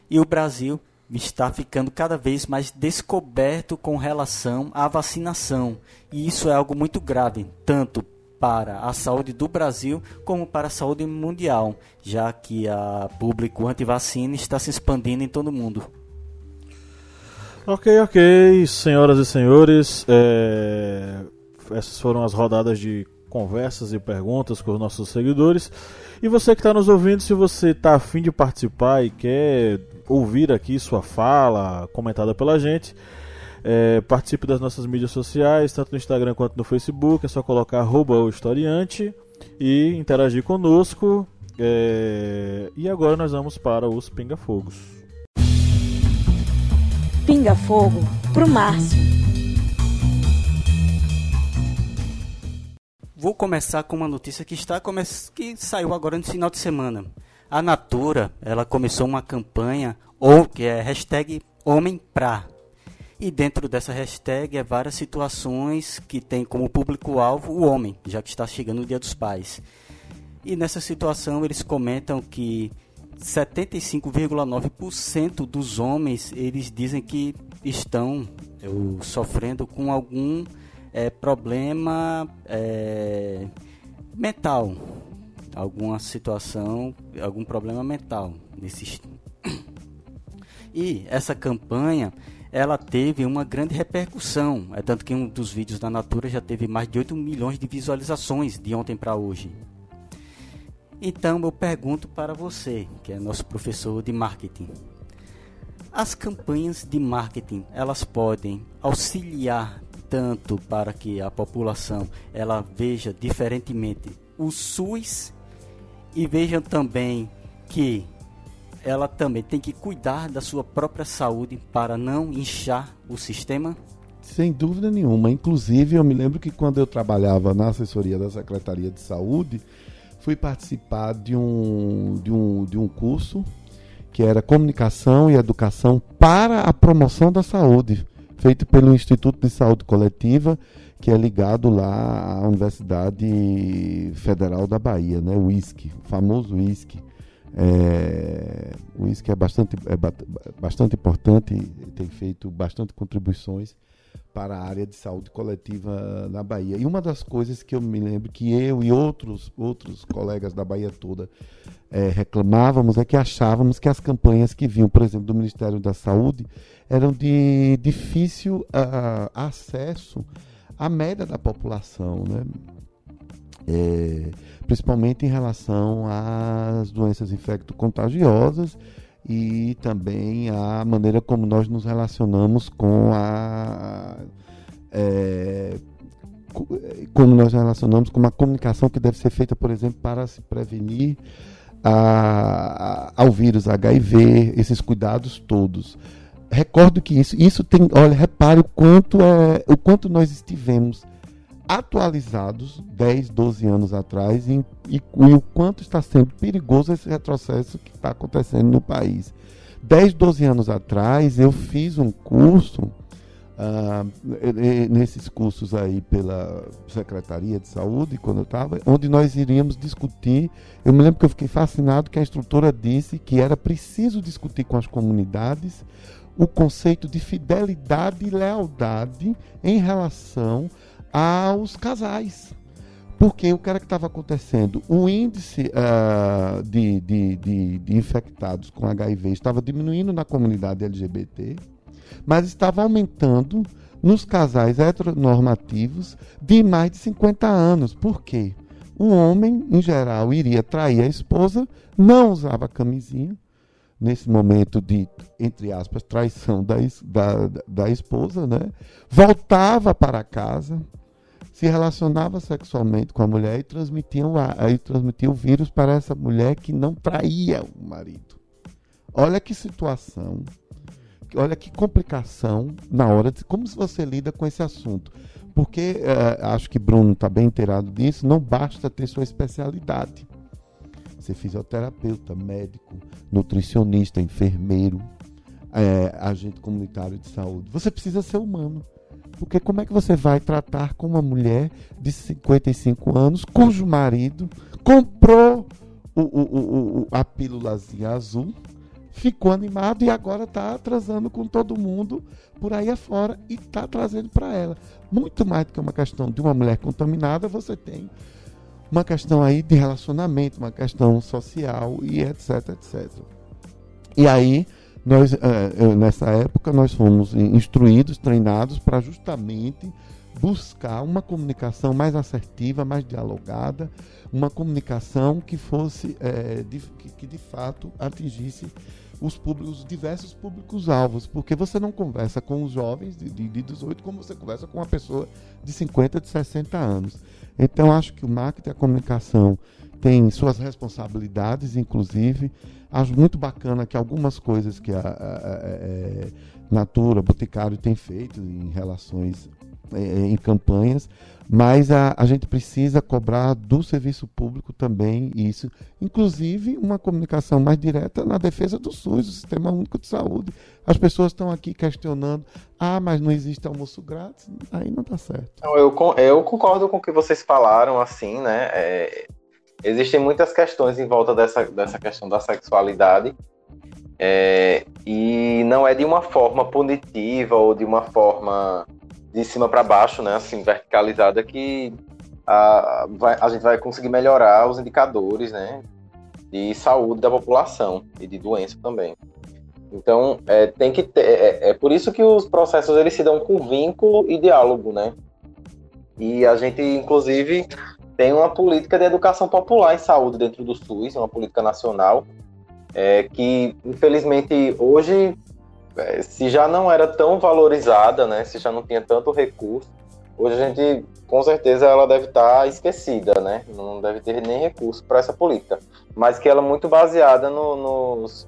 E o Brasil está ficando cada vez mais descoberto com relação à vacinação. E isso é algo muito grave, tanto para a saúde do Brasil como para a saúde mundial, já que a público anti-vacina está se expandindo em todo o mundo. Ok, ok, senhoras e senhores, é... essas foram as rodadas de conversas e perguntas com os nossos seguidores. E você que está nos ouvindo, se você está afim de participar e quer ouvir aqui sua fala comentada pela gente, é, participe das nossas mídias sociais, tanto no Instagram quanto no Facebook. É só colocar arroba o historiante e interagir conosco. É... E agora nós vamos para os pinga-fogos. Pinga-fogo pro Márcio. Vou começar com uma notícia que está que saiu agora no final de semana. A Natura, ela começou uma campanha ou que é hashtag Homem Pra. E dentro dessa hashtag é várias situações que tem como público-alvo o homem, já que está chegando o Dia dos Pais. E nessa situação eles comentam que 75,9% dos homens eles dizem que estão eu, sofrendo com algum é, problema é, mental, alguma situação, algum problema mental. Nesses... E essa campanha ela teve uma grande repercussão. É tanto que um dos vídeos da Natura já teve mais de 8 milhões de visualizações de ontem para hoje. Então eu pergunto para você, que é nosso professor de marketing. As campanhas de marketing, elas podem auxiliar tanto para que a população ela veja diferentemente o SUS e vejam também que ela também tem que cuidar da sua própria saúde para não inchar o sistema? Sem dúvida nenhuma. Inclusive, eu me lembro que quando eu trabalhava na assessoria da Secretaria de Saúde, fui participar de um, de um, de um curso que era Comunicação e Educação para a Promoção da Saúde, feito pelo Instituto de Saúde Coletiva, que é ligado lá à Universidade Federal da Bahia, né, o ISC, o famoso ISC É, o uísque é bastante, é bastante importante, tem feito bastante contribuições para a área de saúde coletiva na Bahia. E uma das coisas que eu me lembro que eu e outros, outros colegas da Bahia toda é, reclamávamos é que achávamos que as campanhas que vinham, por exemplo, do Ministério da Saúde eram de difícil uh, acesso à média da população, né? É, principalmente em relação às doenças infecto-contagiosas e também a maneira como nós nos relacionamos com a é, como nós relacionamos com uma comunicação que deve ser feita, por exemplo, para se prevenir a, a, ao vírus HIV, esses cuidados todos. Recordo que isso, isso tem, olha, repare o quanto é, o quanto nós estivemos atualizados 10, 12 anos atrás e, e, e, o quanto está sendo perigoso esse retrocesso que está acontecendo no país. 10, 12 anos atrás eu fiz um curso, uh, nesses cursos aí pela Secretaria de Saúde, quando eu estava, onde nós iríamos discutir. Eu me lembro que eu fiquei fascinado que a instrutora disse que era preciso discutir com as comunidades o conceito de fidelidade e lealdade em relação aos casais. Porque o que era que estava acontecendo? O índice uh, de, de, de, de, infectados com HIV estava diminuindo na comunidade LGBT, mas estava aumentando nos casais heteronormativos de mais de 50 anos. Por quê? O homem, em geral, iria trair a esposa, não usava camisinha, nesse momento de, entre aspas, traição da, da, da esposa, né? voltava para casa, se relacionava sexualmente com a mulher e transmitia, o, e transmitia o vírus para essa mulher que não traía o marido. Olha que situação, olha que complicação na hora de como você lida com esse assunto. Porque uh, acho que Bruno está bem inteirado disso, não basta ter sua especialidade. Ser fisioterapeuta, médico, nutricionista, enfermeiro, é, agente comunitário de saúde. Você precisa ser humano. Porque como é que você vai tratar com uma mulher de 55 anos cujo marido comprou o, o, o, a pílulazinha azul, ficou animado e agora está transando com todo mundo por aí afora e está trazendo para ela. Muito mais do que uma questão de uma mulher contaminada, você tem uma questão aí de relacionamento, uma questão social e etc, etc. E aí nós, é, nessa época, nós fomos instruídos, treinados para justamente buscar uma comunicação mais assertiva, mais dialogada, uma comunicação que fosse, é, de, que, que, de fato atingisse os, públicos, os diversos públicos-alvos, porque você não conversa com os jovens de, de, de 18 como você conversa com uma pessoa de 50, de 60 anos. Então, acho que o marketing e a comunicação têm suas responsabilidades, inclusive, Acho muito bacana que algumas coisas que a, a, a, a é, Natura, Boticário tem feito em relações, é, é, em campanhas, mas a, a gente precisa cobrar do serviço público também isso, inclusive uma comunicação mais direta na defesa do SUS, do Sistema Único de Saúde. As pessoas estão aqui questionando, ah, mas não existe almoço grátis, aí não está certo. Eu, eu concordo com o que vocês falaram, assim, né? É, existem muitas questões em volta dessa, dessa questão da sexualidade. É, e não é de uma forma punitiva ou de uma forma de cima para baixo, né, assim, verticalizada, que a, vai, a gente vai conseguir melhorar os indicadores né, de saúde da população e de doença também. Então, é, tem que ter, é, é, por isso que os processos eles se dão com vínculo e diálogo, né? E a gente, inclusive, tem uma política de educação popular em saúde dentro do SUS, uma política nacional, é, que infelizmente hoje, se já não era tão valorizada, né, se já não tinha tanto recurso, hoje a gente, com certeza, ela deve estar tá esquecida, né, não deve ter nem recurso para essa política, mas que ela é muito baseada no, nos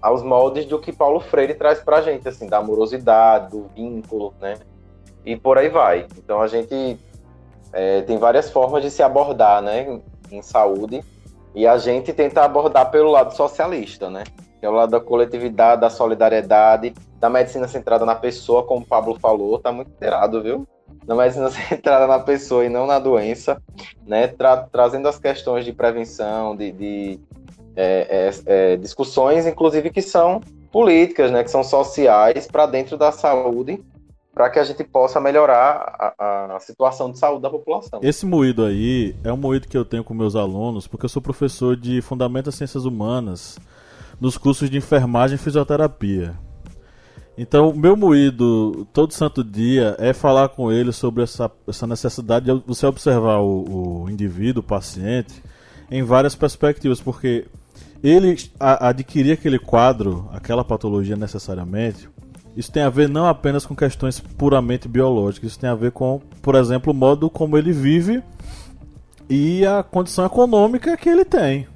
aos moldes do que Paulo Freire traz para a gente, assim, da amorosidade, do vínculo, né, e por aí vai. Então a gente é, tem várias formas de se abordar, né, em saúde, e a gente tenta abordar pelo lado socialista, né, é o lado da coletividade, da solidariedade, da medicina centrada na pessoa, como o Pablo falou, tá muito inteirado, viu? Na medicina centrada na pessoa e não na doença, né, tra trazendo as questões de prevenção, de, de é, é, é, discussões, inclusive, que são políticas, né, que são sociais para dentro da saúde, para que a gente possa melhorar a, a, situação de saúde da população. Esse moído aí é um moído que eu tenho com meus alunos, porque eu sou professor de Fundamentos Ciências Humanas nos cursos de enfermagem e fisioterapia. Então, o meu moído todo santo dia é falar com ele sobre essa, essa necessidade de você observar o, o indivíduo, o paciente, em várias perspectivas, porque ele a, adquirir aquele quadro, aquela patologia necessariamente, isso tem a ver não apenas com questões puramente biológicas, isso tem a ver com, por exemplo, o modo como ele vive e a condição econômica que ele tem.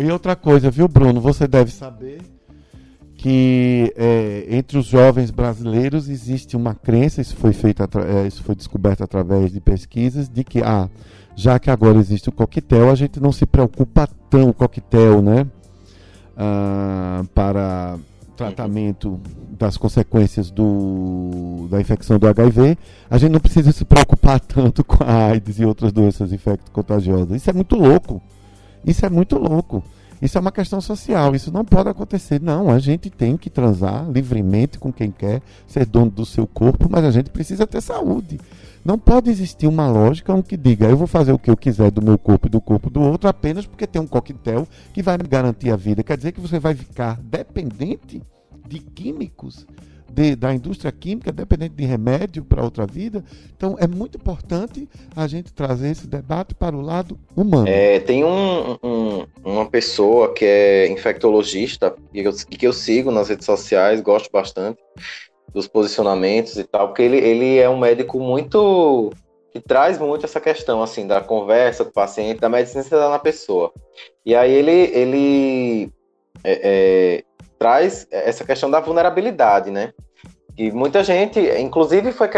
E outra coisa, viu, Bruno? Você deve saber que é, entre os jovens brasileiros existe uma crença, isso foi feito, é, isso foi descoberto através de pesquisas, de que ah, já que agora existe o coquetel, a gente não se preocupa tão o coquetel, né, ah, para tratamento das consequências do, da infecção do HIV, a gente não precisa se preocupar tanto com a AIDS e outras doenças infecto-contagiosas. Isso é muito louco. Isso é muito louco. Isso é uma questão social, isso não pode acontecer. Não, a gente tem que transar livremente com quem quer, ser dono do seu corpo, mas a gente precisa ter saúde. Não pode existir uma lógica que diga eu vou fazer o que eu quiser do meu corpo e do corpo do outro apenas porque tem um coquetel que vai me garantir a vida. Quer dizer que você vai ficar dependente de químicos de, da indústria química, dependente de remédio para outra vida. Então, é muito importante a gente trazer esse debate para o lado humano. É, tem um, um, uma pessoa que é infectologista e que eu sigo nas redes sociais, gosto bastante dos posicionamentos e tal, porque ele, ele é um médico muito que traz muito essa questão assim da conversa com o paciente, da medicina na pessoa. E aí ele ele é, é, traz essa questão da vulnerabilidade, né? E muita gente, inclusive foi,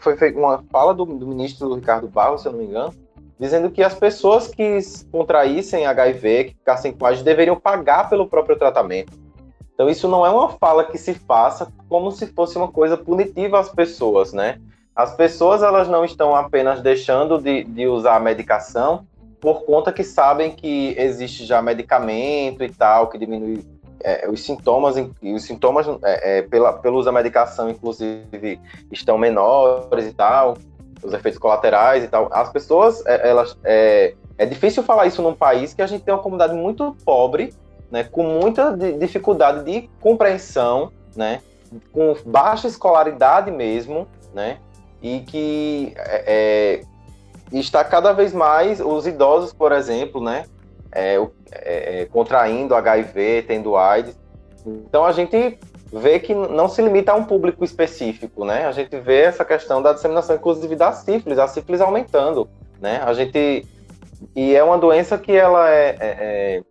foi, foi uma fala do, do ministro Ricardo Barros, se eu não me engano, dizendo que as pessoas que contraíssem HIV, que ficassem com AIDS, deveriam pagar pelo próprio tratamento. Então isso não é uma fala que se faça como se fosse uma coisa punitiva às pessoas, né? As pessoas elas não estão apenas deixando de, de usar a medicação por conta que sabem que existe já medicamento e tal, que diminui é, os sintomas, os sintomas é, é, pela, pelo uso da medicação, inclusive, estão menores e tal, os efeitos colaterais e tal. As pessoas, é, elas, é, é difícil falar isso num país que a gente tem uma comunidade muito pobre, né, com muita dificuldade de compreensão, né, com baixa escolaridade mesmo, né, e que é, está cada vez mais os idosos, por exemplo, né, é, é, é contraindo HIV, tendo AIDS. Então a gente vê que não se limita a um público específico, né? A gente vê essa questão da disseminação, inclusive da sífilis, a sífilis aumentando, né? A gente e é uma doença que ela é, é, é,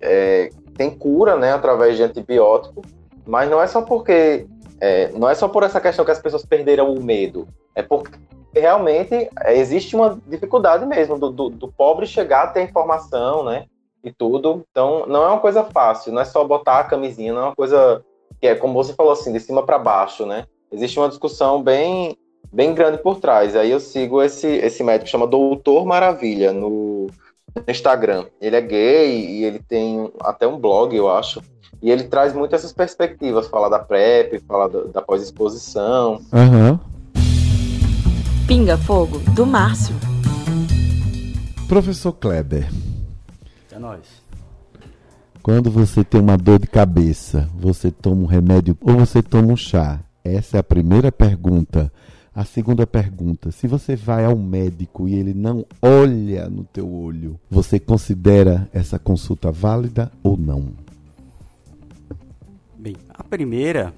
é tem cura, né, através de antibiótico, mas não é só porque é, não é só por essa questão que as pessoas perderam o medo, é porque realmente é, existe uma dificuldade mesmo do, do, do, pobre chegar a ter informação, né? E tudo. Então, não é uma coisa fácil, não é só botar a camisinha, não é uma coisa que é, como você falou assim, de cima para baixo, né? Existe uma discussão bem, bem grande por trás. Aí eu sigo esse, esse médico chama Doutor Maravilha no Instagram. Ele é gay e ele tem até um blog, eu acho. E ele traz muito essas perspectivas, fala da PrEP, fala da, da pós-exposição. Uhum. Pinga Fogo, do Márcio. Professor Kleber. É nóis. Quando você tem uma dor de cabeça, você toma um remédio ou você toma um chá? Essa é a primeira pergunta. A segunda pergunta: se você vai ao médico e ele não olha no teu olho, você considera essa consulta válida ou não? Bem, a primeira,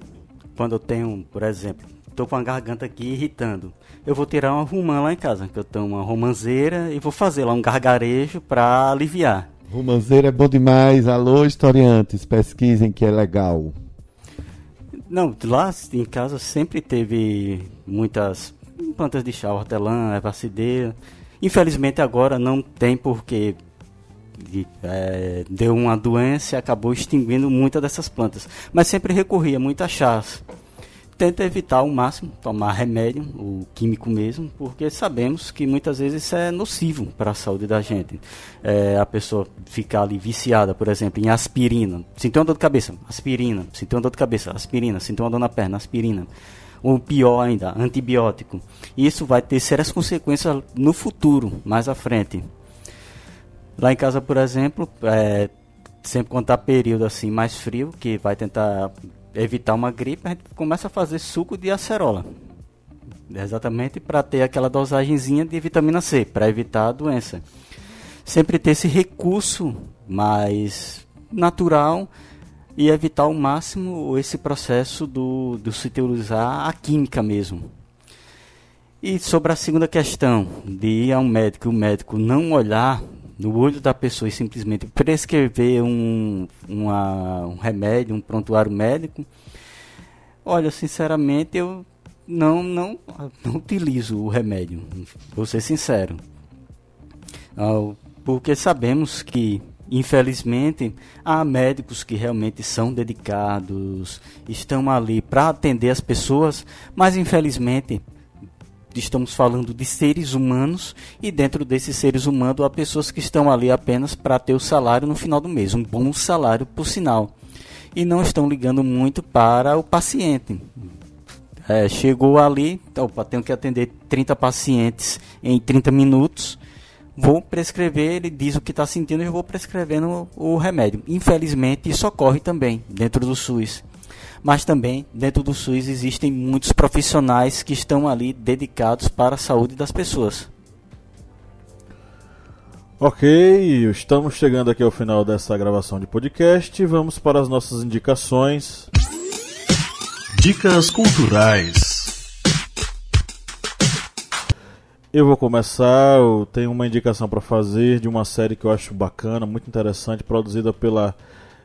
quando eu tenho, por exemplo, estou com a garganta aqui irritando, eu vou tirar uma romã lá em casa, que eu tenho uma romanceira e vou fazer lá um gargarejo para aliviar. Romanceira é bom demais. Alô, historiantes, pesquisem que é legal. Não, lá em casa sempre teve muitas plantas de chá, hortelã, ervacideira. Infelizmente agora não tem porque é, deu uma doença e acabou extinguindo muitas dessas plantas. Mas sempre recorria muito a chás tenta evitar ao máximo tomar remédio, o químico mesmo, porque sabemos que muitas vezes isso é nocivo para a saúde da gente. É, a pessoa ficar ali viciada, por exemplo, em aspirina, sentiu uma dor de cabeça, aspirina, sentiu uma dor de cabeça, aspirina, sentiu uma dor na perna, aspirina. Ou pior ainda, antibiótico. Isso vai ter sérias consequências no futuro, mais à frente. Lá em casa, por exemplo, é, sempre quando está período assim mais frio, que vai tentar evitar uma gripe, a gente começa a fazer suco de acerola. Exatamente para ter aquela dosagemzinha de vitamina C, para evitar a doença. Sempre ter esse recurso mais natural e evitar ao máximo esse processo do, do se utilizar a química mesmo. E sobre a segunda questão, de ir a um médico e o médico não olhar no olho da pessoa e simplesmente prescrever um, uma, um remédio, um prontuário médico, olha, sinceramente, eu não, não, não utilizo o remédio, vou ser sincero. Ah, porque sabemos que, infelizmente, há médicos que realmente são dedicados, estão ali para atender as pessoas, mas infelizmente estamos falando de seres humanos e dentro desses seres humanos há pessoas que estão ali apenas para ter o salário no final do mês, um bom salário por sinal, e não estão ligando muito para o paciente. É, chegou ali, opa, tenho que atender 30 pacientes em 30 minutos, vou prescrever, ele diz o que está sentindo e eu vou prescrevendo o remédio. Infelizmente, isso ocorre também dentro do SUS mas também dentro do SUS existem muitos profissionais que estão ali dedicados para a saúde das pessoas. Ok, estamos chegando aqui ao final dessa gravação de podcast. Vamos para as nossas indicações. Dicas culturais. Eu vou começar. Eu tenho uma indicação para fazer de uma série que eu acho bacana, muito interessante, produzida pela,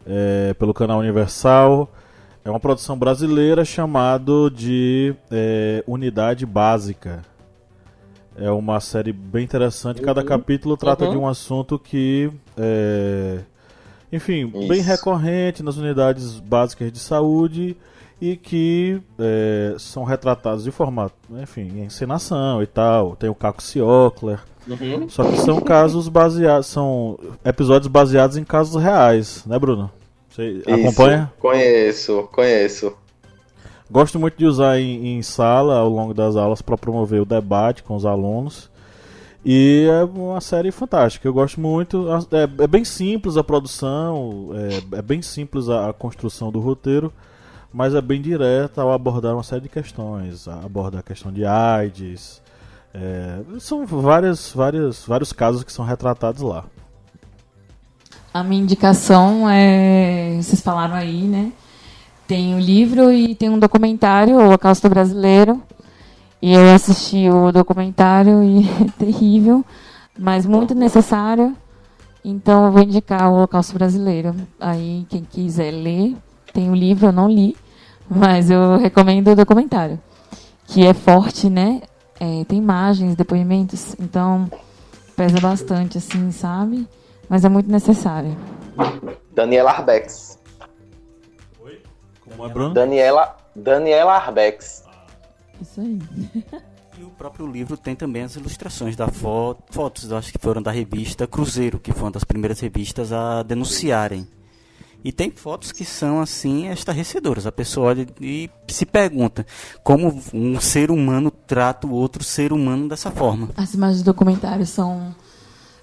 é, pelo canal Universal. É uma produção brasileira chamado de é, Unidade Básica. É uma série bem interessante. Cada uhum. capítulo trata uhum. de um assunto que é, enfim, Isso. bem recorrente nas unidades básicas de saúde e que é, são retratados de formato, enfim, em encenação e tal. Tem o Caco Ciocler. Uhum. Só que são casos baseados, são episódios baseados em casos reais, né, Bruno? Você Isso, acompanha? Conheço, conheço. Gosto muito de usar em, em sala ao longo das aulas para promover o debate com os alunos. E é uma série fantástica, eu gosto muito. É, é bem simples a produção, é, é bem simples a, a, construção do roteiro, mas é bem direta ao abordar uma série de questões. Aborda a questão de AIDS. É, são várias, várias, vários casos que são retratados lá. A minha indicação é. Vocês falaram aí, né? Tem um livro e tem um documentário, o Holocausto Brasileiro. E eu assisti o documentário e é terrível, mas muito necessário. Então eu vou indicar o Holocausto Brasileiro. Aí quem quiser ler, tem o um livro, eu não li, mas eu recomendo o documentário. Que é forte, né? É, tem imagens, depoimentos, então pesa bastante, assim, sabe? Mas é muito necessária. Daniela Arbex. Oi? Como é, Bruno? Daniela, Daniela Arbex. Isso aí. E o próprio livro tem também as ilustrações da foto, fotos, acho que foram da revista Cruzeiro, que foi uma das primeiras revistas a denunciarem. E tem fotos que são assim estarrecedoras. A pessoa olha e se pergunta como um ser humano trata o outro ser humano dessa forma. As imagens do documentário são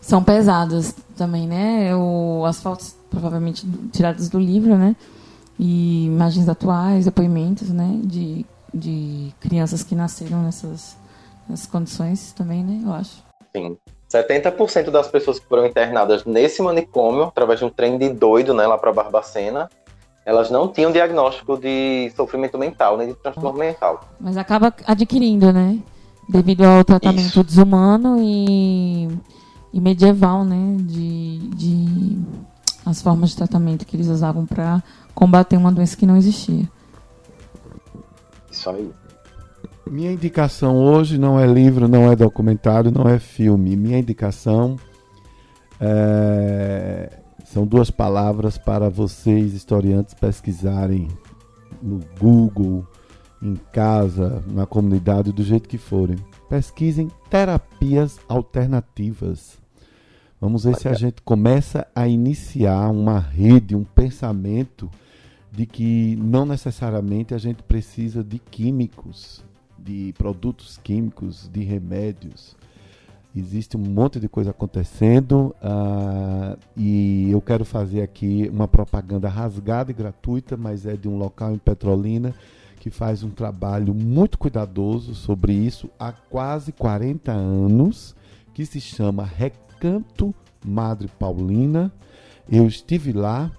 são pesadas também, né? O, as fotos provavelmente tiradas do livro, né? E imagens atuais, depoimentos, né? De, de crianças que nasceram nessas, nessas condições também, né? Eu acho. Sim. 70% das pessoas que foram internadas nesse manicômio, através de um trem de doido, né, lá para Barbacena, elas não tinham diagnóstico de sofrimento mental, nem de transtorno mental. Mas acaba adquirindo, né? Devido ao tratamento Isso. desumano e e medieval, né, de, de as formas de tratamento que eles usavam para combater uma doença que não existia. Isso aí. Minha indicação hoje não é livro, não é documentário, não é filme. Minha indicação é... são duas palavras para vocês, historiantes, pesquisarem no Google, em casa, na comunidade, do jeito que forem. Pesquisem terapias alternativas. Vamos ver se a gente começa a iniciar uma rede, um pensamento de que não necessariamente a gente precisa de químicos, de produtos químicos, de remédios. Existe um monte de coisa acontecendo uh, e eu quero fazer aqui uma propaganda rasgada e gratuita, mas é de um local em Petrolina que faz um trabalho muito cuidadoso sobre isso há quase 40 anos, que se chama Recanto Madre Paulina. Eu estive lá,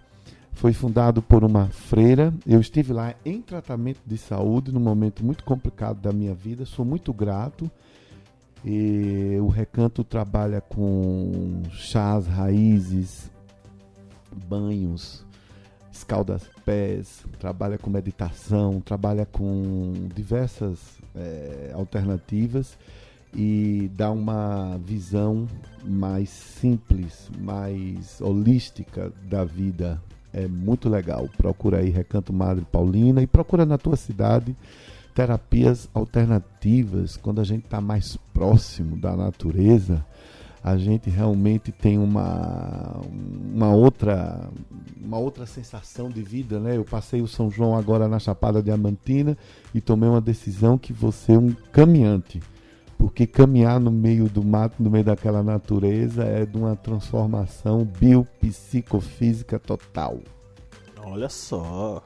foi fundado por uma freira. Eu estive lá em tratamento de saúde num momento muito complicado da minha vida. Sou muito grato. E o Recanto trabalha com chás, raízes, banhos, escalda pés, trabalha com meditação, trabalha com diversas é, alternativas e dá uma visão mais simples, mais holística da vida. É muito legal. Procura aí Recanto Madre Paulina e procura na tua cidade terapias alternativas quando a gente está mais próximo da natureza a gente realmente tem uma, uma outra uma outra sensação de vida, né? Eu passei o São João agora na Chapada Diamantina e tomei uma decisão que você é um caminhante, porque caminhar no meio do mato, no meio daquela natureza é de uma transformação biopsicofísica total. Olha só.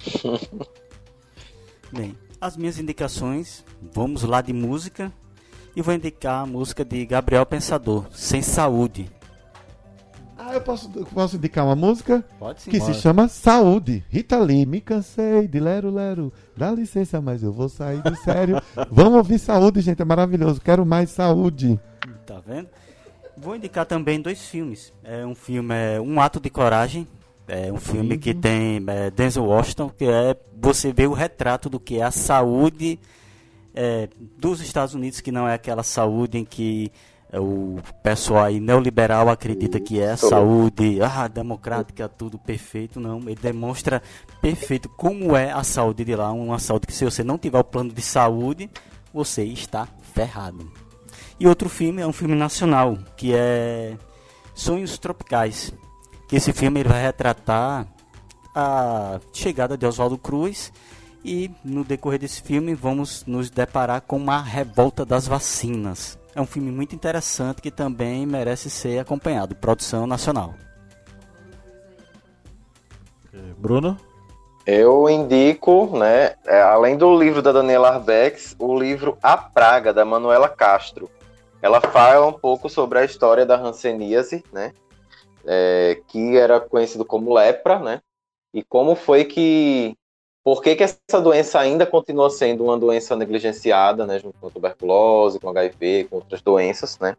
Bem, as minhas indicações, vamos lá de música e vou indicar a música de Gabriel Pensador, Sem Saúde. Ah, eu posso, posso indicar uma música? Pode sim. Que pode. se chama Saúde. Rita Lee, me cansei de lero lero. Dá licença, mas eu vou sair do sério. Vamos ouvir Saúde, gente, é maravilhoso. Quero mais saúde. Tá vendo? Vou indicar também dois filmes. É um filme é Um Ato de Coragem. É um filme que tem é, Denzel Washington, que é você vê o retrato do que é a saúde é, dos Estados Unidos, que não é aquela saúde em que é, o pessoal aí neoliberal acredita que é saúde ah, democrática, tudo perfeito. Não, ele demonstra perfeito como é a saúde de lá. Uma saúde que, se você não tiver o plano de saúde, você está ferrado. E outro filme é um filme nacional, que é Sonhos Tropicais. Que esse filme ele vai retratar a chegada de Oswaldo Cruz e no decorrer desse filme vamos nos deparar com uma revolta das vacinas. É um filme muito interessante que também merece ser acompanhado. Produção nacional. Bruno? Eu indico, né, é, além do livro da Daniela Arbex, o livro A Praga, da Manuela Castro. Ela fala um pouco sobre a história da hanseníase, né, é, que era conhecido como lepra, né, e como foi que por que, que, essa doença ainda continua sendo uma doença negligenciada, né, junto com a tuberculose, com HIV, com outras doenças, né?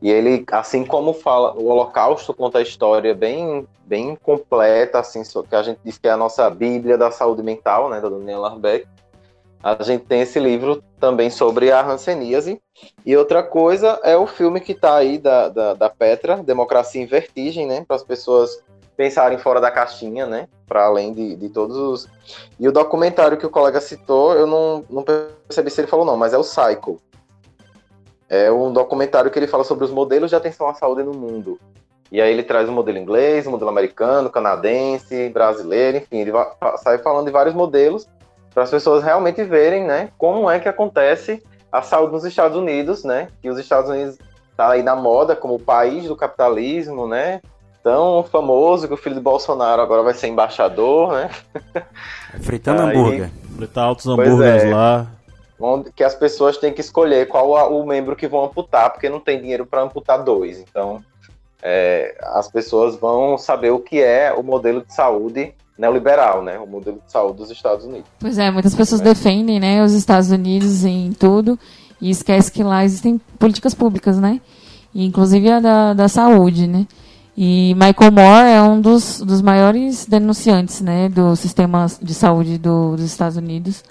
E ele, assim como fala, o Holocausto conta a história bem, bem completa, assim, que a gente diz que é a nossa Bíblia da saúde mental, né, da Daniela Arbeck. A gente tem esse livro também sobre a hanseníase. E outra coisa é o filme que está aí da, da, da Petra, Democracia em Vertigem, né, para as pessoas pensarem fora da caixinha, né? Para além de, de todos os. E o documentário que o colega citou, eu não, não percebi se ele falou não, mas é o Cycle. É um documentário que ele fala sobre os modelos de atenção à saúde no mundo. E aí ele traz o modelo inglês, o modelo americano, canadense, brasileiro, enfim, ele vai, sai falando de vários modelos para as pessoas realmente verem, né, como é que acontece a saúde nos Estados Unidos, né? Que os Estados Unidos tá aí na moda como o país do capitalismo, né? Tão famoso que o filho do Bolsonaro agora vai ser embaixador, né? Fritando Aí, hambúrguer. Fritar altos hambúrgueres é, lá. Onde, que as pessoas têm que escolher qual a, o membro que vão amputar, porque não tem dinheiro para amputar dois. Então, é, as pessoas vão saber o que é o modelo de saúde neoliberal, né? O modelo de saúde dos Estados Unidos. Pois é, muitas pessoas é. defendem, né, os Estados Unidos em tudo e esquece que lá existem políticas públicas, né? E, inclusive a da, da saúde, né? E Michael Moore é um dos, dos maiores denunciantes né, do sistema de saúde do, dos Estados Unidos.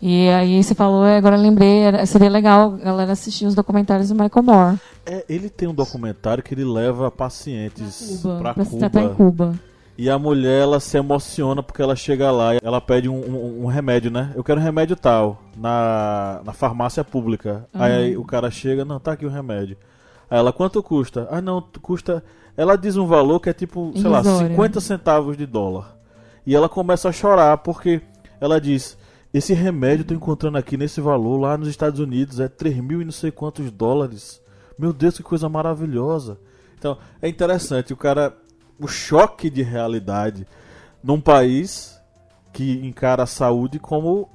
E aí você falou, agora lembrei, seria legal a galera assistir os documentários do Michael Moore. É, ele tem um documentário que ele leva pacientes para Cuba. Cuba. Cuba. E a mulher, ela se emociona porque ela chega lá e ela pede um, um- um remédio, né? Eu quero um remédio tal, na, na farmácia pública. Aí o cara chega, não, tá aqui o remédio. Aí ela, quanto custa? Ah, não, custa... Ela diz um valor que é tipo, sei lá, Irrisório. 50 centavos de dólar. E ela começa a chorar porque ela diz: Esse remédio eu tô encontrando aqui nesse valor lá nos Estados Unidos é 3 mil e não sei quantos dólares. Meu Deus, que coisa maravilhosa. Então, é interessante, o cara. O choque de realidade num país que encara a saúde como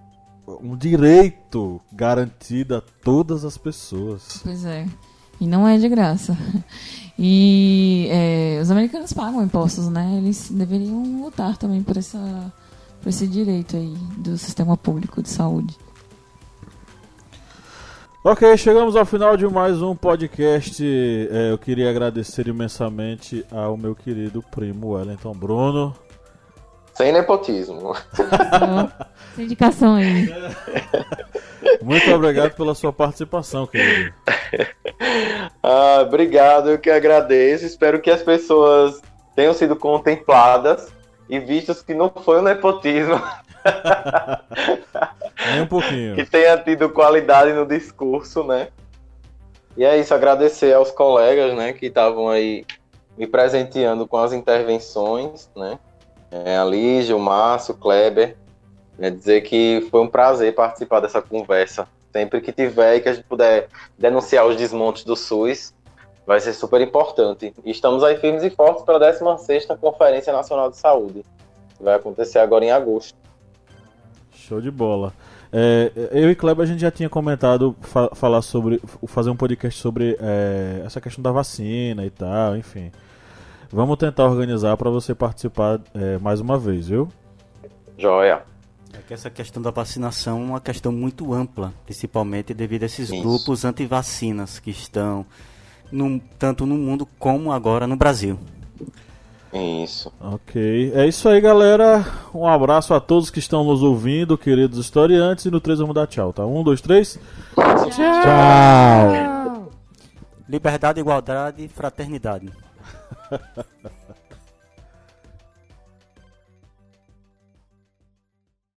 um direito garantido a todas as pessoas. Pois é. E não é de graça. E é, os americanos pagam impostos, né? Eles deveriam lutar também por, essa, por esse direito aí do sistema público de saúde. Ok, chegamos ao final de mais um podcast. É, eu queria agradecer imensamente ao meu querido primo Wellington Bruno. Sem nepotismo. Essa indicação aí. Muito obrigado pela sua participação, querido. Ah, obrigado, eu que agradeço. Espero que as pessoas tenham sido contempladas e vistos que não foi um nepotismo, Nem um pouquinho. que tenha tido qualidade no discurso, né? E é isso, agradecer aos colegas, né, que estavam aí me presenteando com as intervenções, né? É, a Lígia, o Márcio, o Kleber. É dizer que foi um prazer participar dessa conversa. Sempre que tiver e que a gente puder denunciar os desmontes do SUS, vai ser super importante. E estamos aí firmes e fortes para a 16ª Conferência Nacional de Saúde. que Vai acontecer agora em agosto. Show de bola. É, eu e Kleber a gente já tinha comentado fa- falar sobre fazer um podcast sobre é, essa questão da vacina e tal, enfim. Vamos tentar organizar para você participar é, mais uma vez, viu? Joia. É que essa questão da vacinação é uma questão muito ampla, principalmente devido a esses Isso. grupos antivacinas que estão no- tanto no mundo como agora no Brasil. Isso. Ok. É isso aí, galera. Um abraço a todos que estão nos ouvindo, queridos historiantes. E no 3 vamos dar tchau, tá? Um, dois, três. Tchau! Liberdade, igualdade e fraternidade.